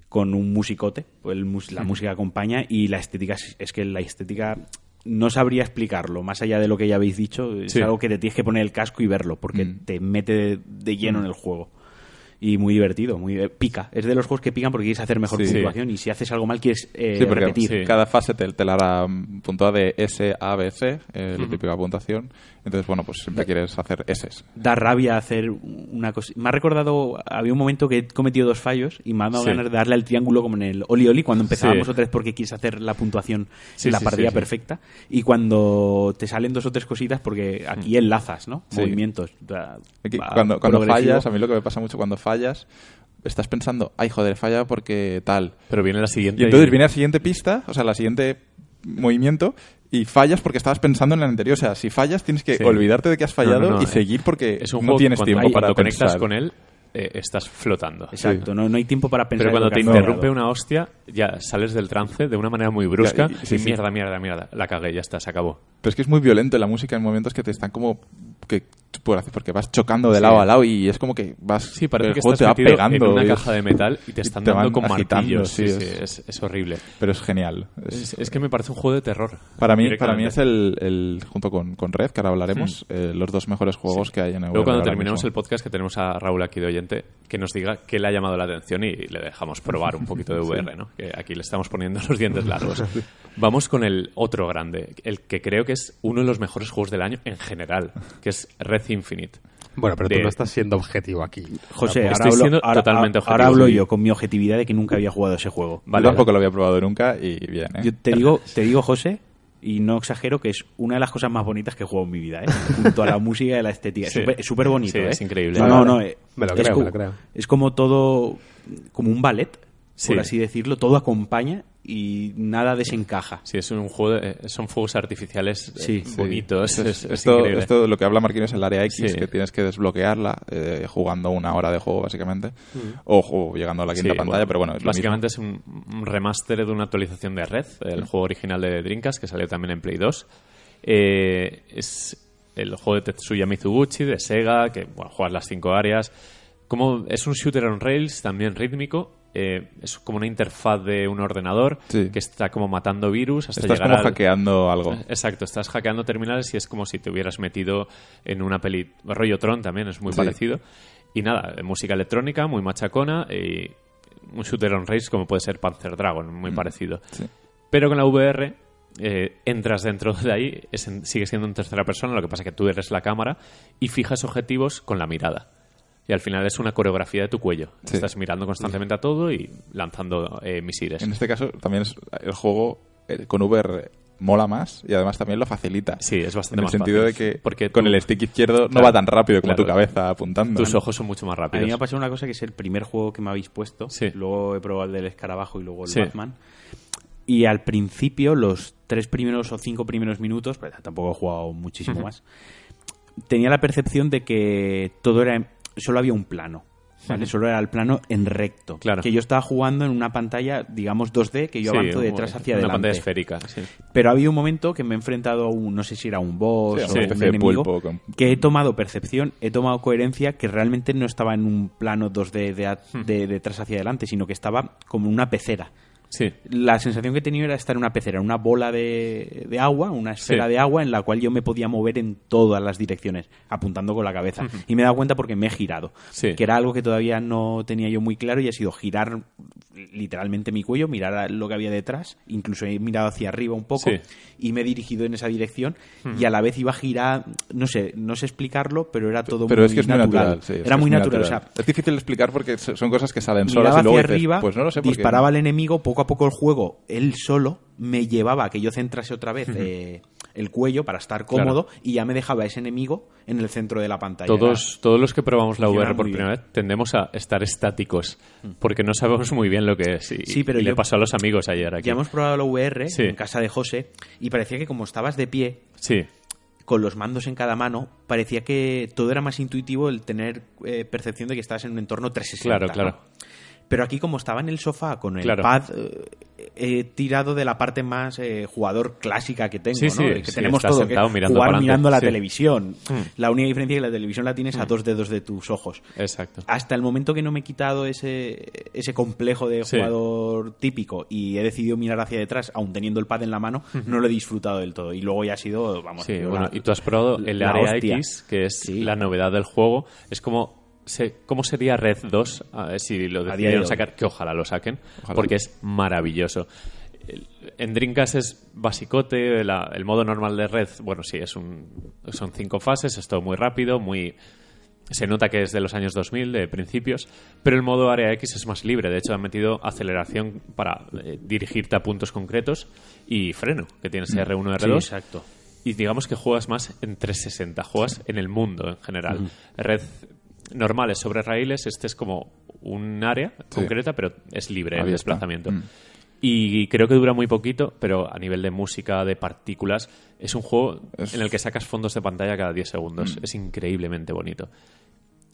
con un musicote, pues el la música acompaña y la estética es, que la estética no sabría explicarlo, más allá de lo que ya habéis dicho, es Sí. algo que te tienes que poner el casco y verlo, porque Mm. te mete de, de lleno en el juego. Y muy divertido, muy eh, pica. Es de los juegos que pican porque quieres hacer mejor Sí. puntuación y si haces algo mal quieres eh, Sí, repetir. sí. cada fase te, te la hará mm, puntuada de S, A, B, C, eh, la típica puntuación. Entonces, bueno, pues siempre quieres hacer S. da rabia hacer una cosa. Me ha recordado, había un momento que he cometido dos fallos y me ha dado Sí. ganas de darle al triángulo como en el Oli Oli cuando empezábamos Sí. otra vez porque quieres hacer la puntuación Sí, en la sí, partida sí, sí. perfecta y cuando te salen dos o tres cositas porque aquí enlazas, ¿no? Sí. Movimientos. Aquí, cuando cuando fallas, a mí lo que me pasa mucho cuando fallas, estás pensando, ay, joder, falla porque tal. Pero viene la siguiente. Y entonces viene la siguiente pista, o sea, la siguiente movimiento, y fallas porque estabas pensando en el anterior. O sea, si fallas tienes que Sí. olvidarte de que has fallado No, no, no, y eh, seguir porque Es un no tienes tiempo para cuando conectas pensar. con él, eh, estás flotando. Exacto, no, no hay tiempo para pensar Pero cuando te interrumpe una hostia, ya sales del trance de una manera muy brusca. Ya, y- sí, y sí. mierda, mierda, mierda. La cagué, ya está, se acabó. Pero es que es muy violento la música en momentos que te están como que por hacer porque vas chocando de Sí. lado a lado y es como que vas Sí, parece el que estás te va metido pegando en una caja de metal y te y están te dando con agitando, martillos. sí, Sí, es- sí, es, es horrible. pero es genial Es- Es, es que me parece un juego de terror. para mí para mí es el, el- junto con, con Red que ahora hablaremos eh, los dos mejores juegos que hay en Europa Luego cuando terminemos el podcast que tenemos a Raúl aquí de oyente, que nos diga qué le ha llamado la atención y le dejamos probar un poquito de VR, ¿no? Que aquí le estamos poniendo los dientes largos. Vamos con el otro grande, el que creo que es uno de los mejores juegos del año en general, que es Red Infinite. Bueno, pero De- tú no estás siendo objetivo aquí. José, Estoy ahora hablo, siendo ahora- totalmente ahora objetivo. hablo Sí. yo con mi objetividad de que nunca había jugado ese juego. Vale, yo tampoco lo había probado nunca y bien ¿eh? Yo te digo, te digo, José, y no exagero que es una de las cosas más bonitas que he jugado en mi vida, ¿eh? junto a la música y la estética. Sí. Es súper- bonito, Sí, ¿eh? es increíble. No, no, no. eh, Me lo creo, como, me lo creo. Es como todo, como un ballet, Sí. por así decirlo. Todo acompaña y nada desencaja. Sí, es un juego de- eh, son fuegos artificiales eh, Sí, bonitos. Es- Es, es esto, esto, lo que habla Marquino es el área X, Sí. que tienes que desbloquearla eh, jugando una hora de juego, básicamente. O, o llegando a la quinta Sí, pantalla, pero bueno, es lo básicamente es un, un remaster de una actualización de Red, el juego original de Dreamcast que salió también en Play 2. Eh, es el juego de Tetsuya Mizuguchi de Sega, que bueno, juegas las cinco áreas. Como es un shooter on rails, también rítmico. Eh, es como una interfaz de un ordenador Sí. que está como matando virus hasta Estás llegar como al- hackeando algo. Exacto, estás hackeando terminales y es como si te hubieras metido en una peli. Rollo Tron también es muy Sí. parecido. Y nada, música electrónica, muy machacona y un shooter on race como puede ser Panzer Dragon, muy parecido. Mm, sí. Pero con la VR eh, entras dentro de ahí, es en- sigue siendo en tercera persona, lo que pasa es que tú eres la cámara y fijas objetivos con la mirada. Y al final es una coreografía de tu cuello. Sí. Estás mirando constantemente a todo y lanzando eh, misiles. En este caso, también es, el juego eh, con VR mola más y además también lo facilita. Sí, es bastante En el más sentido fácil. de que Porque con tú- el stick izquierdo no va tan rápido como claro. tu cabeza apuntando. Tus ojos son mucho más A mí rápidos. me ha pasado una cosa que es el primer juego que me habéis puesto. Sí. Luego he probado el del escarabajo y luego el Sí. Batman. Y al principio, los tres primeros o cinco primeros minutos, pero tampoco he jugado muchísimo más, tenía la percepción de que todo era. Solo había un plano. ¿vale? Solo era el plano en recto. Claro. Que yo estaba jugando en una pantalla, digamos, 2D, que yo Sí, avanzo de atrás hacia una adelante. pantalla esférica, sí. Pero ha habido un momento que me he enfrentado a un, no sé si era un boss Sí, o una un enemigo, pulpo con- que he tomado percepción, he tomado coherencia, que realmente no estaba en un plano 2D de, de, de atrás hacia adelante, sino que estaba como en una pecera. Sí, La sensación que he tenido era estar en una pecera, en una bola de, de agua, una esfera Sí. de agua en la cual yo me podía mover en todas las direcciones, apuntando con la cabeza. Y me he dado cuenta porque me he girado, Sí. que era algo que todavía no tenía yo muy claro y ha sido girar literalmente mi cuello, mirar a lo que había detrás, incluso he mirado hacia arriba un poco Sí. y me he dirigido en esa dirección y a la vez iba a girar, no sé, no sé explicarlo, pero era todo Pero muy es que es muy natural. sí, es era muy natural, o sea, es difícil explicar porque so- son cosas que salen solas miraba y luego hacia dices, arriba, pues no lo sé porque- disparaba al enemigo, poco a poco el juego, él solo, me llevaba a que yo centrase otra vez eh, el cuello para estar cómodo y ya me dejaba ese enemigo en el centro de la pantalla. todos, todos los que probamos la VR por primera vez tendemos a estar estáticos porque no sabemos muy bien lo que es. Y, Sí, pero y le pasó a los amigos ayer aquí. Ya hemos probado la VR Sí. en casa de José y parecía que como estabas de pie, Sí, con los mandos en cada mano, parecía que todo era más intuitivo el tener eh, percepción de que estabas en un entorno 360. Claro, claro. ¿no? Pero aquí como estaba en el sofá con el Claro. pad, eh, he tirado de la parte más eh, jugador clásica que tengo, Sí, ¿no? sí, que sí, tenemos todo, que mirando jugar mirando la sí. Mm. televisión. La única diferencia es que la televisión la tienes a dos dedos de tus ojos. exacto. Hasta el momento que no me he quitado ese, ese complejo de jugador típico y he decidido mirar hacia detrás, aún teniendo el pad en la mano, no lo he disfrutado del todo. Y luego ya ha sido, vamos, Sí, bueno, la- y tú has probado el Área. X, que es la novedad del juego. Es como... se- ¿Cómo sería Red 2 a ver si lo decidieron sacar? Que ojalá lo saquen, Ojalá. porque es maravilloso. El- En Dreamcast es basicote, la- el modo normal de Red, bueno, sí, es un, son cinco fases, es todo muy rápido, muy... Se nota que es de los años 2000, de principios, pero el modo Área X es más libre. De hecho, han metido aceleración para eh, dirigirte a puntos concretos y freno, que tienes R1, Sí, R2 exacto. y digamos que juegas más en 360, juegas en el mundo en general. Red normales sobre raíles, este es como un área concreta, pero es libre el Abierta. desplazamiento. Mm. Y creo que dura muy poquito, pero a nivel de música, de partículas, es un juego Es- en el que sacas fondos de pantalla cada 10 segundos. Mm. Es increíblemente bonito.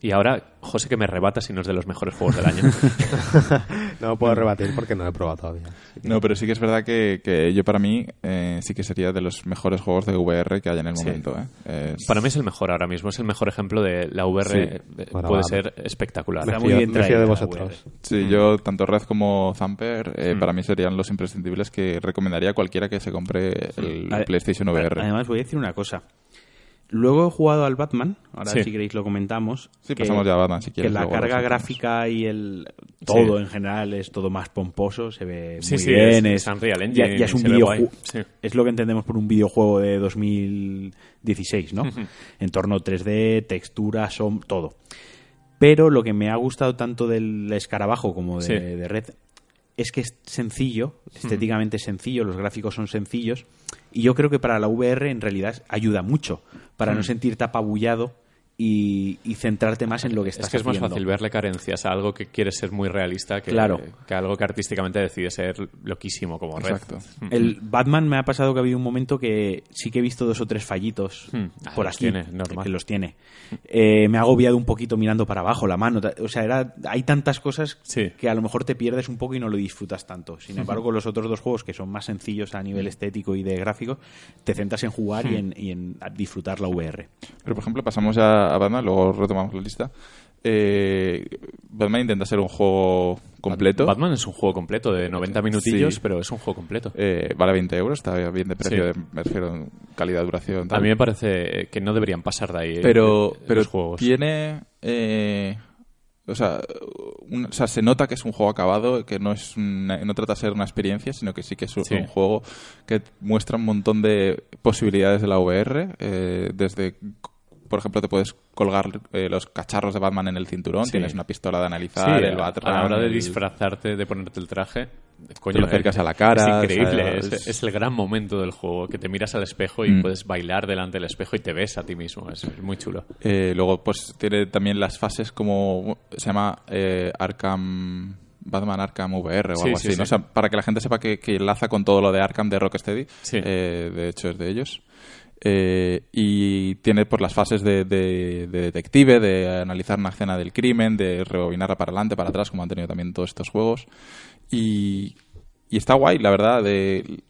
Y ahora, José, que me rebata si no es de los mejores juegos del año. No lo puedo rebatir porque no lo he probado todavía. No, pero sí que es verdad que, que yo para mí eh, sí que sería de los mejores juegos de VR que hay en el Sí. momento. ¿eh? Es- Para mí es el mejor ahora mismo, es el mejor ejemplo de la VR. Sí. eh, Bueno, puede va. ser espectacular. Me Está muy bien traída de vosotros. Sí, yo tanto Red como Zamper eh, Mm. para mí serían los imprescindibles que recomendaría a cualquiera que se compre el PlayStation VR. Además, voy a decir una cosa. Luego he jugado al Batman, ahora Sí. si queréis lo comentamos. Sí, que- pasamos ya a Batman si Que quieres. la luego lo carga gráfica y el todo Sí. en general es todo más pomposo, se ve Sí, muy sí, bien. es- es Unreal Engine, ya es un videojuego. Es lo que entendemos por un videojuego de 2016, ¿no? Entorno 3D, textura, son todo. Pero lo que me ha gustado tanto del escarabajo como de, Sí. de Red es que es sencillo, estéticamente sencillo, los gráficos son sencillos Y yo creo que para la VR en realidad ayuda mucho, para Mm. no sentirte apabullado y, y centrarte más en lo que estás Es que es más haciendo. fácil verle carencias a algo que quiere ser muy realista que, Claro. que algo que artísticamente decide ser loquísimo como Red. Exacto. El Batman me ha pasado que ha habido un momento que sí que he visto dos o tres fallitos Hmm. Ah, por los aquí. tiene, normal. Que los tiene. Eh, me ha agobiado un poquito mirando para abajo la mano. O sea, era, hay tantas cosas Sí. que a lo mejor te pierdes un poco y no lo disfrutas tanto. Sin embargo, los otros dos juegos que son más sencillos a nivel estético y de gráfico, te centras en jugar y, en, y en disfrutar la VR. Pero, por ejemplo, pasamos ya a Batman, luego retomamos la lista. Eh, Batman intenta ser un juego completo. Batman es un juego completo de 90 minutillos, Sí. pero es un juego completo. Eh, vale 20 euros, está bien de precio, Sí. de, me refiero en calidad, duración. A mí me parece que no deberían pasar de ahí eh, pero, eh, pero los juegos. tiene. eh, o, sea, un- o sea, se nota que es un juego acabado, que no es una- no trata de ser una experiencia, sino que sí que es un, Sí. un juego que muestra un montón de posibilidades de la VR. eh, desde, por ejemplo, te puedes colgar eh, los cacharros de Batman en el cinturón, Sí. tienes una pistola de Sí, analizar, el Batman, a la hora de el- disfrazarte, de ponerte el traje, coño, Te lo acercas a la cara, Es increíble, es, es- es el gran momento del juego, que te miras al espejo y Mm. puedes bailar delante del espejo y te ves a ti mismo, es, es muy chulo. Eh, luego, pues tiene también las fases como. Se llama eh, Arkham. Batman Arkham VR o Sí, algo sí, así. O sea, para que la gente sepa que, que enlaza con todo lo de Arkham de Rocksteady. Sí. Eh, de hecho, es de ellos. Eh, y tiene por las fases de, de- de detective, de analizar una escena del crimen, de rebobinarla para adelante, para atrás, como han tenido también todos estos juegos. Y, y está guay, la verdad. De,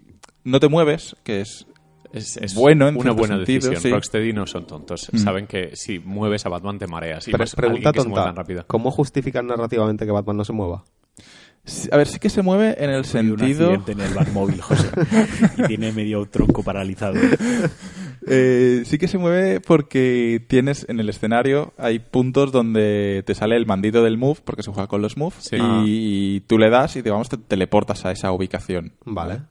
no te mueves, que es Es, es Bueno, en una buena sentido, decisión. sí. Rocksteady no son tontos. Mm. Saben que si mueves a Batman te mareas. Y Pre- más pregunta tonta. tan rápido. ¿Cómo justifican narrativamente que Batman no se mueva? A ver, sí que se mueve en el sentido... un en el Batmóvil, José. y tiene medio tronco paralizado. Eh, sí que se mueve porque tienes en el escenario hay puntos donde te sale el mandito del move porque se juega con los moves Sí. y, Ah. y tú le das y digamos te teleportas a esa ubicación. Vale.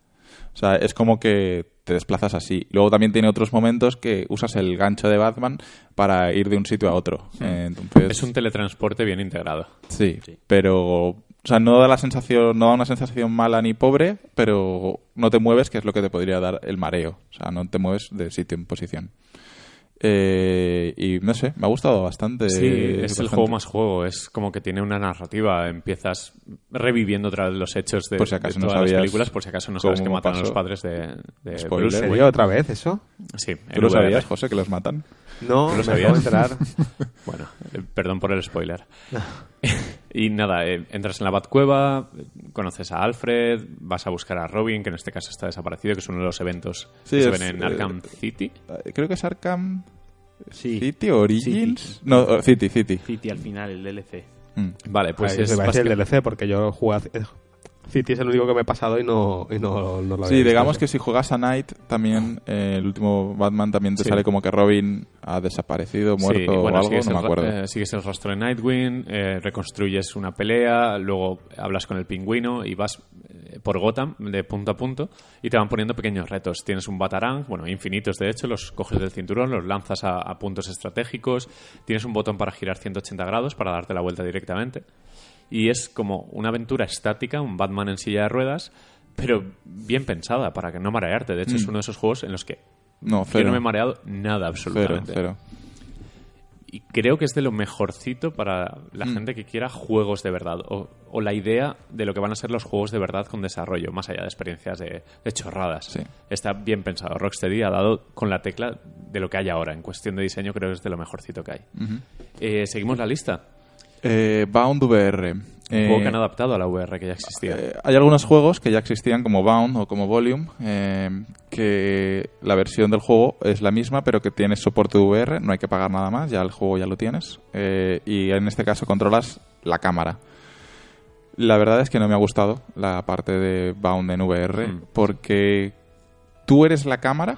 O sea, es como que te desplazas así. Luego también tiene otros momentos que usas el gancho de Batman para ir de un sitio a otro. Eh, entonces, Es un teletransporte bien integrado. sí, pero o sea, no da la sensación, no da una sensación mala ni pobre, pero no te mueves, que es lo que te podría dar el mareo. O sea, no te mueves de sitio en posición. Eh, y no sé, me ha gustado bastante. Sí, es el juego más juego. Es como que tiene una narrativa. Empiezas reviviendo otra vez los hechos de, Por si acaso de no las sabías películas, por si acaso no sabes que matan a los padres de, de Spoiler. Bruce ¿En Wayne. serio otra vez eso? Sí, ¿Tú lo sabías, José, que los matan? No, ¿Tú lo me sabías? acabo de enterar. Bueno, eh, perdón por el spoiler. y nada, eh, entras en la Batcueva, eh, conoces a Alfred, vas a buscar a Robin, que en este caso está desaparecido, que es uno de los eventos Sí, que se ven en eh, Arkham City. Eh, Creo que es Arkham Sí. City Origins. No, oh, City, City. City al final, el DLC. Mm. Vale, pues Pues es se va a decir el DLC porque yo jugué City es el único que me he pasado y no, y no, no lo Sí, visto. digamos que si juegas a Night, también eh, el último Batman también te Sí. sale como que Robin ha desaparecido, muerto Sí, bueno, o algo, no me acuerdo. eh, sigues el rastro de Nightwing, eh, reconstruyes una pelea, luego hablas con el pingüino y vas eh, por Gotham de punto a punto y te van poniendo pequeños retos. Tienes un Batarang, bueno, infinitos de hecho, los coges del cinturón, los lanzas a, a puntos estratégicos, tienes un botón para girar 180 grados para darte la vuelta directamente. Y es como una aventura estática, un Batman en silla de ruedas, pero bien pensada para que no marearte. De hecho, es uno de esos juegos en los que no, yo cero. no me he mareado nada cero, absolutamente. cero. Y creo que es de lo mejorcito para la Mm. gente que quiera juegos de verdad. O, o la idea de lo que van a ser los juegos de verdad con desarrollo, más allá de experiencias de, de chorradas. Sí. Está bien pensado. Rocksteady ha dado con la tecla de lo que hay ahora. En cuestión de diseño, creo que es de lo mejorcito que hay. Eh, Seguimos la lista. Eh, Bound VR. Un Eh, juego que han adaptado a la VR que ya existía. Eh, hay algunos juegos que ya existían como Bound o como Volume, eh, que la versión del juego es la misma, pero que tiene soporte VR, no hay que pagar nada más, ya el juego ya lo tienes. eh, y en este caso controlas la cámara. La verdad es que no me ha gustado la parte de Bound en VR, Mm. porque tú eres la cámara,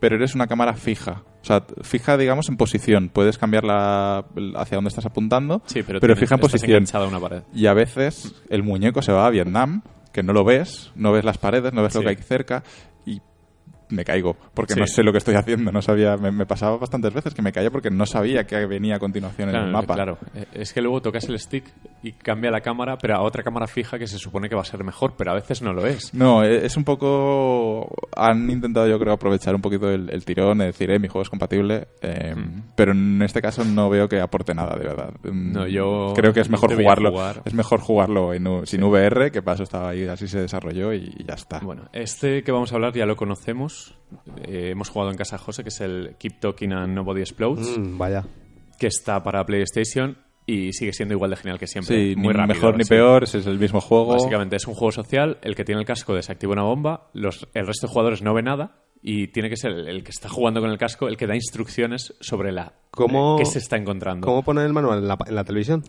pero eres una cámara fija. O sea, fija, digamos, en posición. Puedes cambiarla hacia donde estás apuntando, sí, pero, pero tienes- fija en posición. una pared. Y a veces el muñeco se va a Vietnam, que no lo ves, no ves las paredes, no ves lo que hay cerca me caigo porque Sí. no sé lo que estoy haciendo. No sabía, me, me pasaba bastantes veces que me caía porque no sabía que venía a continuación en el mapa. claro. Eh, Es que luego tocas el stick y cambia la cámara, pero a otra cámara fija que se supone que va a ser mejor, pero a veces no lo es. No, e- es un poco... Han intentado, yo creo, aprovechar un poquito el, el tirón, de decir, eh, mi juego es compatible, eh, pero en este caso no veo que aporte nada, de verdad. Mm, No, yo Creo que es mejor jugarlo, jugar. es mejor jugarlo en sin VR, que paso estaba ahí, así se desarrolló y ya está. Bueno, este que vamos a hablar ya lo conocemos. Eh, hemos jugado en casa de José, que es el Keep Talking and Nobody Explodes, Mm, vaya. que está para PlayStation y sigue siendo igual de genial que siempre. Sí, Muy ni rápido, mejor ni sí. peor, ese es el mismo juego. Básicamente es un juego social, el que tiene el casco desactiva una bomba, los, el resto de jugadores no ve nada y tiene que ser el, el que está jugando con el casco el que da instrucciones sobre la ¿Cómo- qué se está encontrando. ¿Cómo poner el manual en la, en la televisión?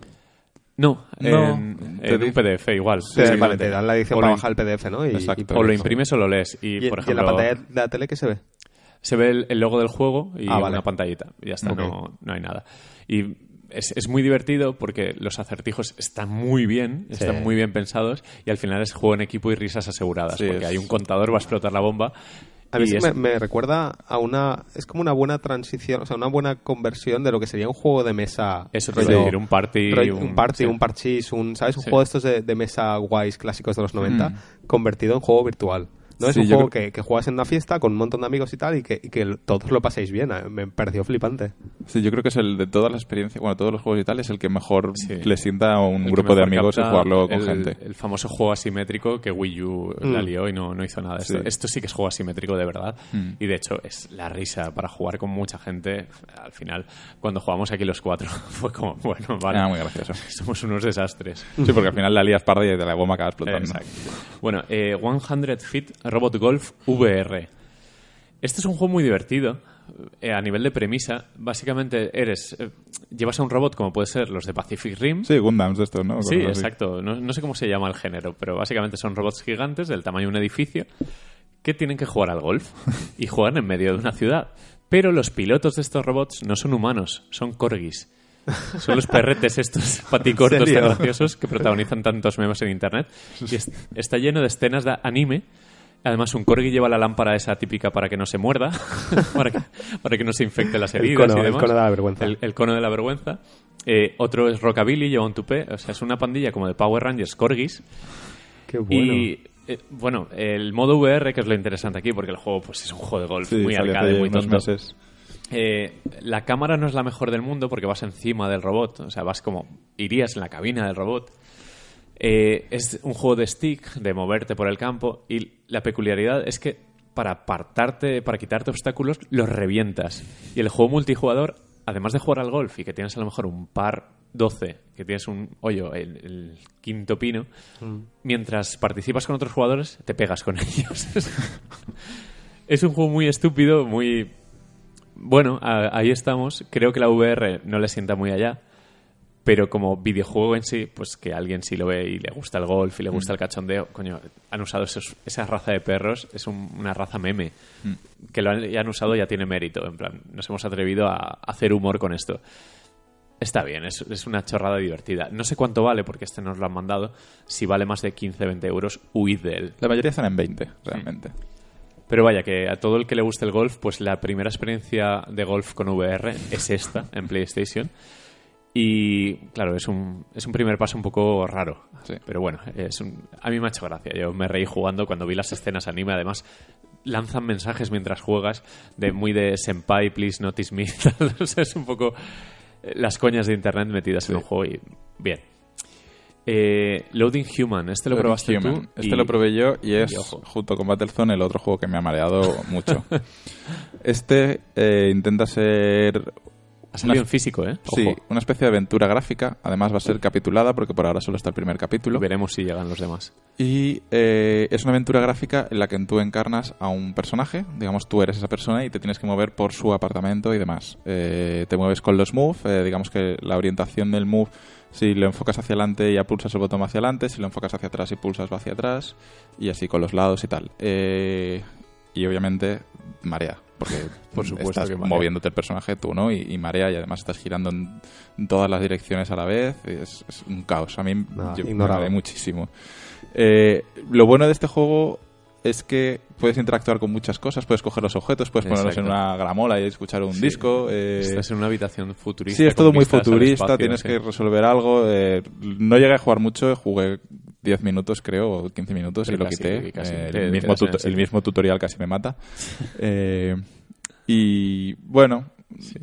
No, No, en, un PDF igual. Sí, simplemente. vale, te dan la edición O para bajar el PDF, ¿no? Y, Exacto. y O lo imprimes o lo lees. Y, ¿Y, por y en la ejemplo, pantalla de la tele qué se ve? se ve el, el logo del juego y Ah, vale. una pantallita. Y ya está, no, no hay nada. Y es, es muy divertido porque los acertijos están muy bien, están muy bien pensados y al final es juego en equipo y risas aseguradas. Sí, porque es- hay un contador, va a explotar la bomba. A sí es- me, me recuerda a una... Es como una buena transición, o sea, una buena conversión de lo que sería un juego de mesa. Eso te decir, un party. rollo- un party, sí. un parchís, un, ¿sabes? Un Sí. juego de estos de, de mesa guays clásicos de los 90 Mm. convertido en juego virtual. No es Sí, un yo juego creo- que, que juegas en una fiesta con un montón de amigos y tal y que, y que todos lo paséis bien. Eh, Me pareció flipante. Sí, yo creo que es el de todas las experiencias, bueno, todos los juegos y tal, es el que mejor Sí. le sienta a un El grupo de amigos y jugarlo con el, gente. El famoso juego asimétrico que Wii U Mm. la lió y no, no hizo nada. Esto, Sí. esto sí que es juego asimétrico de verdad. Mm. Y de hecho es la risa para jugar con mucha gente. Al final, cuando jugamos aquí los cuatro, fue como, bueno, vale. Era muy gracioso. Somos unos desastres. Sí, porque al final la lías parda y de la bomba acaba explotando. Exacto. Bueno, eh, 100 Feet Robot Golf VR. Este es un juego muy divertido. eh, a nivel de premisa, básicamente eres eh, llevas a un robot como puede ser los de Pacific Rim. Sí, Gundams de estos, ¿no? Sí, así. exacto. No, no sé cómo se llama el género, pero básicamente son robots gigantes del tamaño de un edificio que tienen que jugar al golf y juegan en medio de una ciudad. Pero los pilotos de estos robots no son humanos, son corgis. Son los perretes estos paticortos tan graciosos que protagonizan tantos memes en internet. Y es- está lleno de escenas de anime. Además, un corgi lleva la lámpara esa típica para que no se muerda, para, que, para que no se infecte las El heridas cono, y el demás. cono de la vergüenza. El, el cono de la vergüenza. Eh, otro es Rockabilly, lleva un tupé. O sea, es una pandilla como de Power Rangers corgis. Qué bueno. Y eh, bueno, el modo VR, que es lo interesante aquí, porque el juego pues es un juego de golf Sí, muy arcade, muy tonto. meses. Eh, la cámara no es la mejor del mundo porque vas encima del robot, o sea, vas como irías en la cabina del robot. Eh, es un juego de stick, de moverte por el campo, y la peculiaridad es que para apartarte, para quitarte obstáculos, los revientas. Y el juego multijugador, además de jugar al golf y que tienes a lo mejor un par 12, que tienes un hoyo, el, el quinto pino, mientras participas con otros jugadores, te pegas con ellos. es un juego muy estúpido, muy bueno, a- ahí estamos. Creo que la VR no le sienta muy allá. Pero como videojuego en sí, pues que alguien sí lo ve y le gusta el golf y le gusta el cachondeo, coño, han usado esos- esa raza de perros, es un- una raza meme. Que lo han, usado ya tiene mérito, en plan, nos hemos atrevido a hacer humor con esto. Está bien, es, es una chorrada divertida. No sé cuánto vale, porque este nos lo han mandado. Si vale más de 15-20 euros, huid de él. La mayoría están en 20, realmente. Pero vaya, que a todo el que le guste el golf, pues la primera experiencia de golf con VR es esta, en PlayStation. Y claro, es un, es un primer paso un poco raro. Sí. Pero bueno, es un- a mí me ha hecho gracia. Yo me reí jugando cuando vi las escenas anime. Además, lanzan mensajes mientras juegas de muy de Senpai, please notice me. es un poco eh, las coñas de internet metidas en un juego y bien. Eh, Loading Human, este lo probaste Human. tú. Este y- lo probé yo y es, ojo. junto con Battlezone, el otro juego que me ha mareado mucho. este eh, intenta ser Ha salido una- en físico, ¿eh? Sí, Ojo. una especie de aventura gráfica. Además va a ser capitulada porque por ahora solo está el primer capítulo. Veremos si llegan los demás. Y eh, es una aventura gráfica en la que tú encarnas a un personaje, digamos tú eres esa persona y te tienes que mover por su apartamento y demás. Eh, te mueves con los move, eh, digamos que la orientación del move, si lo enfocas hacia adelante ya pulsas el botón hacia adelante, si lo enfocas hacia atrás y pulsas va hacia atrás, y así con los lados y tal. Eh, y obviamente marea, porque Por supuesto estás moviéndote el personaje tú, ¿no? Y, y marea y además estás girando en, todas las direcciones a la vez, es, es un caos. A mí Ah, yo- me muchísimo. Eh, lo bueno de este juego es que puedes interactuar con muchas cosas, puedes coger los objetos, puedes ponerlos en Exacto. una gramola y escuchar un disco. eh, Estás en una habitación futurista. Sí, es todo muy futurista, espacio, tienes sí. que resolver algo. eh, no llegué a jugar mucho, jugué 10 minutos creo, o 15 minutos y lo casi- quité. casi Eh, el, mismo el tuto- el sitio. mismo tutorial casi me mata. Eh, y bueno,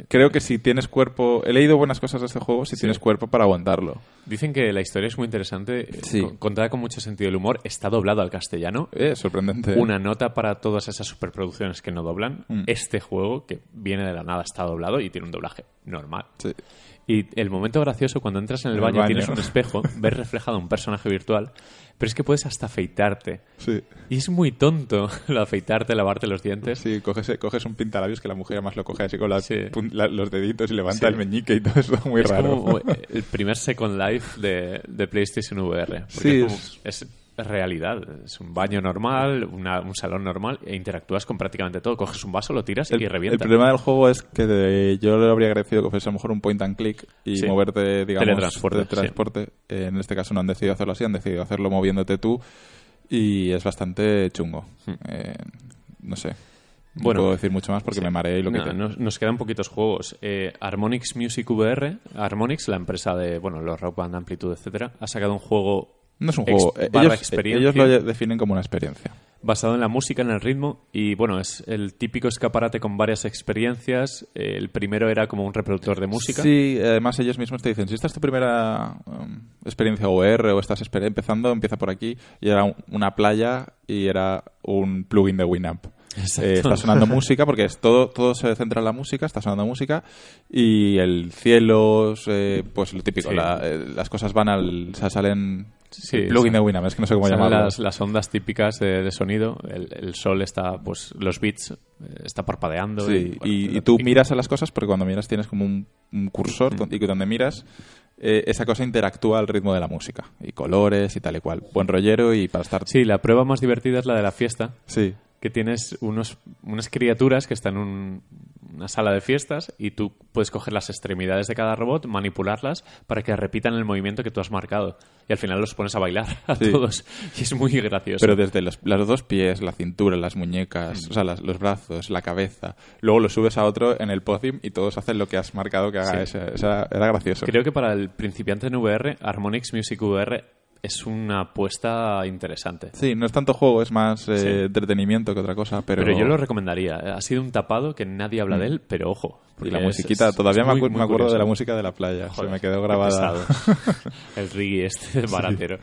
creo que si tienes cuerpo... He leído buenas cosas de este juego si tienes cuerpo para aguantarlo. Dicen que la historia es muy interesante, Sí. con- contada con mucho sentido del humor, está doblado al castellano. Eh, sorprendente. Una nota para todas esas superproducciones que no doblan. Mm. Este juego, que viene de la nada, está doblado y tiene un doblaje normal. Y el momento gracioso, cuando entras en el, baño, baño. tienes un espejo, ves reflejado un personaje virtual, pero es que puedes hasta afeitarte. Sí. Y es muy tonto lo afeitarte, lavarte los dientes. Sí, coges, coges un pintalabios que la mujer además lo coge así con las Sí. la- los deditos y levanta Sí. el meñique y todo eso, muy es raro. como eh, el primer Second Life de, de PlayStation VR. Porque Sí, es, como- es- es realidad. Es un baño normal, una- un salón normal e interactúas con prácticamente todo. Coges un vaso, lo tiras El, y revienta. el problema del juego es que de- yo le habría agradecido que fuese a lo mejor un point and click y Sí. moverte, digamos, Teletransporte, de transporte. Eh, en este caso no han decidido hacerlo así, han decidido hacerlo moviéndote tú y es bastante chungo. Eh, no sé. No Hmm. Bueno, puedo decir mucho más porque Sí. me mareé y lo que No, nos, nos quedan poquitos juegos. Eh, Harmonix Music VR, Harmonix, la empresa de bueno los Rock Band Amplitude, etcétera, ha sacado un juego No es un juego. Eh, Ellos, experiencia ellos lo definen como una experiencia. basado en la música, en el ritmo y bueno es el típico escaparate con varias experiencias. Eh, el primero era como un reproductor de música. Sí, además ellos mismos te dicen, si esta es tu primera um, experiencia VR o estás empezando, empieza por aquí. Y era un- una playa y era un plugin de Winamp. Eh, está sonando música porque es todo, todo se centra en la música, está sonando música y el cielo, eh, pues lo típico, Sí. la- eh, las cosas van al... O sea, salen... Sí, plugin o sea, de Winamp, es que no sé cómo llamarlo. las, las ondas típicas de, de sonido. El, el sol está, pues, los bits eh, está parpadeando. Sí, bueno, y, lo y tú típico. miras a las cosas porque cuando miras tienes como un, un cursor don- y que donde miras eh, esa cosa interactúa al ritmo de la música y colores y tal y cual. Buen rollero y para estar... Sí, la prueba más divertida es la de la fiesta, Sí. que tienes unos, unas criaturas que están en un- una sala de fiestas y tú puedes coger las extremidades de cada robot, manipularlas para que repitan el movimiento que tú has marcado. Y al final los pones a bailar a Sí. todos. Y es muy gracioso. Pero desde los, los dos pies, la cintura, las muñecas, o sea, las- los brazos, la cabeza. Luego lo subes a otro en el podium y todos hacen lo que has marcado que haga. Sí. Ese- era gracioso. Creo que para el principiante en VR, Harmonix Music VR es una apuesta interesante. Sí, no es tanto juego, es más eh, Sí. entretenimiento que otra cosa. Pero, Pero yo lo recomendaría. Ha sido un tapado que nadie habla de él, pero ojo. Y la musiquita, es- todavía es me, muy- acu- me acuerdo de la música de la playa. Joder, Se me quedó grabada. el reggae este baratero.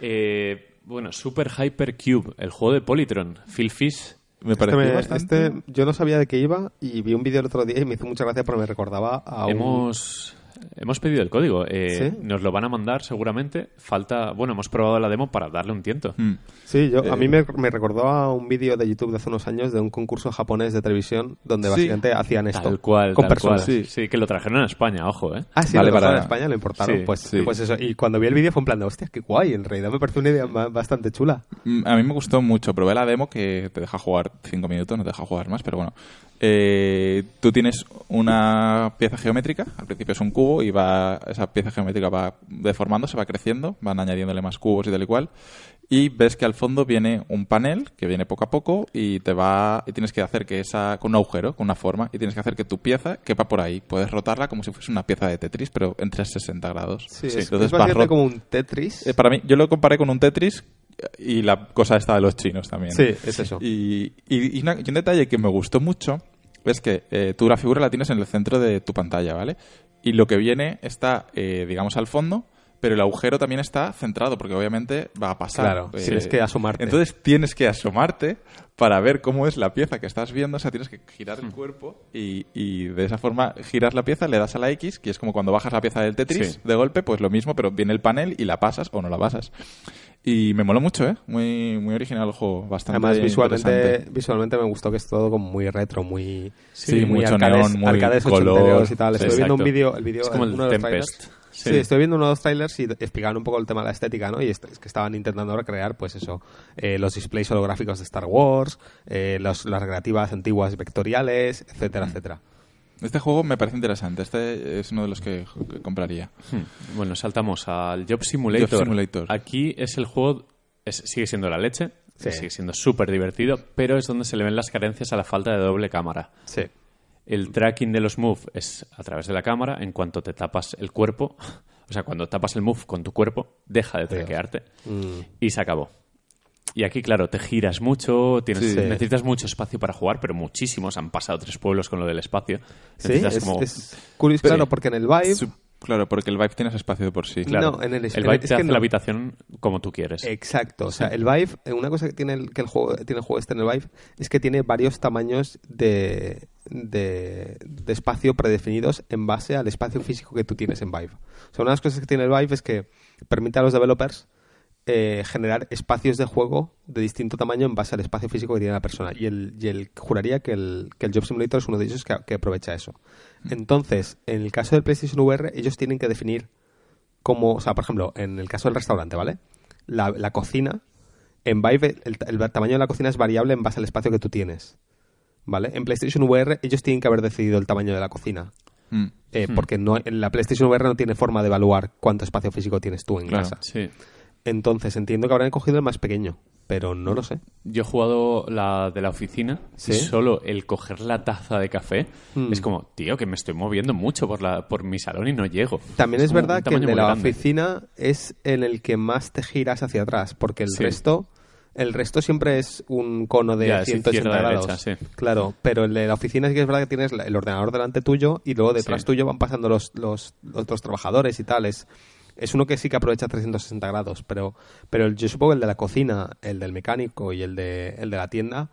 Eh, bueno, Super Hyper Cube, el juego de Polytron. Phil Fish. Me Este, pareció me- bastante... este yo no sabía de qué iba y vi un vídeo el otro día y me hizo mucha gracia porque me recordaba a un... Hemos, pedido el código. Eh, ¿Sí? Nos lo van a mandar seguramente. Falta. Bueno, hemos probado la demo para darle un tiento. Mm. Sí, yo, Eh, a mí me, me recordó a un vídeo de YouTube de hace unos años de un concurso japonés de televisión donde Sí. básicamente hacían esto. Tal cual, con tal personas. cual. Sí. que lo trajeron a España, ojo, ¿eh? Ah, sí, Vale, lo trajeron para- a España, lo importaron. Sí, pues, sí. pues eso. Y cuando vi el vídeo fue en plan de, hostia, qué guay. En realidad me pareció una idea ba- bastante chula. Mm, A mí me gustó mucho. Probé la demo que te deja jugar cinco minutos, no te deja jugar más, pero bueno. Eh, tú tienes una pieza geométrica, al principio es un cubo y va esa pieza geométrica va deformándose, va creciendo, van añadiéndole más cubos y tal y cual. Y ves que al fondo viene un panel que viene poco a poco y te va y tienes que hacer que esa con un agujero, con una forma y tienes que hacer que tu pieza quepa por ahí. Puedes rotarla como si fuese una pieza de Tetris, pero en 360 grados. Sí, es, Entonces es como un Tetris. eh, para mí, yo lo comparé con un Tetris y la cosa esta de los chinos también. Sí, es eso. Y, y- y una- y un detalle que me gustó mucho es que eh, tú la figura la tienes en el centro de tu pantalla, ¿vale? Y lo que viene está, eh, digamos, al fondo, pero el agujero también está centrado, porque obviamente va a pasar. Claro, Eh, tienes que asomarte. Entonces tienes que asomarte para ver cómo es la pieza que estás viendo, o sea, tienes que girar el cuerpo y, y de esa forma giras la pieza, le das a la X, que es como cuando bajas la pieza del Tetris Sí. de golpe, pues lo mismo, pero viene el panel y la pasas o no la pasas. Y me moló mucho, ¿eh? Muy, muy original el juego, bastante Además, visualmente, visualmente me gustó que es todo como muy retro, muy, Sí, mucho arcades, neón, muy arcades color. y tal. Sí, Estoy viendo un vídeo, el vídeo Es como el uno Tempest. Sí. Sí. estoy viendo uno de los trailers y explicaban un poco el tema de la estética, ¿no? Y es, es que estaban intentando recrear, pues eso, eh, los displays holográficos de Star Wars, eh, los- las relativas antiguas vectoriales, etcétera, etcétera. Este juego me parece interesante. Este es uno de los que, que compraría. Hmm. Bueno, saltamos al Job Simulator. Job Simulator. Aquí es el juego, es- sigue siendo la leche. Sí. sigue siendo súper divertido, pero es donde se le ven las carencias a la falta de doble cámara. Sí. El tracking de los move es a través de la cámara. En cuanto te tapas el cuerpo, o sea, cuando tapas el move con tu cuerpo, deja de traquearte Mm. y se acabó. Y aquí, claro, te giras mucho, tienes, Sí. necesitas mucho espacio para jugar, pero muchísimos. Han pasado tres pueblos con lo del espacio. Sí, Necesitas es, como- es curioso, claro, porque en el Vive... Su- Claro, porque el Vive tiene ese espacio de por sí. Claro, No, en el- el en Vive el- te es que hace no. la habitación como tú quieres. Exacto, o sea, el Vive, eh, una cosa que tiene el, que el juego tiene el juego este en el Vive es que tiene varios tamaños de, de, de espacio predefinidos en base al espacio físico que tú tienes en Vive. O sea, una de las cosas que tiene el Vive es que permite a los developers eh, generar espacios de juego de distinto tamaño en base al espacio físico que tiene la persona. Y el, y el juraría que el, que el Job Simulator es uno de ellos que, que aprovecha eso. Entonces, en el caso del PlayStation VR, ellos tienen que definir como, o sea, por ejemplo, en el caso del restaurante, ¿vale? La, la cocina, en Vive, el, el tamaño de la cocina es variable en base al espacio que tú tienes. ¿Vale? En PlayStation VR, ellos tienen que haber decidido el tamaño de la cocina. Mm. Eh, Porque no, en la PlayStation VR no tiene forma de evaluar cuánto espacio físico tienes tú en Claro. casa. Sí. Entonces entiendo que habrán cogido el más pequeño, pero no lo sé. Yo he jugado la de la oficina ¿Sí? y solo el coger la taza de café Mm. es como, tío, que me estoy moviendo mucho por, la, por mi salón y no llego. También es, verdad que el de la grande. oficina es en el que más te giras hacia atrás, porque el Sí. resto el resto siempre es un cono de Ya, es 180 izquierda, grados. derecha, sí. Claro, pero el de la oficina sí que es verdad que tienes el ordenador delante tuyo y luego detrás Sí. tuyo van pasando los, los, los otros trabajadores y tal. Es, uno que sí que aprovecha 360 grados, pero, pero yo supongo que el de la cocina, el del mecánico y el de, el de la tienda,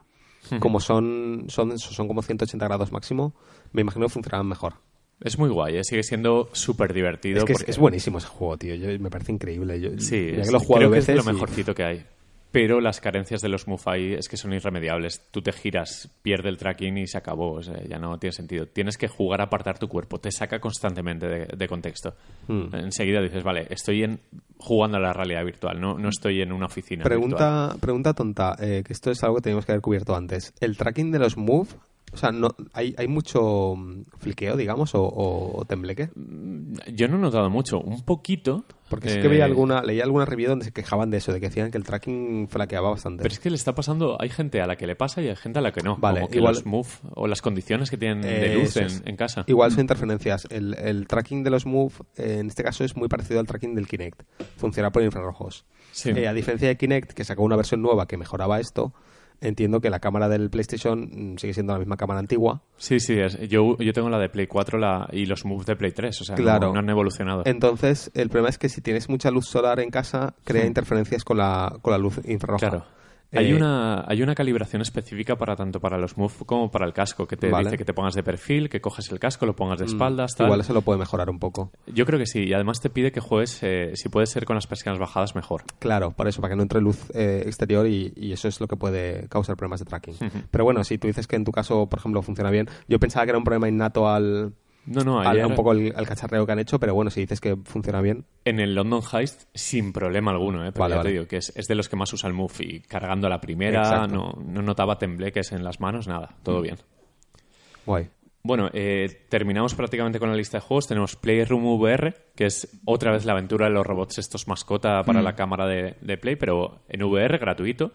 como son, son, son como 180 grados máximo, me imagino que funcionarán mejor. Es muy guay, ¿eh? sigue siendo súper divertido. Es que porque- es, buenísimo ese juego, tío. Yo, me parece increíble. Yo, Sí, que lo he jugado creo que es lo y- mejorcito que hay. Pero las carencias de los Mufai es que son irremediables. Tú te giras, pierde el tracking y se acabó. O sea, ya no tiene sentido. Tienes que jugar a apartar tu cuerpo. Te saca constantemente de, de contexto. Hmm. Enseguida dices, vale, estoy en, jugando a la realidad virtual, no, no estoy en una oficina. virtual. Pregunta, pregunta tonta, eh, que esto es algo que teníamos que haber cubierto antes. ¿El tracking de los Move, o sea, no, hay, hay mucho mm, fliqueo, digamos, o, o, o tembleque? Yo no he notado mucho. Un poquito. Porque sí eh, que veía alguna, leía alguna review donde se quejaban de eso, de que decían que el tracking flaqueaba bastante. Pero es que le está pasando, hay gente a la que le pasa y hay gente a la que no. Vale, como que igual- los move o las condiciones que tienen de Eh, luz en, es. en casa. Igual son interferencias. El, el tracking de los Move, eh, en este caso, es muy parecido al tracking del Kinect. Funciona por infrarrojos. Sí. Eh, a diferencia de Kinect, que sacó una versión nueva que mejoraba esto, entiendo que la cámara del PlayStation mm, sigue siendo la misma cámara antigua. Sí, sí, es- yo, yo tengo la de Play 4 la, y los moves de Play 3, o sea, Claro. no, han evolucionado. Entonces, el problema es que si tienes mucha luz solar en casa, crea interferencias con la, con la luz infrarroja. Claro. Hay, Eh, una, hay una calibración específica para tanto para los Move como para el casco, que te Vale. dice que te pongas de perfil, que coges el casco, lo pongas de espaldas, tal. Igual eso lo puede mejorar un poco. Yo creo que sí, y además te pide que juegues, eh, si puede ser con las persianas bajadas, mejor. Claro, por eso, para que no entre luz eh, exterior y, y eso es lo que puede causar problemas de tracking. Pero bueno, si tú dices que en tu caso, por ejemplo, funciona bien, yo pensaba que era un problema innato al, No, no, ayer un poco el, cacharreo que han hecho, pero bueno, si dices que funciona bien, en el London Heist sin problema alguno, ¿eh? Vale, ya vale. te digo que es, es de los que más usa el Move y cargando la primera no, no notaba tembleques en las manos, nada, todo bien. guay. Bueno, eh, terminamos prácticamente con la lista de juegos. Tenemos Playroom VR, que es otra vez la aventura de los robots estos mascota para la cámara de, de Play, pero en VR, gratuito.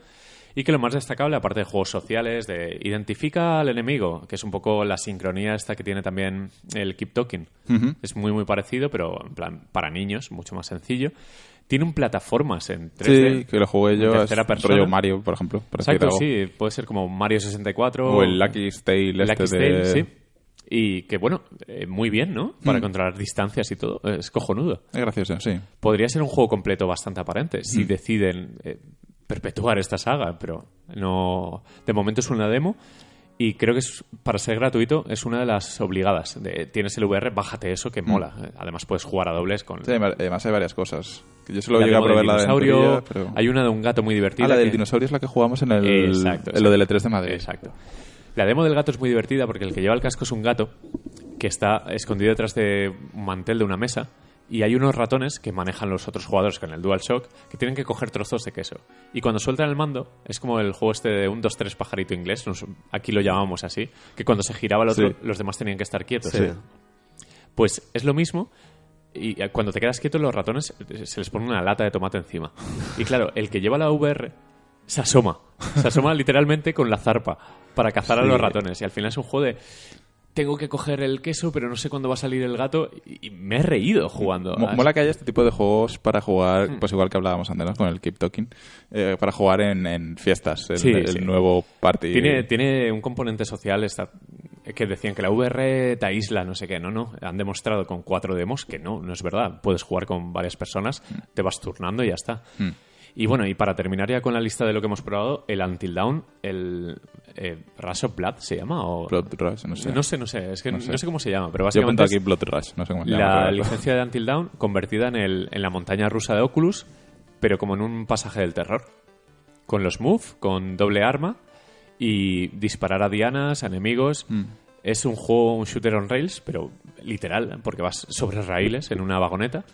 Y que lo más destacable, aparte de juegos sociales, de identifica al enemigo, que es un poco la sincronía esta que tiene también el Keep Talking. Es muy, muy parecido, pero en plan para niños, mucho más sencillo. Tiene un plataformas en 3D. Sí, que lo jugué yo. en Es tercera persona. rollo Mario, por ejemplo. Exacto, sí. Puede ser como Mario 64. O el Lucky Tale Lucky este Tale, de... sí. Y que bueno, eh, muy bien, ¿no? Para Mm. controlar distancias y todo. Es cojonudo. Es gracioso, sí. Podría ser un juego completo bastante aparente Mm. si deciden eh, perpetuar esta saga, pero no. De momento es una demo. Y creo que es, para ser gratuito es una de las obligadas. De, tienes el VR, bájate eso, que mola. Eh, Además puedes jugar a dobles con Mm. Sí, además hay varias cosas. Yo solo llegué a probar la de dinosaurio. Pero... Hay una de un gato muy divertida. Ah, la del que- dinosaurio es la que jugamos en, el, Exacto, en lo del exacto. E3 de Madrid. Exacto. La demo del gato es muy divertida porque el que lleva el casco es un gato que está escondido detrás de un mantel de una mesa y hay unos ratones que manejan los otros jugadores con el DualShock que tienen que coger trozos de queso. Y cuando sueltan el mando, es como el juego este de un 2-3 pajarito inglés, nos- aquí lo llamamos así, que cuando se giraba el otro, Sí. los demás tenían que estar quietos. Sí. Pues es lo mismo. Y cuando te quedas quieto, los ratones eh, se les pone una lata de tomate encima. Y claro, el que lleva la VR se asoma. Se asoma literalmente con la zarpa para cazar a los ratones. Y al final es un juego de. Tengo que coger el queso, pero no sé cuándo va a salir el gato. Y me he reído jugando. Mo- Mola que haya este tipo de juegos para jugar, pues igual que hablábamos antes, ¿no? Con el Keep Talking, eh, para jugar en, en fiestas, el, Sí, el sí. nuevo party. Tiene, tiene un componente social que decían que la VR te aísla, no sé qué. No, no. Han demostrado con cuatro demos que no, no es verdad. Puedes jugar con varias personas, te vas turnando y ya está. Mm. Y bueno, y para terminar ya con la lista de lo que hemos probado, el Until Dawn, el eh, Rush of Blood se llama o Blood Rush, no sé. no sé, no sé, es que no No sé. sé. cómo se llama, pero Yo básicamente aquí es Blood Rush, no sé cómo se llama. la licencia de Until Dawn convertida en, el, en la montaña rusa de Oculus, pero como en un pasaje del terror. Con los move, con doble arma y disparar a dianas, a enemigos. Mm. Es un juego, un shooter on rails, pero literal, porque vas sobre raíles en una vagoneta.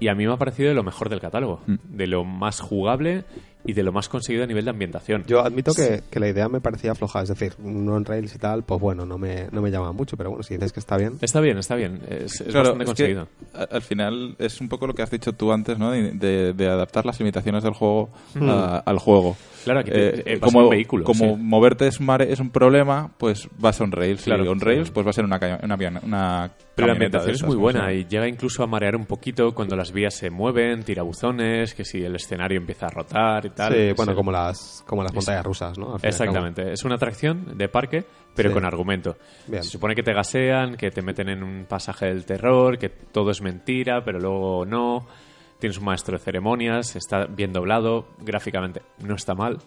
Y a mí me ha parecido de lo mejor del catálogo, Mm. de lo más jugable y de lo más conseguido a nivel de ambientación. Yo admito que, que la idea me parecía floja, es decir, un on-rails y tal, pues bueno, no me, no me llama mucho, pero bueno, si dices que está bien. Está bien, está bien, es, es Claro, bastante es que, conseguido. a- al final es un poco lo que has dicho tú antes, ¿no? De, de- de adaptar las limitaciones del juego a- al juego. Claro, aquí te- Eh, eh, como un vehículo, como sí. moverte es, mare- es un problema, pues vas a un rails. Claro, y on rails, pues va a ser una, una, una Pero la ambientación es muy buena y llega incluso a marear un poquito cuando las vías se mueven, tirabuzones, que si el escenario empieza a rotar y tal. Sí, Es bueno, el- como las, como las montañas rusas, ¿no? Exactamente, es una atracción de parque, pero Sí. con argumento. Bien. Se supone que te gasean, que te meten en un pasaje del terror, que todo es mentira, pero luego no. Tienes un maestro de ceremonias, está bien doblado, gráficamente no está mal.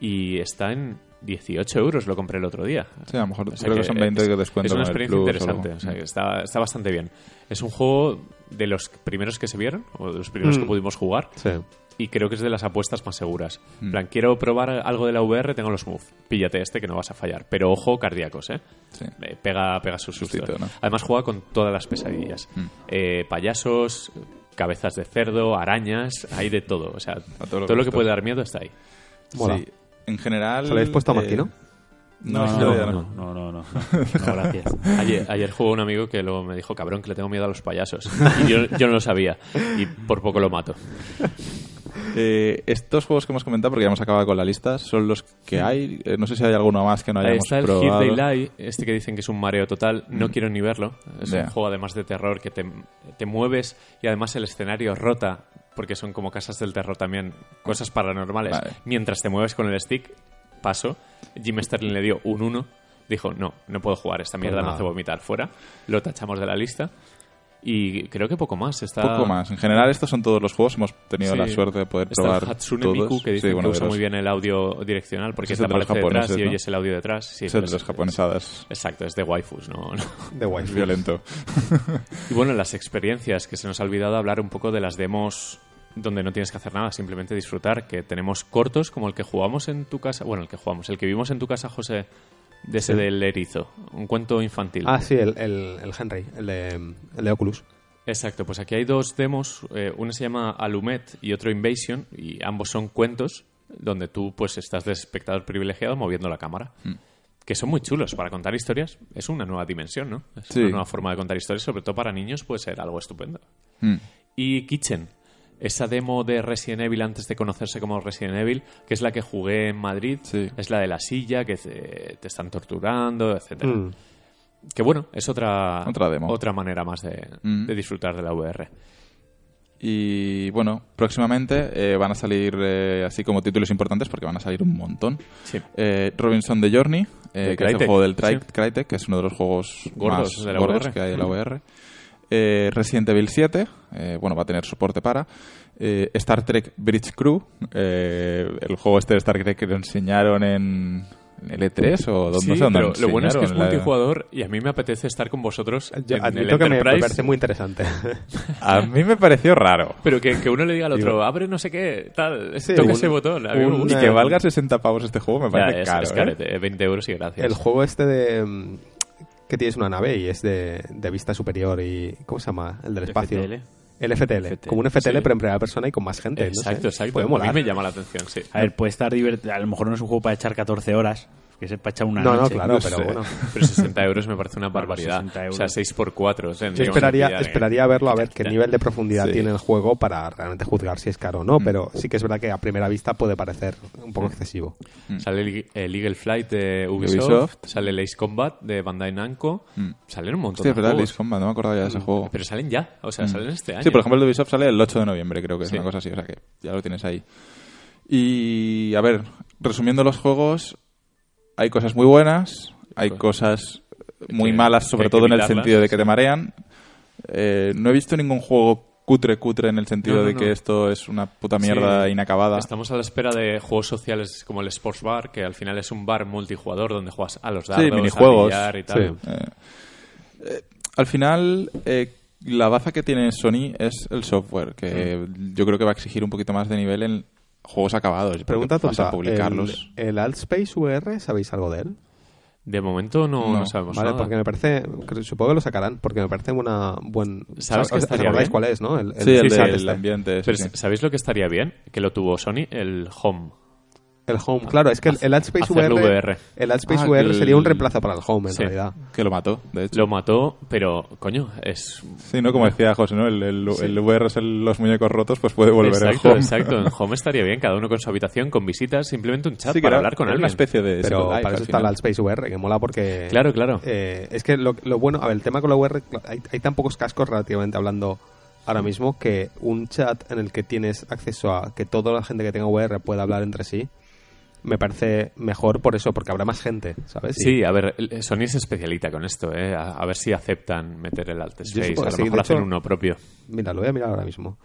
Y está en 18 euros, lo compré el otro día. Sí, a lo mejor O sea creo que, son 20 es, de descuento Es una experiencia interesante, o sea, que está, está bastante bien. Es un juego de los primeros que se vieron, o de los primeros Mm. que pudimos jugar, Sí. Y creo que es de las apuestas más seguras. En Mm. plan, quiero probar algo de la VR, tengo los Move. Píllate este que no vas a fallar. Pero ojo, cardíacos, ¿eh? Sí. Eh, Pega, pega sus sustos. Sustito, ¿no? Además juega con todas las pesadillas. Mm. Eh, payasos, cabezas de cerdo, arañas, hay de todo. O sea, A todo todos los lo que puede dar miedo está ahí. Mola. Sí, en general... ¿Se lo habéis puesto a eh, Marquino? No, no, no, no, no, no, no, gracias. Ayer, ayer jugó un amigo que luego me dijo, cabrón, que le tengo miedo a los payasos. Y yo, yo no lo sabía. Y por poco lo mato. Eh, estos juegos que hemos comentado, porque ya hemos acabado con la lista, son los que hay. Eh, no sé si hay alguno más que no Ahí hayamos está el probado. Lie, este que dicen que es un mareo total. No quiero ni verlo. Es un juego además de terror que te, te mueves y además el escenario rota, porque son como casas del terror también, cosas paranormales. Vale. Mientras te mueves con el stick, paso. Jim Sterling le dio un 1. Dijo, no, no puedo jugar, esta mierda me nada. hace vomitar. Fuera. Lo tachamos de la lista. Y creo que poco más. Está... Poco más. En general, estos son todos los juegos. Hemos tenido Sí. la suerte de poder Está probar Hatsune todos. Miku, que dice Sí, bueno, que usa los- muy bien el audio direccional porque te es de los aparece detrás japoneses, y ¿no? oyes el audio detrás. Sí, es de es- japonesadas. Exacto, es de waifus, no, no. De. Es violento. Y bueno, las experiencias, que se nos ha olvidado hablar un poco de las demos donde no tienes que hacer nada, simplemente disfrutar, que tenemos cortos como el que jugamos en tu casa, bueno, el que jugamos, el que vimos en tu casa, José, de ese Sí. del erizo, un cuento infantil. Ah, sí, el, el, el Henry, el de, el de Oculus. Exacto, pues aquí hay dos demos, eh, uno se llama Alumet y otro Invasion, y ambos son cuentos donde tú pues estás de espectador privilegiado moviendo la cámara. Que son muy chulos para contar historias. Es una nueva dimensión, ¿no? Es Sí. una nueva forma de contar historias, sobre todo para niños puede ser algo estupendo. Mm. Y Kitchen, esa demo de Resident Evil antes de conocerse como Resident Evil, que es la que jugué en Madrid, Sí. es la de la silla, que te, te están torturando, etcétera. Mm. Que bueno, es otra, Otra demo. otra manera más de, Mm. de disfrutar de la VR. Y bueno, próximamente eh, van a salir eh, así como títulos importantes porque van a salir un montón. Sí. Eh, Robinson The Journey, que es el Crytek, juego del Tri- sí. Crytek, que es uno de los juegos Gordos más de la gordos VR. que hay de la VR. Eh, Resident Evil 7, eh, bueno, va a tener soporte para. Eh, Star Trek Bridge Crew, eh, el juego este de Star Trek que lo enseñaron en en el E3 o donde, Sí, no sé dónde pero lo bueno es que es la- multijugador y a mí me apetece estar con vosotros Yo en el que me, me Enterprise, parece muy interesante. A mí me pareció raro. Pero que, que uno le diga al otro, abre no sé qué, tal, Sí, toca un- ese botón. A mí me un- gusta. Y que valga 60 pavos este juego me Ya, parece es, caro. es ¿eh? carete, 20 euros y gracias. El juego este de... que tienes una nave y es de, de vista superior y... ¿Cómo se llama? El del espacio. FTL. El FTL. FTL. Como un FTL Sí. pero en primera persona y con más gente. no sé. Exacto, exacto. Puede A molar. mí me llama la atención, sí. A ver, puede estar divertido. A lo mejor no es un juego para echar 14 horas. Que se echar una No, no, noche. claro, no pero sé. bueno. Pero 60 euros me parece una barbaridad. 60 O sea, 6 por 4 Yo esperaría, esperaría verlo a ver qué nivel de profundidad Sí. tiene el juego para realmente juzgar si es caro o no, pero sí que es verdad que a primera vista puede parecer un poco excesivo. Sale el, el Eagle Flight de Ubisoft, Ubisoft. sale el Ace Combat de Bandai Namco, Mm. salen un montón es de verdad, juegos. Ace Combat, no me acordaba ya de ese juego. Pero salen ya, o sea, salen este año. Sí, por ejemplo, el de Ubisoft sale el 8 de noviembre, creo que es Sí. una cosa así, o sea que ya lo tienes ahí. Y, a ver, resumiendo los juegos, hay cosas muy buenas, hay Co- cosas muy que- malas, sobre todo en el sentido de que te marean. Eh, no he visto ningún juego cutre cutre en el sentido No, no, de que no. esto es una puta mierda Sí. inacabada. Estamos a la espera de juegos sociales como el Sports Bar, que al final es un bar multijugador donde juegas a los dardos, Sí, minijuegos. billar y tal. Sí. Eh, eh, al final, eh, la baza que tiene Sony es el software, que Mm. yo creo que va a exigir un poquito más de nivel en juegos acabados. Pregunta vas a publicarlos. ¿el, el Altspace VR, ¿sabéis algo de él? De momento no, No. no sabemos Vale, nada. porque me parece, supongo que lo sacarán, porque me parece una buen... ¿Sabes que ¿Os- os estaría acordáis bien? cuál es, no? El, el- Sí, el este. ambiente. Pero, sí. ¿Sabéis lo que estaría bien? Que lo tuvo Sony, el Home. El Home, claro, es que el, el Hacerlo VR, VR. el Ah, VR sería un reemplazo para el Home, en Sí. realidad. Que lo mató, de hecho. Lo mató, pero, coño, es... Sí, ¿no? Como decía José, ¿no? El, el, el VR es el- los muñecos rotos, pues puede volver exacto, el home. exacto. En Home estaría bien, cada uno con su habitación, con visitas, simplemente un chat Sí, para era- hablar con alguien. una especie de Pero para eso al está el. Altspace VR, que mola porque... Claro, claro. Eh, es que lo, lo bueno, a ver, el tema con la VR, hay, hay tan pocos cascos relativamente hablando ahora mismo que un chat en el que tienes acceso a que toda la gente que tenga VR pueda hablar entre sí, me parece mejor por eso, porque habrá más gente, ¿sabes? Sí, a ver, Sony se especialita con esto, ¿eh? A, a ver si aceptan meter el Alt Space. supongo A lo sí, mejor hacen hecho- uno propio. Mira, lo voy a mirar ahora mismo.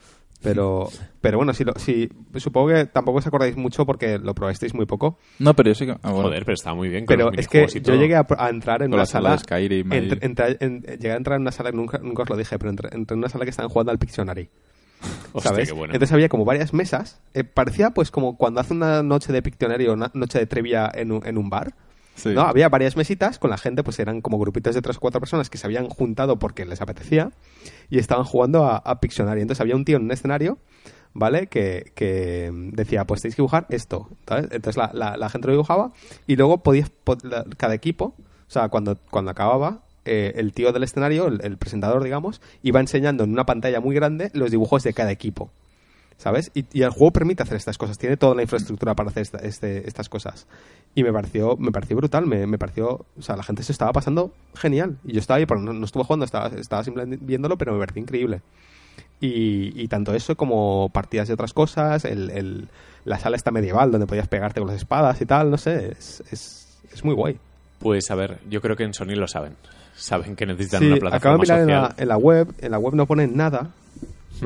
Pero, pero bueno, si, lo, si supongo que tampoco os acordáis mucho porque lo probasteis muy poco. No, pero yo sí que... ah, bueno. Joder, pero está muy bien con Pero los es que yo llegué a, a entrar en Con una la sala sala. de Skyrim ahí. entre- entra- en- llegué a entrar en una sala, nunca, nunca os lo dije, pero entré, entré en una sala que estaban jugando al Pictionary. Hostia, ¿sabes? qué bueno. Entonces había como varias mesas. eh, parecía pues como cuando hace una noche de Pictionary o una noche de trivia en un, en un bar. Sí. ¿no? Había varias mesitas con la gente, pues eran como grupitos de tres o cuatro personas que se habían juntado porque les apetecía y estaban jugando a, a Pictionary. Entonces había un tío en un escenario, ¿vale? Que, que decía, pues tenéis que dibujar esto. ¿sabes? Entonces la, la- la gente lo dibujaba y luego podías, la- cada equipo, o sea, cuando, cuando acababa, eh, el tío del escenario, el, presentador, digamos, iba enseñando en una pantalla muy grande los dibujos de cada equipo. ¿Sabes? Y, el juego permite hacer estas cosas, tiene toda la infraestructura para hacer este- estas cosas. Y me pareció, me pareció brutal, me, pareció, o sea, la gente se estaba pasando genial. Y yo estaba ahí, pero no, estuve jugando, estaba, estaba simplemente viéndolo, pero me pareció increíble. Y, tanto eso como partidas de otras cosas, el, la sala esta medieval donde podías pegarte con las espadas y tal, no sé, es, es, es muy guay. Pues a ver, yo creo que en Sony lo saben. Saben que necesitan Sí, una acabo de plataforma mirar en social. la, en la web, en la web no ponen nada,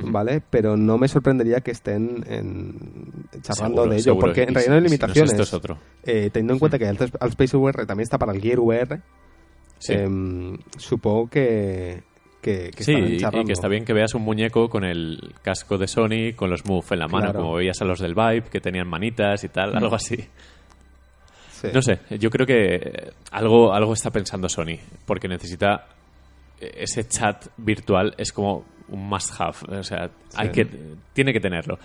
¿vale? Pero no me sorprendería que estén en- charlando Seguro, de ello, seguro. porque en realidad no hay si no es limitaciones. esto es otro. Eh, teniendo en cuenta que el Altspace VR también está para el Gear VR, Sí. em, supongo que, que, que Sí, y, que está bien que veas un muñeco con el casco de Sony, con los Move en la mano, Claro. como veías a los del Vibe, que tenían manitas y tal, algo así. No sé, yo creo que eh, algo, algo está pensando Sony, porque necesita eh, ese chat virtual, es como un must have, o sea, hay que, tiene que tenerlo.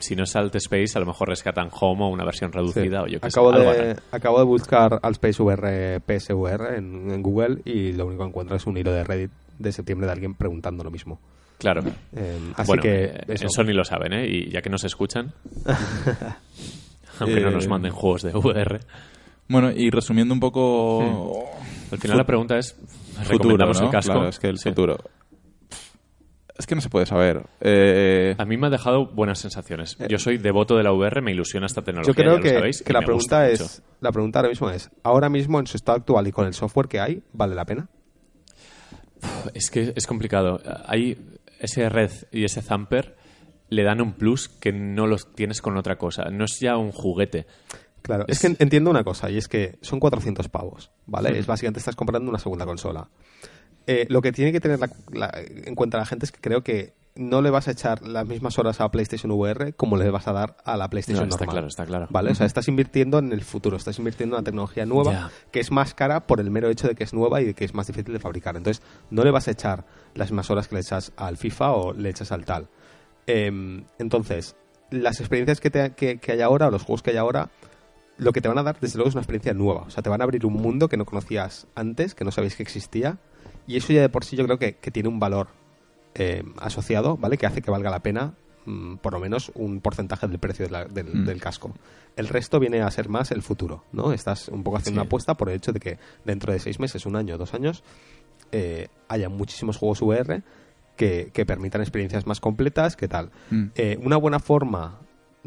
Si no es Alt Space, a lo mejor rescatan Home o una versión Sí. reducida o yo acabo, de, acabo de buscar Altspace VR PSVR en, en Google y lo único que encuentro es un hilo de Reddit de septiembre de alguien preguntando lo mismo. Claro. Em, así bueno, que eh, eso. en Sony lo saben, ¿eh? Y ya que nos escuchan, aunque no Eh, nos manden juegos de VR. Bueno, y resumiendo un poco... Al final la pregunta es, Futuro, ¿recomendamos ¿no? el casco? Claro, es que el Sí. futuro... Es que no se puede saber. Eh, A mí me ha dejado buenas sensaciones. Yo soy devoto de la VR, me ilusiona esta tecnología, Yo creo ya lo que, sabéis, que la pregunta mucho. es la pregunta ahora mismo es ahora mismo en su estado actual y con el software que hay vale la pena Es que es complicado. Hay ese red y ese Zamper le dan un plus que no los tienes con otra cosa. No es ya un juguete. Claro, es, Es- que entiendo una cosa, y es que son 400 pavos, ¿vale? Es básicamente estás comprando una segunda consola. Eh, lo que tiene que tener la- la- en cuenta la gente es que creo que no le vas a echar las mismas horas a PlayStation VR como le vas a dar a la PlayStation No, está normal. claro, está claro. ¿Vale? O sea, estás invirtiendo en el futuro, estás invirtiendo en una tecnología nueva que es más cara por el mero hecho de que es nueva y de que es más difícil de fabricar. Entonces, no le vas a echar las mismas horas que le echas al FIFA o le echas al tal. Em, entonces, las experiencias que, te- que- que hay ahora, o los juegos que hay ahora, lo que te van a dar, desde luego, es una experiencia nueva. O sea, te van a abrir un mundo que no conocías antes, que no sabéis que existía. Y eso ya de por sí yo creo que, que tiene un valor eh, asociado, ¿vale? Que hace que valga la pena mm, por lo menos un porcentaje del precio de la- del, Mm. del casco. El resto viene a ser más el futuro, ¿no? Estás un poco haciendo Sí. una apuesta por el hecho de que dentro de seis meses, un año, dos años, eh, haya muchísimos juegos VR que, que permitan experiencias más completas, ¿qué tal? Mm. Eh, una buena forma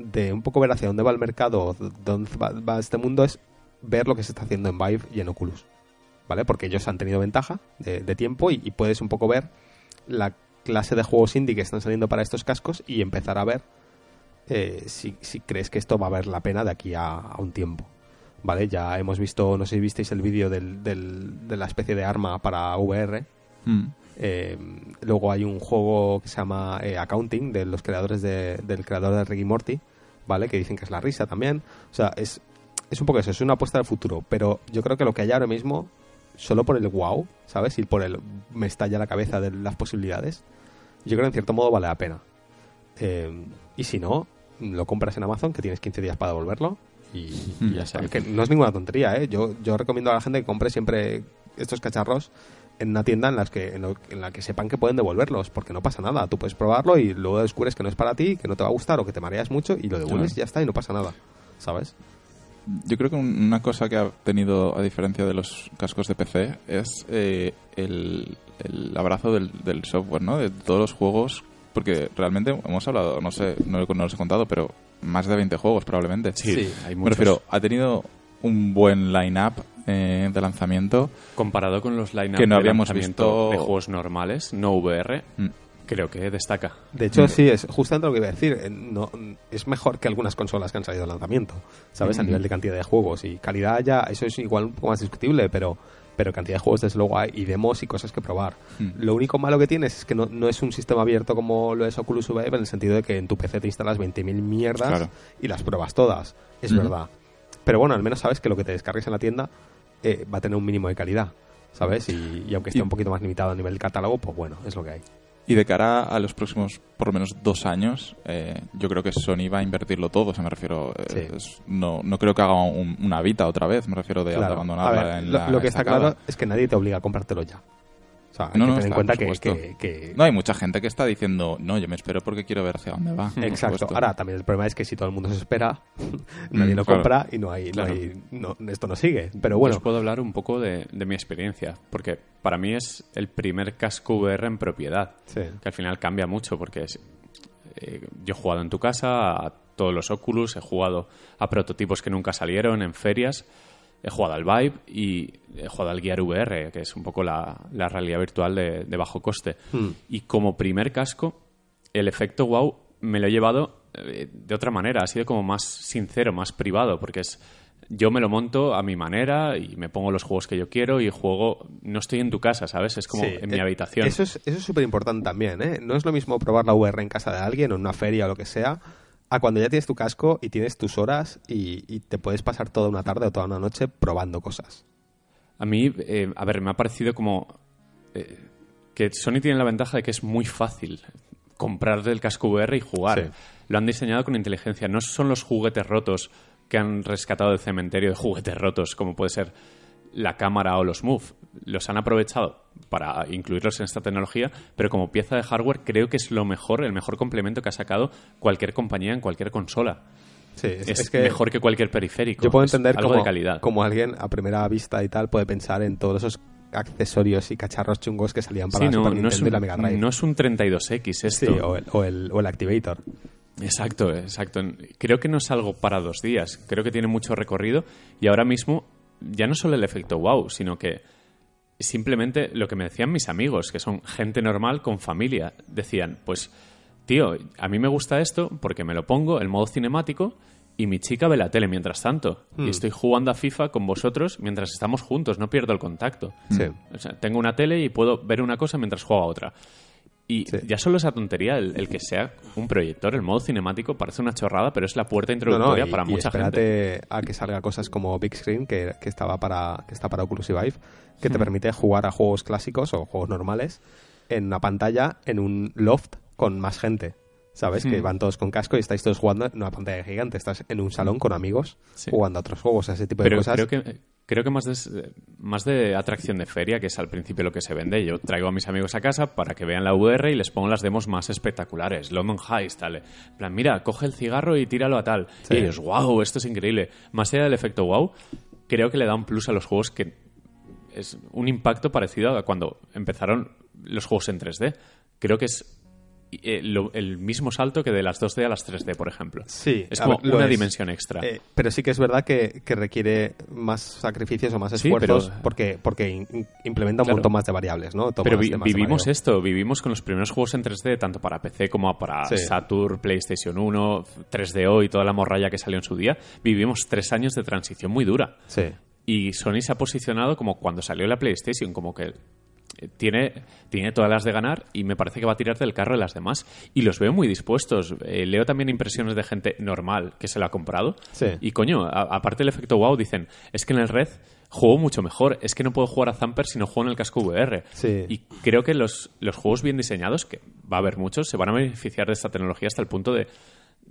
de un poco ver hacia dónde va el mercado, dónde va, va este mundo, es ver lo que se está haciendo en Vive y en Oculus. ¿Vale? Porque ellos han tenido ventaja de, de tiempo y, y puedes un poco ver la clase de juegos indie que están saliendo para estos cascos y empezar a ver eh, si, si crees que esto va a valer la pena de aquí a, a un tiempo. ¿Vale? Ya hemos visto, no sé si visteis el vídeo del, del- de la especie de arma para VR. Mm. Eh, luego hay un juego que se llama eh, Accounting, de los creadores de- del creador de Ricky Morty, ¿vale? Que dicen que es la risa también. O sea, es, es un poco eso, es una apuesta del futuro. Pero yo creo que lo que hay ahora mismo, solo por el wow, ¿sabes? Y por el me estalla la cabeza de las posibilidades, yo creo que en cierto modo vale la pena. Eh, y si no, lo compras en Amazon, que tienes 15 días para devolverlo. Y, y ya. Que no es ninguna tontería, ¿eh? Yo, yo recomiendo a la gente que compre siempre estos cacharros en una tienda en, las que, en, lo- en la que sepan que pueden devolverlos, porque no pasa nada. Tú puedes probarlo y luego descubres que no es para ti, que no te va a gustar o que te mareas mucho y lo devuelves Claro. y ya está y no pasa nada. ¿Sabes? Yo creo que un- una cosa que ha tenido, a diferencia de los cascos de PC, es eh, el, el abrazo del, del software, ¿no? De todos los juegos, porque realmente hemos hablado, no sé, no, no los he contado, pero más de 20 juegos probablemente. Sí, Sí. hay Me muchos. refiero, ha tenido un buen line-up eh, de lanzamiento. Comparado con los line Que no de habíamos visto- de juegos normales, no VR, Mm. creo que destaca. De hecho, sí, es justamente lo que iba a decir. eh, No, es mejor que algunas consolas que han salido de lanzamiento, ¿sabes? A Ujú. nivel de cantidad de juegos y calidad ya, eso es igual un poco más discutible, pero, pero cantidad de juegos desde luego hay y demos y cosas que probar. Mm. Lo único malo que tienes es que no, no es un sistema abierto como lo es Oculus VR en el sentido de que en tu PC te instalas 20.000 mierdas Claro. y las pruebas todas. Es verdad. Pero bueno, al menos sabes que lo que te descargues en la tienda eh, va a tener un mínimo de calidad. ¿Sabes? Y, y aunque esté Y- un poquito más limitado a nivel catálogo, pues bueno, es lo que hay. Y de cara a los próximos, por lo menos dos años, eh, yo creo que Sony va a invertirlo todo. O sea, me refiero. eh, Sí. es- no, no creo que haga un- una Vita otra vez. Me refiero de Claro. en lo, la lo que está claro es que nadie te obliga a comprártelo ya. Sea, hay No, que no, tener en está, cuenta por que, supuesto. que- que- No, hay mucha gente que está diciendo, no, yo me espero porque quiero ver hacia dónde va. Exacto. Ahora, también el problema es que si todo el mundo se espera, nadie Mm, lo claro. compra y no hay, no hay no- esto no sigue. Pero Bueno, bueno, os puedo hablar un poco de, de mi experiencia, porque para mí es el primer casco VR en propiedad, Sí. que al final cambia mucho, porque es- eh, yo he jugado en tu casa a todos los Oculus, he jugado a prototipos que nunca salieron en ferias, he jugado al Vive y he jugado al Gear VR, que es un poco la, la realidad virtual de, de bajo coste. Hmm. Y como primer casco, el efecto wow me lo he llevado eh, de otra manera, ha sido como más sincero, más privado, porque es yo me lo monto a mi manera y me pongo los juegos que yo quiero y juego, no estoy en tu casa, ¿sabes? Es como Sí, en mi eh, habitación. Eso es eso es súper importante también, ¿eh? No es lo mismo probar la VR en casa de alguien o en una feria o lo que sea, a cuando ya tienes tu casco y tienes tus horas y, y te puedes pasar toda una tarde o toda una noche probando cosas. A mí, eh, a ver, me ha parecido como eh, que Sony tiene la ventaja de que es muy fácil comprar el casco VR y jugar. Sí. Lo han diseñado con inteligencia. No son los juguetes rotos que han rescatado del cementerio de juguetes rotos, como puede ser la cámara o los Move. Los han aprovechado para incluirlos en esta tecnología, pero como pieza de hardware creo que es lo mejor, el mejor complemento que ha sacado cualquier compañía en cualquier consola. Sí, es, Es, es que mejor que cualquier periférico. yo puedo entender algo como, de calidad. como alguien a primera vista y tal puede pensar en todos esos accesorios y cacharros chungos que salían para Sí, la no, Super no es y la un, Mega Drive. no es un 32X esto. Sí, o el, o, el, o el Activator. Exacto, exacto. Creo que no es algo para dos días. Creo que tiene mucho recorrido y ahora mismo ya no solo el efecto wow, sino que simplemente lo que me decían mis amigos, que son gente normal con familia, decían, pues, tío, a mí me gusta esto porque me lo pongo, el modo cinemático, y mi chica ve la tele mientras tanto. Y estoy jugando a FIFA con vosotros mientras estamos juntos, no pierdo el contacto. Sí. O sea, tengo una tele y puedo ver una cosa mientras juego a otra. Y Sí. ya solo esa tontería, el, el que sea un proyector, el modo cinemático, parece una chorrada, pero es la puerta No, no, introductoria y, para y mucha gente. espérate a que salga cosas como Big Screen, que, que estaba para, que está para Oculus y Vive, que te Hmm. permite jugar a juegos clásicos o juegos normales en una pantalla, en un loft con más gente. ¿Sabes? Que van todos con casco y estáis todos jugando en una pantalla gigante. Estás en un salón con amigos Sí. jugando a otros juegos, a ese tipo de Pero cosas. creo que, creo que más, de, más de atracción de feria, que es al principio lo que se vende. Yo traigo a mis amigos a casa para que vean la VR y les pongo las demos más espectaculares. London Heist, tal. En plan, mira, coge el cigarro y tíralo a tal. Sí. Y ellos, wow, esto es increíble. Más allá del efecto wow, creo que le da un plus a los juegos que es un impacto parecido a cuando empezaron los juegos en 3D. Creo que es eh, lo- el mismo salto que de las 2D a las 3D, por ejemplo. Sí, Es como ver, una es. dimensión extra. Eh, pero sí que es verdad que, que requiere más sacrificios o más Sí, esfuerzos pero- porque, porque in- implementa un Claro. montón más de variables, ¿no? Pero vi- vivimos esto, vivimos con los primeros juegos en 3D, tanto para PC como para Sí. Saturn, PlayStation 1, 3DO y toda la morralla que salió en su día. Vivimos tres años de transición muy dura. Sí. Y Sony se ha posicionado como cuando salió la PlayStation, como que eh, tiene, tiene todas las de ganar y me parece que va a tirar del carro de las demás. Y los veo muy dispuestos. Eh, leo también impresiones de gente normal que se lo ha comprado. Sí. Y coño, a- aparte del efecto wow, dicen, es que en el Red juego mucho mejor. Es que no puedo jugar a Zamper si no juego en el casco VR. Sí. Y creo que los, los juegos bien diseñados, que va a haber muchos, se van a beneficiar de esta tecnología hasta el punto de,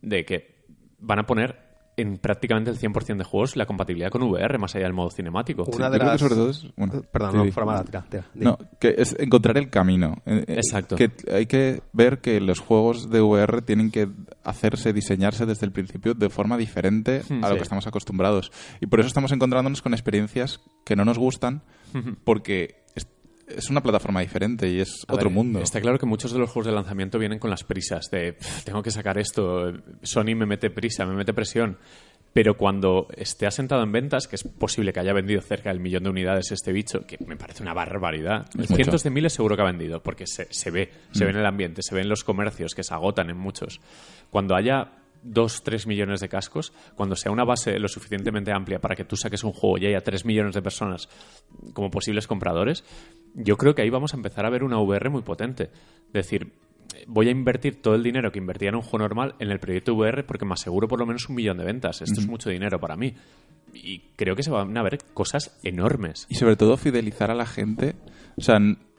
de que van a poner en prácticamente el 100% de juegos la compatibilidad con VR, más allá del modo cinemático. Una Yo de creo que las- sobre todo es... bueno, Perdón, sí, no, sí. mala, tira, tira. No, que es encontrar el camino. Eh, eh, Exacto. Que hay que ver que los juegos de VR tienen que hacerse, diseñarse desde el principio de forma diferente a lo sí. que estamos acostumbrados. Y por eso estamos encontrándonos con experiencias que no nos gustan porque es, una plataforma diferente y es A otro ver, mundo. Está claro que muchos de los juegos de lanzamiento vienen con las prisas de "Pff, tengo que sacar esto, Sony me mete prisa, me mete presión. Pero cuando esté asentado en ventas, que es posible que haya vendido cerca del millón de unidades este bicho, que me parece una barbaridad. Es Cientos mucho. de miles seguro que ha vendido, porque se, se ve, se ve en el ambiente, se ve en los comercios que se agotan en muchos. Cuando haya dos, tres millones de cascos, cuando sea una base lo suficientemente amplia para que tú saques un juego y haya tres millones de personas como posibles compradores, yo creo que ahí vamos a empezar a ver una VR muy potente. Es decir, voy a invertir todo el dinero que invertía en un juego normal en el proyecto VR porque me aseguro por lo menos un millón de ventas. Esto es mucho dinero para mí. Y creo que se van a ver cosas enormes. Y sobre todo fidelizar a la gente. O sea,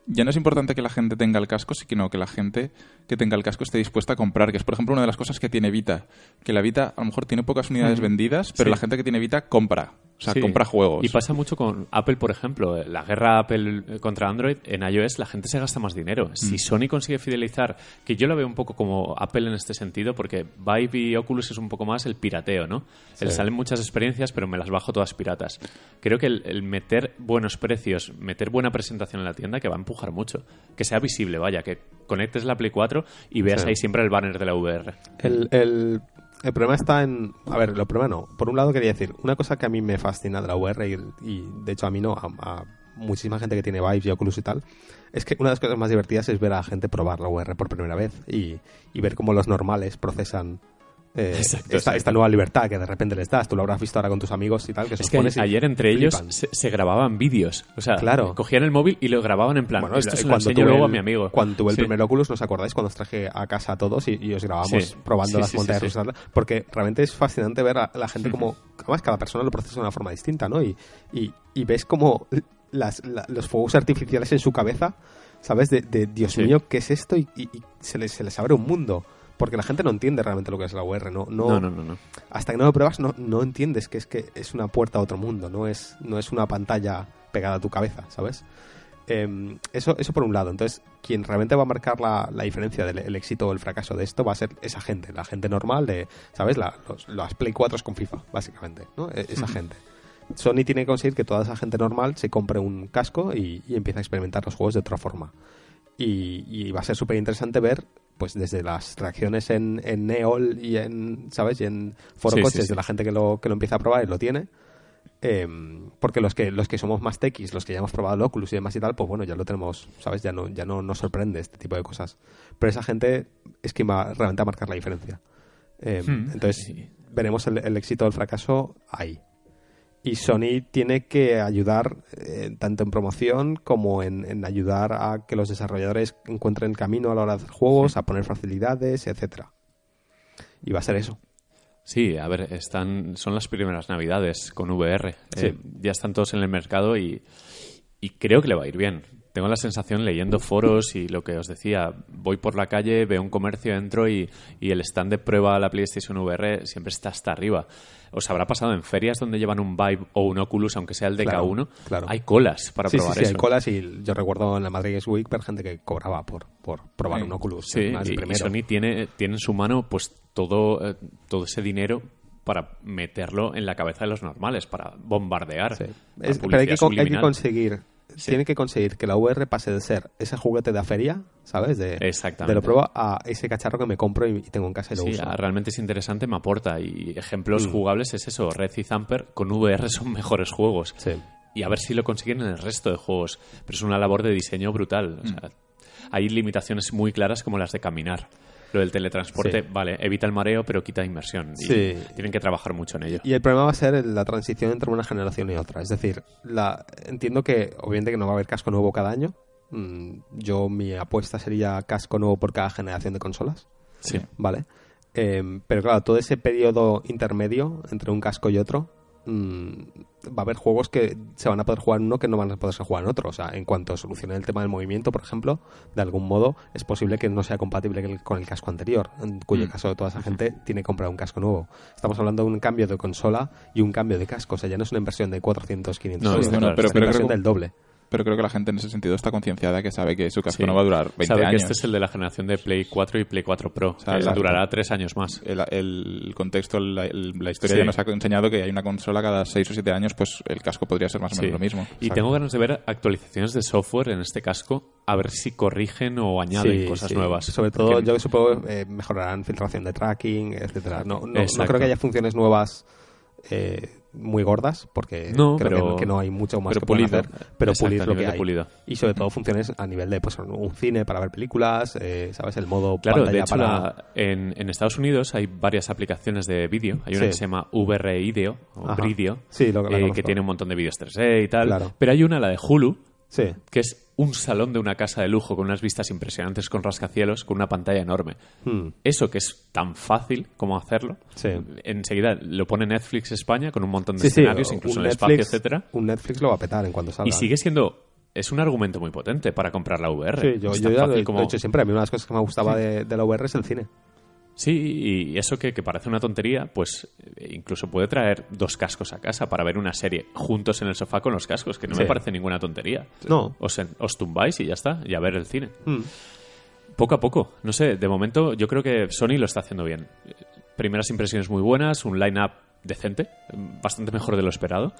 ya no es importante que la gente tenga el casco, sino que la gente que tenga el casco esté dispuesta a comprar, que es por ejemplo una de las cosas que tiene Vita. Que la Vita a lo mejor tiene pocas unidades vendidas, pero Sí. la gente que tiene Vita compra. O sea, Sí. compra juegos. Y pasa mucho con Apple, por ejemplo. La guerra Apple contra Android, en iOS la gente se gasta más dinero. Si Mm. Sony consigue fidelizar, que yo lo veo un poco como Apple en este sentido, porque Vive y Oculus es un poco más el pirateo, ¿no? El salen muchas experiencias, pero me las bajo todas piratas. Creo que el, el meter buenos precios, meter buena presentación en la tienda, que va a empujar mucho. Que sea visible, vaya, que conectes la Play 4 y veas Sí. ahí siempre el banner de la VR. El, el, el problema está en... A ver, el problema no. Por un lado quería decir, una cosa que a mí me fascina de la VR y, y, de hecho a mí no, a, a muchísima gente que tiene Vives y Oculus y tal, es que una de las cosas más divertidas es ver a la gente probar la VR por primera vez y, y ver cómo los normales procesan eh, Exacto, esta, nueva libertad que de repente les das. Tú lo habrás visto ahora con tus amigos y tal. Que Es que pones ayer entre ellos se, se grababan vídeos. O sea, Claro. cogían el móvil y lo grababan en plan, Bueno, esto se lo cuando enseño luego el- a mi amigo. Cuando tuve el Sí. primer Oculus, ¿nos acordáis? Cuando os traje a casa a todos y, y os grabamos Sí. probando Sí, las montañas rusas. Porque realmente es fascinante ver a la gente como... Además, cada persona lo procesa de una forma distinta, ¿no? Y, y, y ves como las, la- los fuegos artificiales en su cabeza, ¿sabes? De, de, Dios mío, ¿qué es esto? Y se, les, se les abre un mundo. Porque la gente no entiende realmente lo que es la ¿no? no, No, no, no, no. hasta que no lo pruebas no, no entiendes que es que es una puerta a otro mundo, no es, no es una pantalla pegada a tu cabeza, ¿sabes? Eh, eso, eso por un lado. Entonces, quien realmente va a marcar la, la diferencia del el éxito o el fracaso de esto va a ser esa gente, la gente normal de, ¿sabes? La- los, las Play 4 con FIFA, básicamente, ¿no? E- Esa gente. Sony tiene que conseguir que toda esa gente normal se compre un casco y, y empiece a experimentar los juegos de otra forma. Y, y va a ser súper interesante ver, pues desde las reacciones en, en Neol y en, ¿sabes? Y en Foro Sí, Coches sí. de la gente que lo, que lo empieza a probar y lo tiene. Eh, porque los que los que somos más techis, los que ya hemos probado el Oculus y demás y tal, pues bueno, ya lo tenemos, ¿sabes? Ya no, ya no nos sorprende este tipo de cosas. Pero esa gente es quien va realmente a marcar la diferencia. Eh, Hmm, entonces, veremos el, el éxito o el fracaso ahí. Y Sony tiene que ayudar eh, tanto en promoción como en, en ayudar a que los desarrolladores encuentren el camino a la hora de hacer juegos, a poner facilidades, etcétera. Y va a ser eso. Sí, a ver, están, son las primeras navidades con VR. Sí. Eh, ya están todos en el mercado y, y creo que le va a ir bien. Tengo la sensación, leyendo foros y lo que os decía, voy por la calle, veo un comercio, entro y, y el stand de prueba de la PlayStation VR siempre está hasta arriba. ¿Os habrá pasado en ferias donde llevan un Vive o un Oculus, aunque sea el DK1? claro. Hay colas para sí, probar sí, sí, eso. hay colas y yo recuerdo en la Madrid Games Week ver gente que cobraba por, por probar Sí. un Oculus. Sí, más y, y. Sony tiene, tiene en su mano pues todo, eh, todo ese dinero para meterlo en la cabeza de los normales, para bombardear. Sí. Es- pero hay que, hay que subliminal. Conseguir. Tiene que conseguir que la VR pase de ser ese juguete de feria, ¿sabes? De, Exactamente. de lo prueba a ese cacharro que me compro y, tengo en casa y lo Sí, uso. ah, realmente es interesante, me aporta. Y ejemplos Mm. jugables es eso. Red y Zamper con VR son mejores juegos. Sí. Y a ver si lo consiguen en el resto de juegos. Pero es una labor de diseño brutal. O sea, hay limitaciones muy claras como las de caminar. Lo del teletransporte, Sí. vale, evita el mareo, pero quita inmersión. Y Sí. tienen que trabajar mucho en ello. Y el problema va a ser la transición entre una generación y otra. Es decir, la, entiendo que obviamente que no va a haber casco nuevo cada año. Mm, Yo mi apuesta sería casco nuevo por cada generación de consolas. Sí. ¿Vale? Em, pero claro, todo ese periodo intermedio entre un casco y otro, mm, va a haber juegos que se van a poder jugar en uno que no van a poder jugar en otro. O sea, en cuanto solucionen el tema del movimiento, por ejemplo, de algún modo es posible que no sea compatible con el- casco anterior, en cuyo Mm. caso toda esa gente tiene que comprar un casco nuevo. Estamos hablando de un cambio de consola y un cambio de casco. O sea, ya no es una inversión de 400, 500 No, euros, pero- es pero una inversión del doble. Pero creo que la gente en ese sentido está concienciada que sabe que su casco Sí. no va a durar 20 Sabe años. que este es el de la generación de Play 4 y Play 4 Pro. sea, que exacto. durará tres años más. el, el contexto, la, el- la historia Sí. ya nos ha enseñado que hay una consola cada 6 o 7 años, pues el casco podría ser más o Sí. menos lo mismo. Y Exacto. tengo ganas de ver actualizaciones de software en este casco, a ver si corrigen o añaden Sí, cosas sí. nuevas. Sobre todo, Porque- yo supongo eh, mejorarán filtración de tracking, etcétera. No, no, creo que haya funciones nuevas eh, muy gordas, porque No, creo pero- que, que no hay mucho más pero que pulido. hacer, pero Exacto, pulir lo que hay. pulido. Y sobre todo funciones a nivel de pues, un cine para ver películas, eh, ¿sabes? El modo Claro, de hecho, para... la- en, en Estados Unidos hay varias aplicaciones de vídeo. Hay una Sí. que se llama VR Ideo o. Bridio, Sí, eh, que tiene un montón de vídeos 3D y tal. Claro. Pero hay una, la de Hulu, Sí, que es un salón de una casa de lujo con unas vistas impresionantes con rascacielos, con una pantalla enorme. Hmm. Eso que es tan fácil como hacerlo, Sí. enseguida lo pone Netflix España con un montón de sí, escenarios, incluso en el espacio, etcétera. Un Netflix lo va a petar en cuanto salga. Y sigue siendo... Es un argumento muy potente para comprar la VR. Sí, yo, ya lo he como- lo he dicho siempre. A mí una de las cosas que me gustaba de, de la VR es el cine. Sí, y eso que, que parece una tontería, pues eh, incluso puede traer dos cascos a casa para ver una serie juntos en el sofá con los cascos, que no Sí. me parece ninguna tontería. No. Os, en- os tumbáis y ya está, y a ver el cine. Hmm. Poco a poco, no sé, de momento yo creo que Sony lo está haciendo bien. Primeras impresiones muy buenas, un line-up decente, bastante mejor de lo esperado.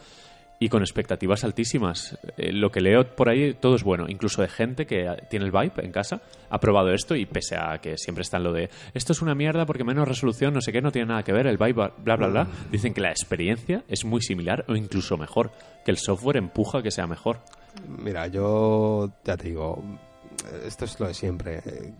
Y con expectativas altísimas. Eh, lo que leo por ahí, todo es bueno. Incluso de gente que tiene el Vibe en casa, ha probado esto y pese a que siempre está en lo de esto es una mierda porque menos resolución, no sé qué, no tiene nada que ver, el Vibe, bla, bla, bla, dicen que la experiencia es muy similar o incluso mejor, que el software empuja a que sea mejor. Mira, yo ya te digo, esto es lo de siempre. eh,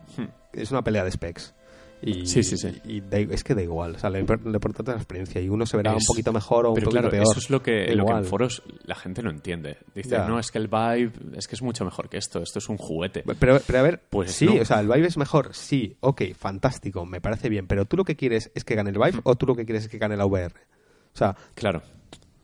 Es una pelea de specs. Y. Sí, sí, sí. Y da- es que da igual. O sea, lo impor- lo importante es la experiencia. Y uno se verá Es- un poquito mejor o un poquito claro, peor. eso es lo que, lo que en foros la gente no entiende. Dice, Ya. no, es que el Vibe es que es mucho mejor que esto, esto es un juguete. Pero, pero a ver, Pues sí, no. o sea, el Vive es mejor, sí, ok, fantástico, me parece bien, pero tú lo que quieres es que gane el Vive o tú lo que quieres es que gane la VR. O sea, Claro,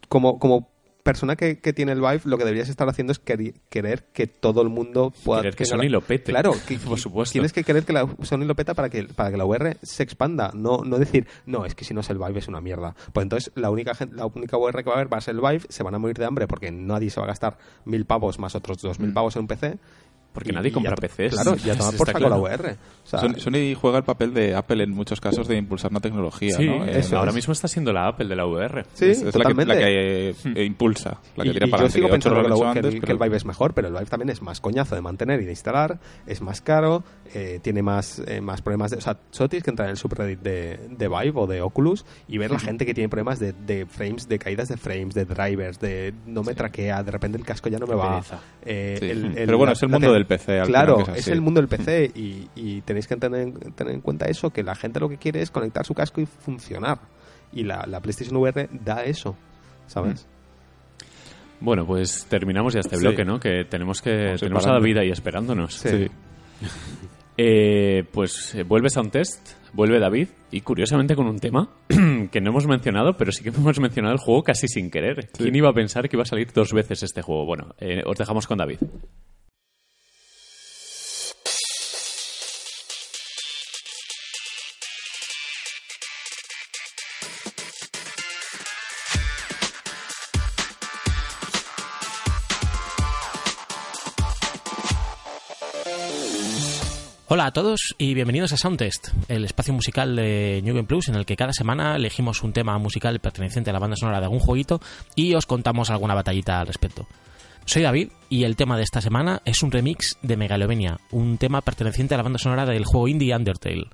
como, como persona que, que tiene el Vive, lo que deberías estar haciendo es queri- querer que todo el mundo pueda... Querer que Sony lo pete. Claro, que, Por supuesto. Tienes que querer que la Sony lo peta para que, para que la VR se expanda, no, no decir, no, es que si no es el Vive es una mierda. Pues entonces la única, la única VR que va a haber va a ser el Vive, se van a morir de hambre porque nadie se va a gastar mil pavos más otros dos mil pavos en un PC. Porque Y- nadie compra PCs. Claro, ya tomar Está por saco claro. la VR. O sea, Sony, Sony juega el papel de Apple en muchos casos de impulsar una tecnología, Sí, ¿no? Eh, eso, ahora mismo está siendo la Apple de la VR. sí, es, es la que, totalmente. la que, eh, impulsa, la que Y- tira y para yo sigo pensando que, el, antes, que el pero- Vive es mejor, pero el Vive también es más coñazo de mantener y de instalar, es más caro, eh, tiene más, eh, más problemas de... O sea, solo tienes que entrar en el subreddit de, de Vive o de Oculus y ver la gente que tiene problemas de, de frames, de caídas de frames, de drivers, de no me traquea, de repente el casco ya no me va. Eh, Sí. el- Pero bueno, es el mundo te- del PC, al Claro, final, es es el mundo del PC y, y tenéis que tener, tener en cuenta eso, que la gente lo que quiere es conectar su casco y funcionar. Y la, la PlayStation VR da eso, ¿sabes? Bueno, pues terminamos ya este Sí. bloque, ¿no? Que tenemos que Vamos tenemos a. David ahí esperándonos. Sí. Eh, pues eh, vuelves a un test, vuelve David, y curiosamente con un tema que no hemos mencionado, pero sí que hemos mencionado el juego casi sin querer. ¿Quién iba a pensar que iba a salir dos veces este juego? Bueno, eh, os dejamos con David. Hola a todos y bienvenidos a Soundtest, el espacio musical de New Game Plus en el que cada semana elegimos un tema musical perteneciente a la banda sonora de algún jueguito y os contamos alguna batallita al respecto. Soy David y el tema de esta semana es un remix de Megalovenia, un tema perteneciente a la banda sonora del juego indie Undertale.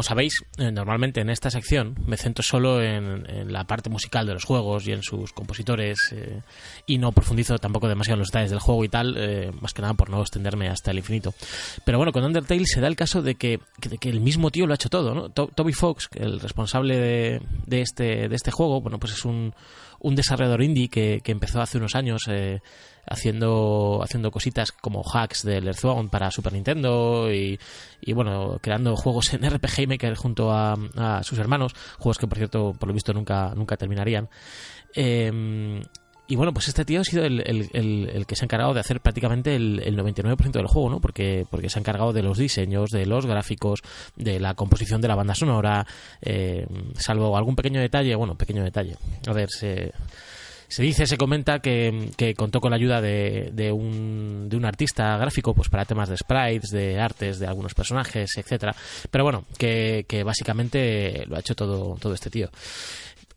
Como sabéis, eh, normalmente en esta sección me centro solo en, la parte musical de los juegos y en sus compositores eh, y no profundizo tampoco demasiado en los detalles del juego y tal, eh, más que nada por no extenderme hasta el infinito. Pero bueno, con Undertale se da el caso de que, el mismo tío lo ha hecho todo, ¿no? To- Toby Fox, el responsable de, de este, de este juego, bueno, pues es un, un desarrollador indie que, que empezó hace unos años eh, haciendo, haciendo cositas como hacks del Earthbound para Super Nintendo y, y bueno, creando juegos en RPG Maker junto a, sus hermanos, juegos que por cierto, por lo visto, nunca, nunca terminarían. Eh, y bueno, pues este tío ha sido el, el- el- que se ha encargado de hacer prácticamente el, el 99% del juego, ¿no? Porque, porque se ha encargado de los diseños, de los gráficos, de la composición de la banda sonora, eh, salvo algún pequeño detalle, bueno, pequeño detalle. A ver, se, se dice, se comenta que, que contó con la ayuda de, de un, de un artista gráfico pues para temas de sprites, de artes de algunos personajes, etcétera. Pero bueno, que, que básicamente lo ha hecho todo, todo este tío.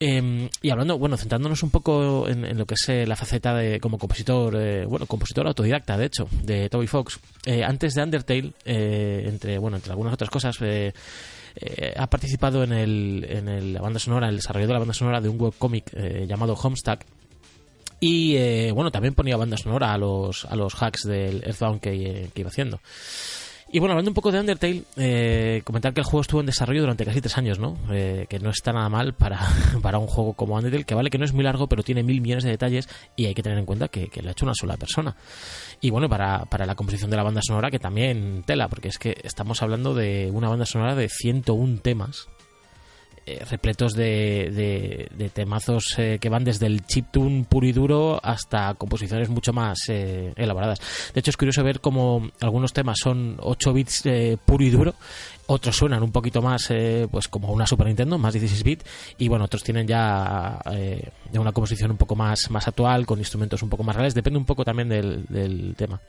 Eh, y hablando, bueno, centrándonos un poco en, en lo que es eh, la faceta de como compositor, eh, bueno, compositor autodidacta, de hecho, de Toby Fox. eh, antes de Undertale, eh, entre bueno, entre algunas otras cosas, ha participado en, el, en el- la banda sonora, el desarrollo de la banda sonora de un webcómic llamado Homestuck. Y bueno, también ponía banda sonora a los, a los hacks del Earthbound que, que iba haciendo. Y bueno, hablando un poco de Undertale, eh, comentar que el juego estuvo en desarrollo durante casi tres años, ¿no? Eh, que no está nada mal para, para un juego como Undertale, que vale que no es muy largo, pero tiene mil millones de detalles y hay que tener en cuenta que, que lo ha hecho una sola persona. Y bueno, para, para la composición de la banda sonora, que también tela, porque es que estamos hablando de una banda sonora de 101 temas, eh, repletos de, de- de temazos eh, que van desde el chiptune puro y duro hasta composiciones mucho más eh, elaboradas. De hecho, es curioso ver cómo algunos temas son 8 bits eh, puro y duro, otros suenan un poquito más eh, pues como una Super Nintendo, más 16 bits, y bueno, otros tienen ya, ya una composición un poco más, más actual, con instrumentos un poco más reales, depende un poco también del, del tema.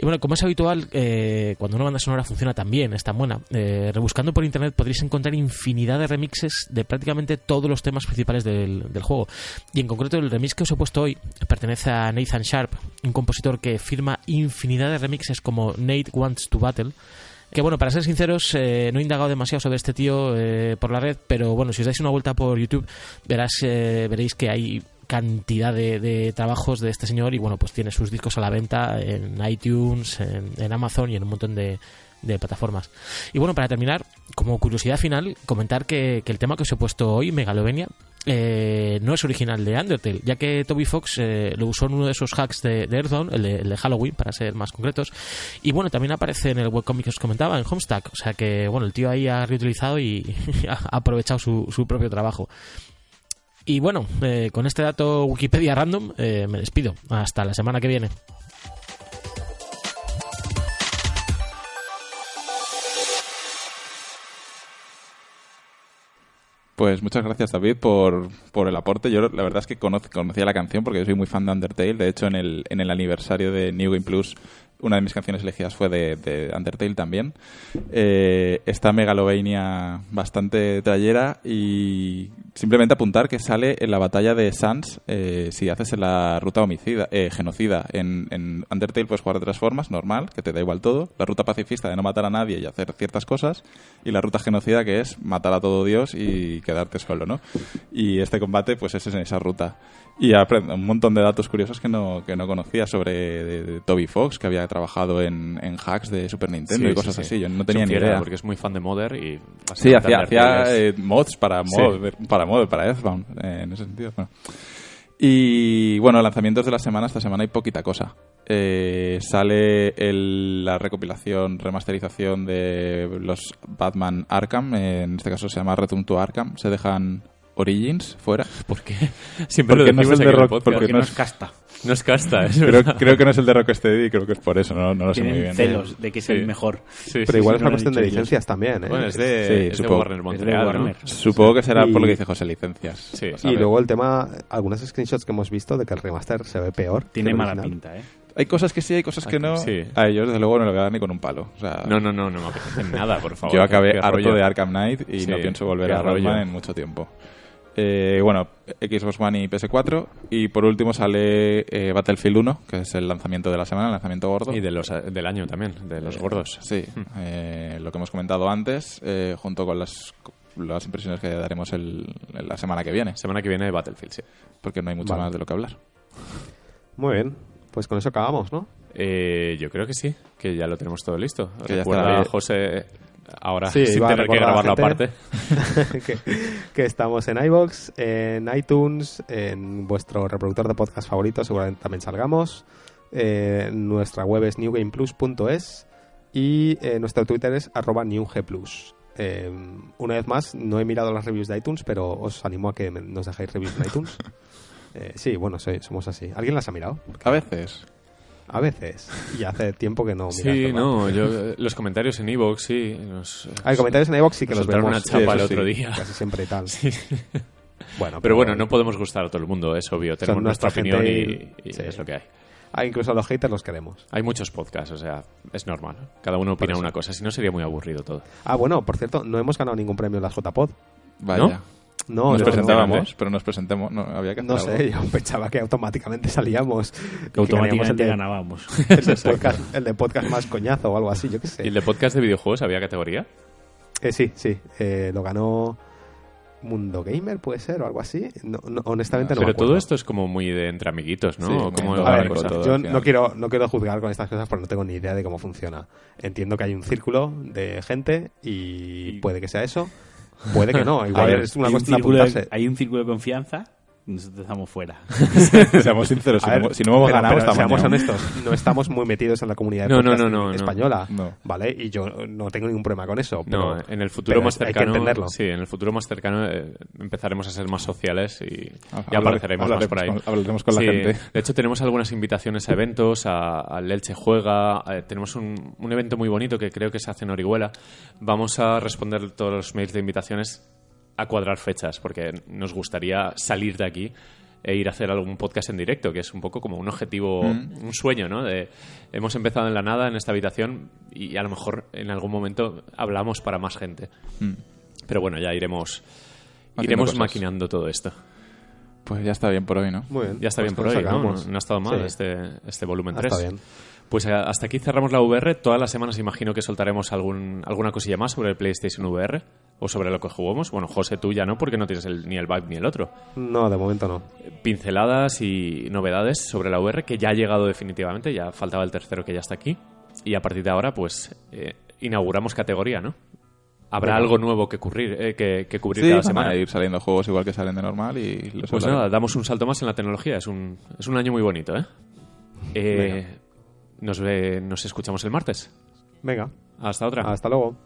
Y bueno, como es habitual, eh, cuando una banda sonora funciona tan bien, es tan buena, eh, rebuscando por internet podréis encontrar infinidad de remixes de prácticamente todos los temas principales del, juego. Y en concreto el remix que os he puesto hoy pertenece a Nathan Sharp, un compositor que firma infinidad de remixes como Nate Wants to Battle. Que bueno, para ser sinceros, eh, no he indagado demasiado sobre este tío eh, por la red, pero bueno, si os dais una vuelta por YouTube, verás, veréis que hay cantidad de, trabajos de este señor y bueno, pues tiene sus discos a la venta en iTunes, en, Amazon y en un montón de, plataformas. Y bueno, para terminar, como curiosidad final, comentar que, el tema que os he puesto hoy, Megalovenia, eh, no es original de Undertale, ya que Toby Fox eh, lo usó en uno de esos hacks de, de Earthbound, el de, Halloween, para ser más concretos. Y bueno, también aparece en el webcomic que os comentaba, en Homestuck. O sea que, bueno, el tío ahí ha reutilizado y ha aprovechado su propio trabajo. Y bueno, eh, con este dato Wikipedia random eh, me despido. Hasta la semana que viene. Pues muchas gracias, David, por, por el aporte. Yo la verdad es que conoc- conocía la canción porque yo soy muy fan de Undertale. De hecho, en el, en el aniversario de New Game Plus, una de mis canciones elegidas fue de, de Undertale también. Eh, está Megalovania bastante trayera y simplemente apuntar que sale en la batalla de Sans eh, si haces la ruta homicida, eh, genocida. En, en Undertale puedes jugar de tres formas, normal, que te da igual todo. La ruta pacifista de no matar a nadie y hacer ciertas cosas. Y la ruta genocida que es matar a todo Dios y quedarte solo, ¿no? Y este combate pues es en esa ruta. Y aprendo un montón de datos curiosos que no, que no conocía sobre de- de Toby Fox, que había trabajado en, en hacks de Super Nintendo Sí, y cosas sí, sí. así. Yo no tenía ni idea. Porque es muy fan de Mother y... Sí, hacía, hacía eh, mods para mod, para mod, para Earthbound, eh, en ese sentido. bueno. Y bueno, lanzamientos de la semana, esta semana hay poquita cosa. Eh, sale el- la recopilación, remasterización de los Batman Arkham, en este caso se llama Return to Arkham, se dejan Origins fuera. ¿Por qué? Siempre Porque lo no es decimos el de aquí en el Rock- podcast. porque Porque no es casta. No es casta, es Creo, creo que no es el de Rocksteady y creo que es por eso, no, no lo sé muy Tienen bien. celos de que es Sí. el mejor. Sí, Pero sí, igual sí, es no una lo cuestión de licencias también, ¿eh? Bueno, es Sí, de, es de supongo. Warner Es de Montreal, ¿no? Warner. Supongo que será Y- por lo que dice José, licencias. Sí. Lo y luego el tema, algunos screenshots que hemos visto de que el remaster se ve peor. Tiene mala original. pinta, ¿eh? Hay cosas que sí, hay cosas que no. Sí. A ellos, desde luego, no le voy a dar ni con un palo. O sea, No, no, no, no me apetece nada, por favor. yo acabé harto de Arkham Knight y Sí, no pienso volver a. Batman en mucho tiempo. Eh, bueno, Xbox One y PS4. Y por último sale eh, Battlefield 1, que es el lanzamiento de la semana, el lanzamiento gordo. Y de los, del año también, de los gordos. Sí, eh, lo que hemos comentado antes, eh, junto con las, las impresiones que daremos el, la semana que viene, Semana que viene Battlefield, sí. porque no hay mucho Vale. más de lo que hablar. Muy bien, pues con eso acabamos, ¿no? Eh, yo creo que sí, que ya lo tenemos todo listo. Que ya está. José, ahora Sí, sin tener que grabarlo aparte. que, que estamos en iBox, en iTunes, en vuestro reproductor de podcast favorito, seguramente también salgamos. Eh, nuestra web es newgameplus.es y eh, nuestro Twitter es arroba newgplus. Eh, una vez más, no he mirado las reviews de iTunes, pero os animo a que nos dejéis reviews en iTunes. Eh, sí, bueno, soy- somos así. ¿Alguien las ha mirado? A veces. A veces. Y hace tiempo que no miras, Sí, no, yo, los comentarios en Evox, sí. Hay comentarios en iBox sí que nos los vemos. una chapa Sí, el otro sí. día. Casi siempre y tal. Bueno, Pero bueno, no podemos gustar a todo el mundo, es obvio. Tenemos nuestra nuestra opinión y, y sí. es lo que hay. Ah, incluso a los haters los queremos. Hay muchos podcasts, o sea, es normal. Cada uno opina una cosa, si no sería muy aburrido todo. Ah, bueno, por cierto, no hemos ganado ningún premio en las JPod. Vaya. No, nos no, presentábamos, pero nos presentemos. No, había que No, hacer no sé, yo pensaba que automáticamente salíamos. Que automáticamente ganábamos. el de, podcast, el de podcast más coñazo o algo así, yo qué sé. ¿Y el de podcast de videojuegos había categoría? Eh, sí, sí, eh, lo ganó Mundo Gamer, puede ser, o algo así. No, no, honestamente no Pero me todo esto es como muy de entre amiguitos, ¿no? Sí, ¿O muy cómo de A ver, cosa? todo. yo no quiero, no quiero juzgar con estas cosas porque no tengo ni idea de cómo funciona. Entiendo que hay un círculo de gente y puede que sea eso, puede que no. Igual es una hay un cuestión de círculo de- apuntarse. hay un círculo de confianza, nosotros estamos fuera. Seamos sinceros, si, ver, no, si no hemos pero- ganado, pero estamos seamos honestos, no estamos muy metidos en la comunidad No, no, española, No. ¿vale? Y yo no tengo ningún problema con eso. No, en el futuro más hay que cercano. entenderlo. Sí, en el futuro más cercano eh, empezaremos a ser más sociales y Ah, apareceremos más por ahí. hablaremos con- hablaremos con la gente. De hecho, tenemos algunas invitaciones a eventos, a- al Elche Juega. eh, tenemos un, un evento muy bonito que creo que se hace en Orihuela. Vamos a responder todos los mails de invitaciones a cuadrar fechas, porque nos gustaría salir de aquí e ir a hacer algún podcast en directo, que es un poco como un objetivo, Mm. un sueño, ¿no? De, hemos empezado en la nada en esta habitación y a lo mejor en algún momento hablamos para más gente. Mm. Pero bueno, ya iremos, Haciendo iremos cosas. maquinando todo esto. Pues ya está bien por hoy, ¿no? Muy bien. Ya está Pues bien por hoy, ¿no? No, no ha estado mal Sí. este, este volumen Ah, 3. Está bien. Pues eh, hasta aquí cerramos la VR. Todas las semanas imagino que soltaremos algún, alguna cosilla más sobre el PlayStation VR o sobre lo que jugamos. Bueno, José, tú ya no, porque no tienes el- ni el Vive ni el otro. No, de momento no. Pinceladas y novedades sobre la VR que ya ha llegado definitivamente. Ya faltaba el tercero que ya está aquí. Y a partir de ahora, pues eh, inauguramos categoría, ¿no? Habrá algo nuevo que cubrir, eh, que, que cubrir Sí, cada van semana. a ir saliendo juegos igual que salen de normal y los Pues nada, damos un salto más en la tecnología. Es un, es un año muy bonito, ¿eh? Eh, nos, ve- nos escuchamos el martes. Venga, Hasta otra. hasta luego.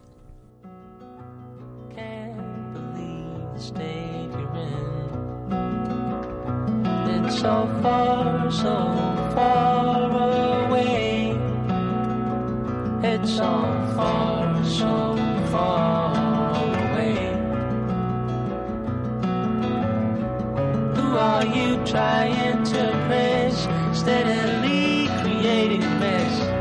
so far, so far away. It's so far, so far away. Who are you trying to impress? Steadily creating a mess.